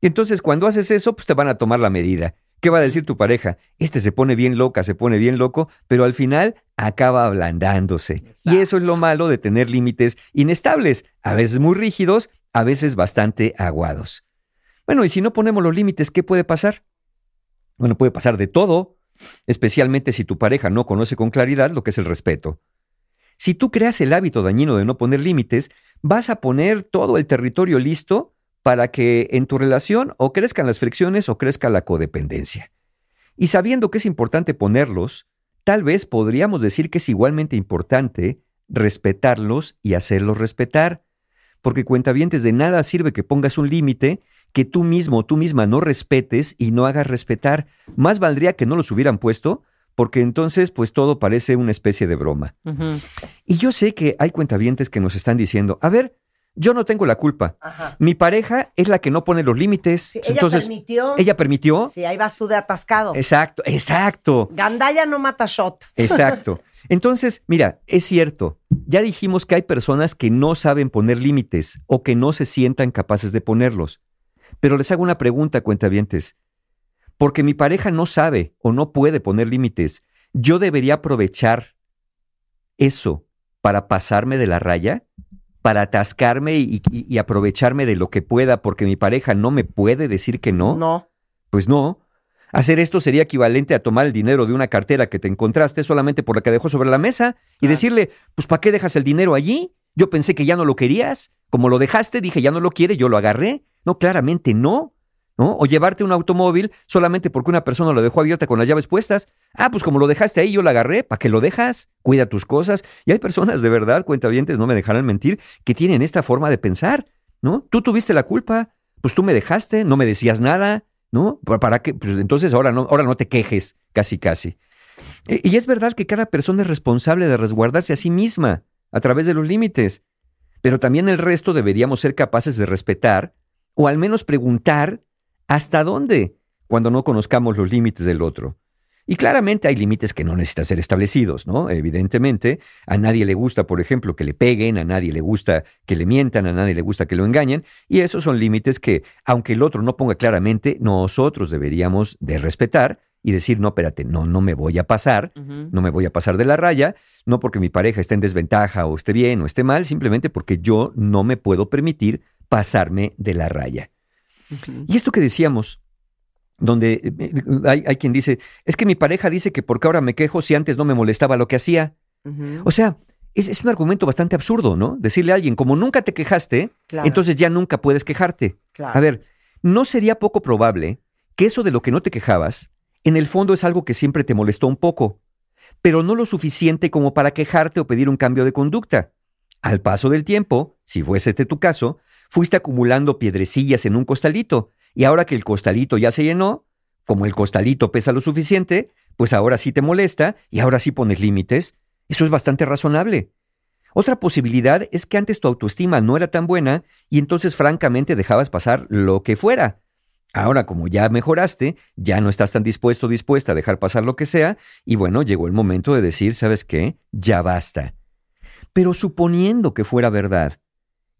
Y entonces cuando haces eso, pues te van a tomar la medida. ¿Qué va a decir tu pareja? Este se pone bien loca, se pone bien loco, pero al final acaba ablandándose. Y eso es lo malo de tener límites inestables, a veces muy rígidos, a veces bastante aguados. Bueno, y si no ponemos los límites, ¿qué puede pasar? Bueno, puede pasar de todo, especialmente si tu pareja no conoce con claridad lo que es el respeto. Si tú creas el hábito dañino de no poner límites, vas a poner todo el territorio listo para que en tu relación o crezcan las fricciones o crezca la codependencia. Y sabiendo que es importante ponerlos, tal vez podríamos decir que es igualmente importante respetarlos y hacerlos respetar. Porque cuentavientes de nada sirve que pongas un límite que tú mismo o tú misma no respetes y no hagas respetar. Más valdría que no los hubieran puesto, porque entonces pues todo parece una especie de broma. Y yo sé que hay cuentavientes que nos están diciendo, a ver, yo no tengo la culpa. Ajá. Mi pareja es la que no pone los límites. Sí, ella entonces, permitió. ella permitió. Sí, ahí vas tú de atascado. Exacto, exacto. Gandaya no mata shot. Exacto. Entonces, mira, es cierto. Ya dijimos que hay personas que no saben poner límites o que no se sientan capaces de ponerlos. Pero les hago una pregunta, cuentavientes. Porque mi pareja no sabe o no puede poner límites, ¿yo debería aprovechar eso para pasarme de la raya? ¿Para atascarme y, y- y aprovecharme de lo que pueda porque mi pareja no me puede decir que no? No. Pues no. Hacer esto sería equivalente a tomar el dinero de una cartera que te encontraste solamente por la que dejó sobre la mesa y decirle, pues ¿para qué dejas el dinero allí? Yo pensé que ya no lo querías. Como lo dejaste, dije, ya no lo quiere, yo lo agarré. No, claramente no. ¿No? O llevarte un automóvil solamente porque una persona lo dejó abierta con las llaves puestas. Ah, pues como lo dejaste ahí, yo lo agarré. ¿Para qué lo dejas? Cuida tus cosas. Y hay personas de verdad, cuentavientes, no me dejarán mentir, que tienen esta forma de pensar. ¿No? Tú tuviste la culpa. Pues tú me dejaste, no me decías nada. ¿No? ¿Para- ¿Para qué? Pues entonces ahora no, ahora no te quejes, casi, casi. E- Y es verdad que cada persona es responsable de resguardarse a sí misma a través de los límites. Pero también el resto deberíamos ser capaces de respetar o al menos preguntar hasta dónde cuando no conozcamos los límites del otro. Y claramente hay límites que no necesitan ser establecidos, ¿no? Evidentemente, a nadie le gusta, por ejemplo, que le peguen, a nadie le gusta que le mientan, a nadie le gusta que lo engañen, y esos son límites que, aunque el otro no ponga claramente, nosotros deberíamos de respetar y decir, no, espérate, no, no me voy a pasar, no me voy a pasar de la raya, no porque mi pareja esté en desventaja o esté bien o esté mal, simplemente porque yo no me puedo permitir pasarme de la raya. Y esto que decíamos, donde eh, eh, hay, hay quien dice, es que mi pareja dice que porque ahora me quejo si antes no me molestaba lo que hacía. O sea, es, es un argumento bastante absurdo, ¿no? Decirle a alguien, como nunca te quejaste, Claro. entonces ya nunca puedes quejarte. Claro. A ver, ¿no sería poco probable que eso de lo que no te quejabas, en el fondo es algo que siempre te molestó un poco, pero no lo suficiente como para quejarte o pedir un cambio de conducta? Al paso del tiempo, si fuese este tu caso, fuiste acumulando piedrecillas en un costalito, y ahora que el costalito ya se llenó, como el costalito pesa lo suficiente, pues ahora sí te molesta y ahora sí pones límites. Eso es bastante razonable. Otra posibilidad es que antes tu autoestima no era tan buena y entonces francamente dejabas pasar lo que fuera. Ahora, como ya mejoraste, ya no estás tan dispuesto o dispuesta a dejar pasar lo que sea, y bueno, llegó el momento de decir, ¿sabes qué? Ya basta. Pero suponiendo que fuera verdad,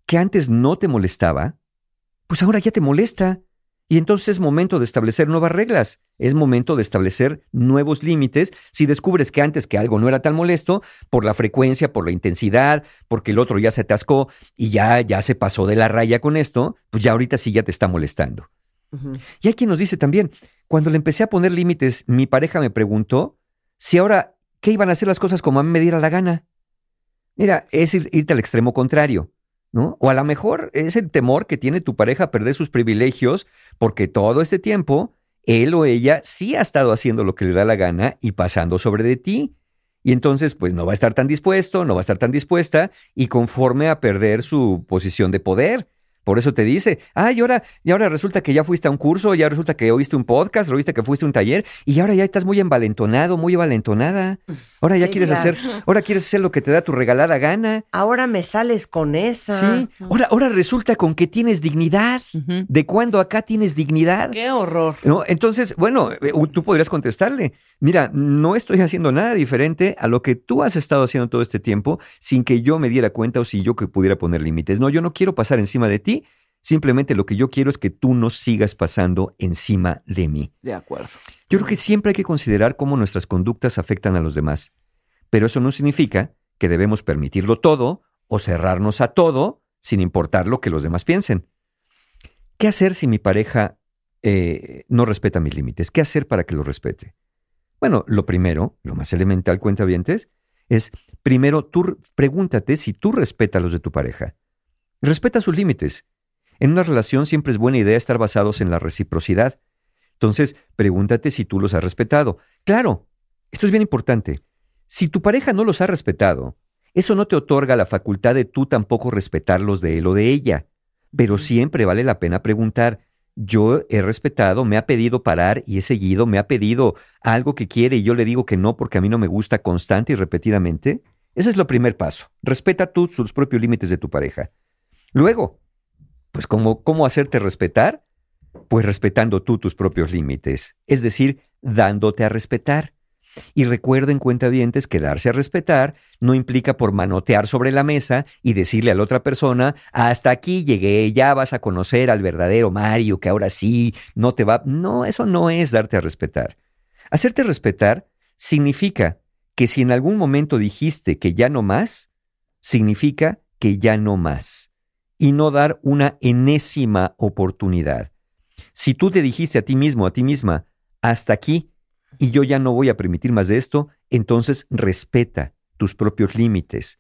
que antes no te molestaba, pues ahora ya te molesta. Y entonces es momento de establecer nuevas reglas, es momento de establecer nuevos límites si descubres que antes que algo no era tan molesto, por la frecuencia, por la intensidad, porque el otro ya se atascó y ya, ya se pasó de la raya con esto, pues ya ahorita sí ya te está molestando. Y hay quien nos dice también, cuando le empecé a poner límites, mi pareja me preguntó si ahora, ¿qué iban a hacer las cosas como a mí me diera la gana? Mira, es ir- irte al extremo contrario, ¿no? O a lo mejor es el temor que tiene tu pareja a perder sus privilegios porque todo este tiempo él o ella sí ha estado haciendo lo que le da la gana y pasando sobre de ti. Y entonces, pues no va a estar tan dispuesto, no va a estar tan dispuesta y conforme a perder su posición de poder. Por eso te dice, ay, ahora, y ahora resulta que ya fuiste a un curso, ya resulta que oíste un podcast, oíste que fuiste a un taller, y ahora ya estás muy envalentonado, muy envalentonada. Ahora ya Sí, quieres claro. hacer, ahora quieres hacer lo que te da tu regalada gana. Ahora me sales con esa. Sí, ahora, ahora resulta con que tienes dignidad. ¿De cuándo acá tienes dignidad? Qué horror. ¿No? Entonces, bueno, eh, tú podrías contestarle, mira, no estoy haciendo nada diferente a lo que tú has estado haciendo todo este tiempo sin que yo me diera cuenta o si yo que pudiera poner límites. No, yo no quiero pasar encima de ti, simplemente lo que yo quiero es que tú no sigas pasando encima de mí. De acuerdo. Yo creo que siempre hay que considerar cómo nuestras conductas afectan a los demás, pero eso no significa que debemos permitirlo todo o cerrarnos a todo sin importar lo que los demás piensen. ¿Qué hacer si mi pareja eh, no respeta mis límites? ¿Qué hacer para que lo respete? Bueno, lo primero, lo más elemental, cuentavientes, es primero tú pregúntate si tú respetas los de tu pareja. Respeta sus límites. En una relación siempre es buena idea estar basados en la reciprocidad. Entonces, pregúntate si tú los has respetado. Claro, esto es bien importante. Si tu pareja no los ha respetado, eso no te otorga la facultad de tú tampoco respetarlos de él o de ella. Pero siempre vale la pena preguntar, yo he respetado, me ha pedido parar y he seguido, me ha pedido algo que quiere y yo le digo que no porque a mí no me gusta constante y repetidamente. Ese es lo primer paso. Respeta tú sus propios límites de tu pareja. Luego, pues ¿cómo, cómo hacerte respetar? Pues respetando tú tus propios límites, es decir, dándote a respetar. Y recuerden, cuentavientes, que darse a respetar no implica por manotear sobre la mesa y decirle a la otra persona, hasta aquí llegué, ya vas a conocer al verdadero Mario, que ahora sí, no te va. No, eso no es darte a respetar. Hacerte respetar significa que si en algún momento dijiste que ya no más, significa que ya no más. Y no dar una enésima oportunidad. Si tú te dijiste a ti mismo, a ti misma, hasta aquí, y yo ya no voy a permitir más de esto, entonces respeta tus propios límites.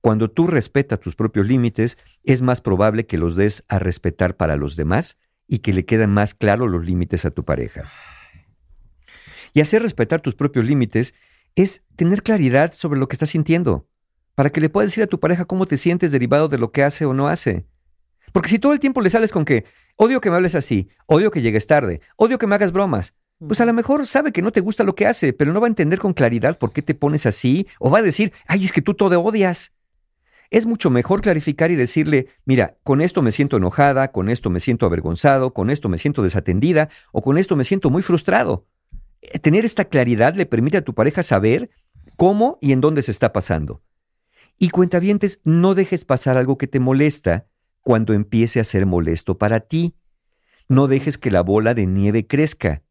Cuando tú respetas tus propios límites, es más probable que los des a respetar para los demás y que le queden más claros los límites a tu pareja. Y hacer respetar tus propios límites es tener claridad sobre lo que estás sintiendo, para que le puedas decir a tu pareja cómo te sientes derivado de lo que hace o no hace. Porque si todo el tiempo le sales con que odio que me hables así, odio que llegues tarde, odio que me hagas bromas, pues a lo mejor sabe que no te gusta lo que hace, pero no va a entender con claridad por qué te pones así, o va a decir, ay, es que tú todo odias. Es mucho mejor clarificar y decirle, mira, con esto me siento enojada, con esto me siento avergonzado, con esto me siento desatendida, o con esto me siento muy frustrado. Eh, Tener esta claridad le permite a tu pareja saber cómo y en dónde se está pasando. Y cuentavientes, no dejes pasar algo que te molesta cuando empiece a ser molesto para ti. No dejes que la bola de nieve crezca.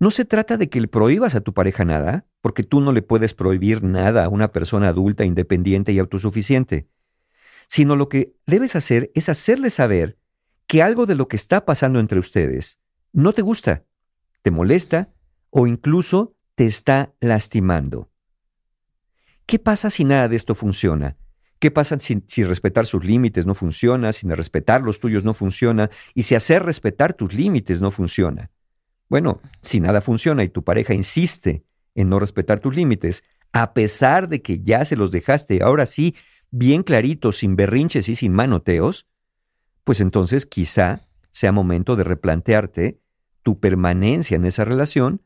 No se trata de que le prohíbas a tu pareja nada, porque tú no le puedes prohibir nada a una persona adulta, independiente y autosuficiente, sino lo que debes hacer es hacerle saber que algo de lo que está pasando entre ustedes no te gusta, te molesta o incluso te está lastimando. ¿Qué pasa si nada de esto funciona? ¿Qué pasa si, si respetar sus límites no funciona, si respetar los tuyos no funciona y si hacer respetar tus límites no funciona? Bueno, si nada funciona y tu pareja insiste en no respetar tus límites, a pesar de que ya se los dejaste ahora sí bien claritos, sin berrinches y sin manoteos, pues entonces quizá sea momento de replantearte tu permanencia en esa relación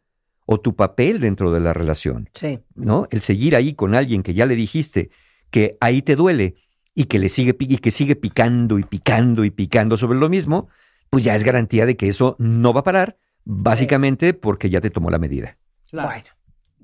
o tu papel dentro de la relación. Sí. ¿no? El seguir ahí con alguien que ya le dijiste que ahí te duele y que le sigue y que sigue picando y picando y picando sobre lo mismo, pues ya es garantía de que eso no va a parar, básicamente porque ya te tomó la medida. Bueno,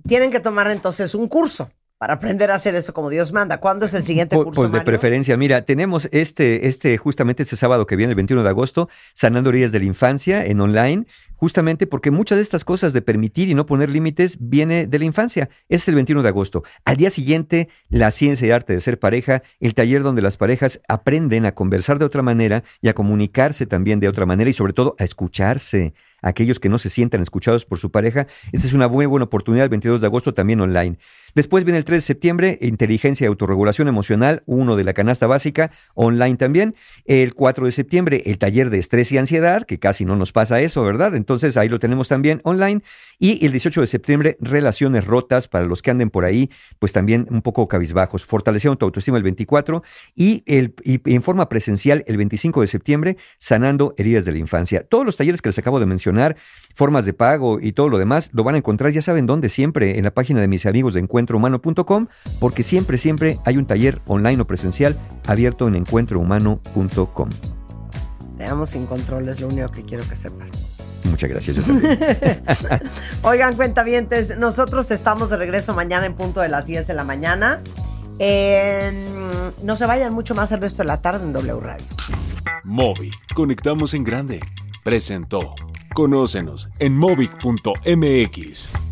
tienen que tomar entonces un curso para aprender a hacer eso como Dios manda. ¿Cuándo es el siguiente curso, Pues de Mario? preferencia, mira, tenemos este, este, justamente este sábado que viene, el 21 de agosto, Sanando Heridas de la Infancia en online, justamente porque muchas de estas cosas de permitir y no poner límites viene de la infancia. Es el 21 de agosto. Al día siguiente, la ciencia y arte de ser pareja, el taller donde las parejas aprenden a conversar de otra manera y a comunicarse también de otra manera y sobre todo a escucharse aquellos que no se sientan escuchados por su pareja. Esta es una muy buena oportunidad el 22 de agosto también online. Después viene el 3 de septiembre, inteligencia y autorregulación emocional, uno de la canasta básica, online también. El 4 de septiembre, el taller de estrés y ansiedad, que casi no nos pasa eso, ¿verdad? Entonces ahí lo tenemos también online. Y el 18 de septiembre, relaciones rotas para los que anden por ahí, pues también un poco cabizbajos. Fortaleciendo tu autoestima el 24 y, el, y en forma presencial el 25 de septiembre, sanando heridas de la infancia. Todos los talleres que les acabo de mencionar, formas de pago y todo lo demás, lo van a encontrar, ya saben dónde, siempre en la página de mis amigos de encuentrohumano.com, porque siempre, siempre hay un taller online o presencial abierto en encuentrohumano.com. Te amo sin control, es lo único que quiero que sepas. Muchas gracias. yo también. Oigan, cuentavientes, nosotros estamos de regreso mañana en punto de las 10 de la mañana. En- no se vayan mucho más el resto de la tarde en W Radio. Movic, conectamos en grande. Presentó. Conócenos en movic.mx.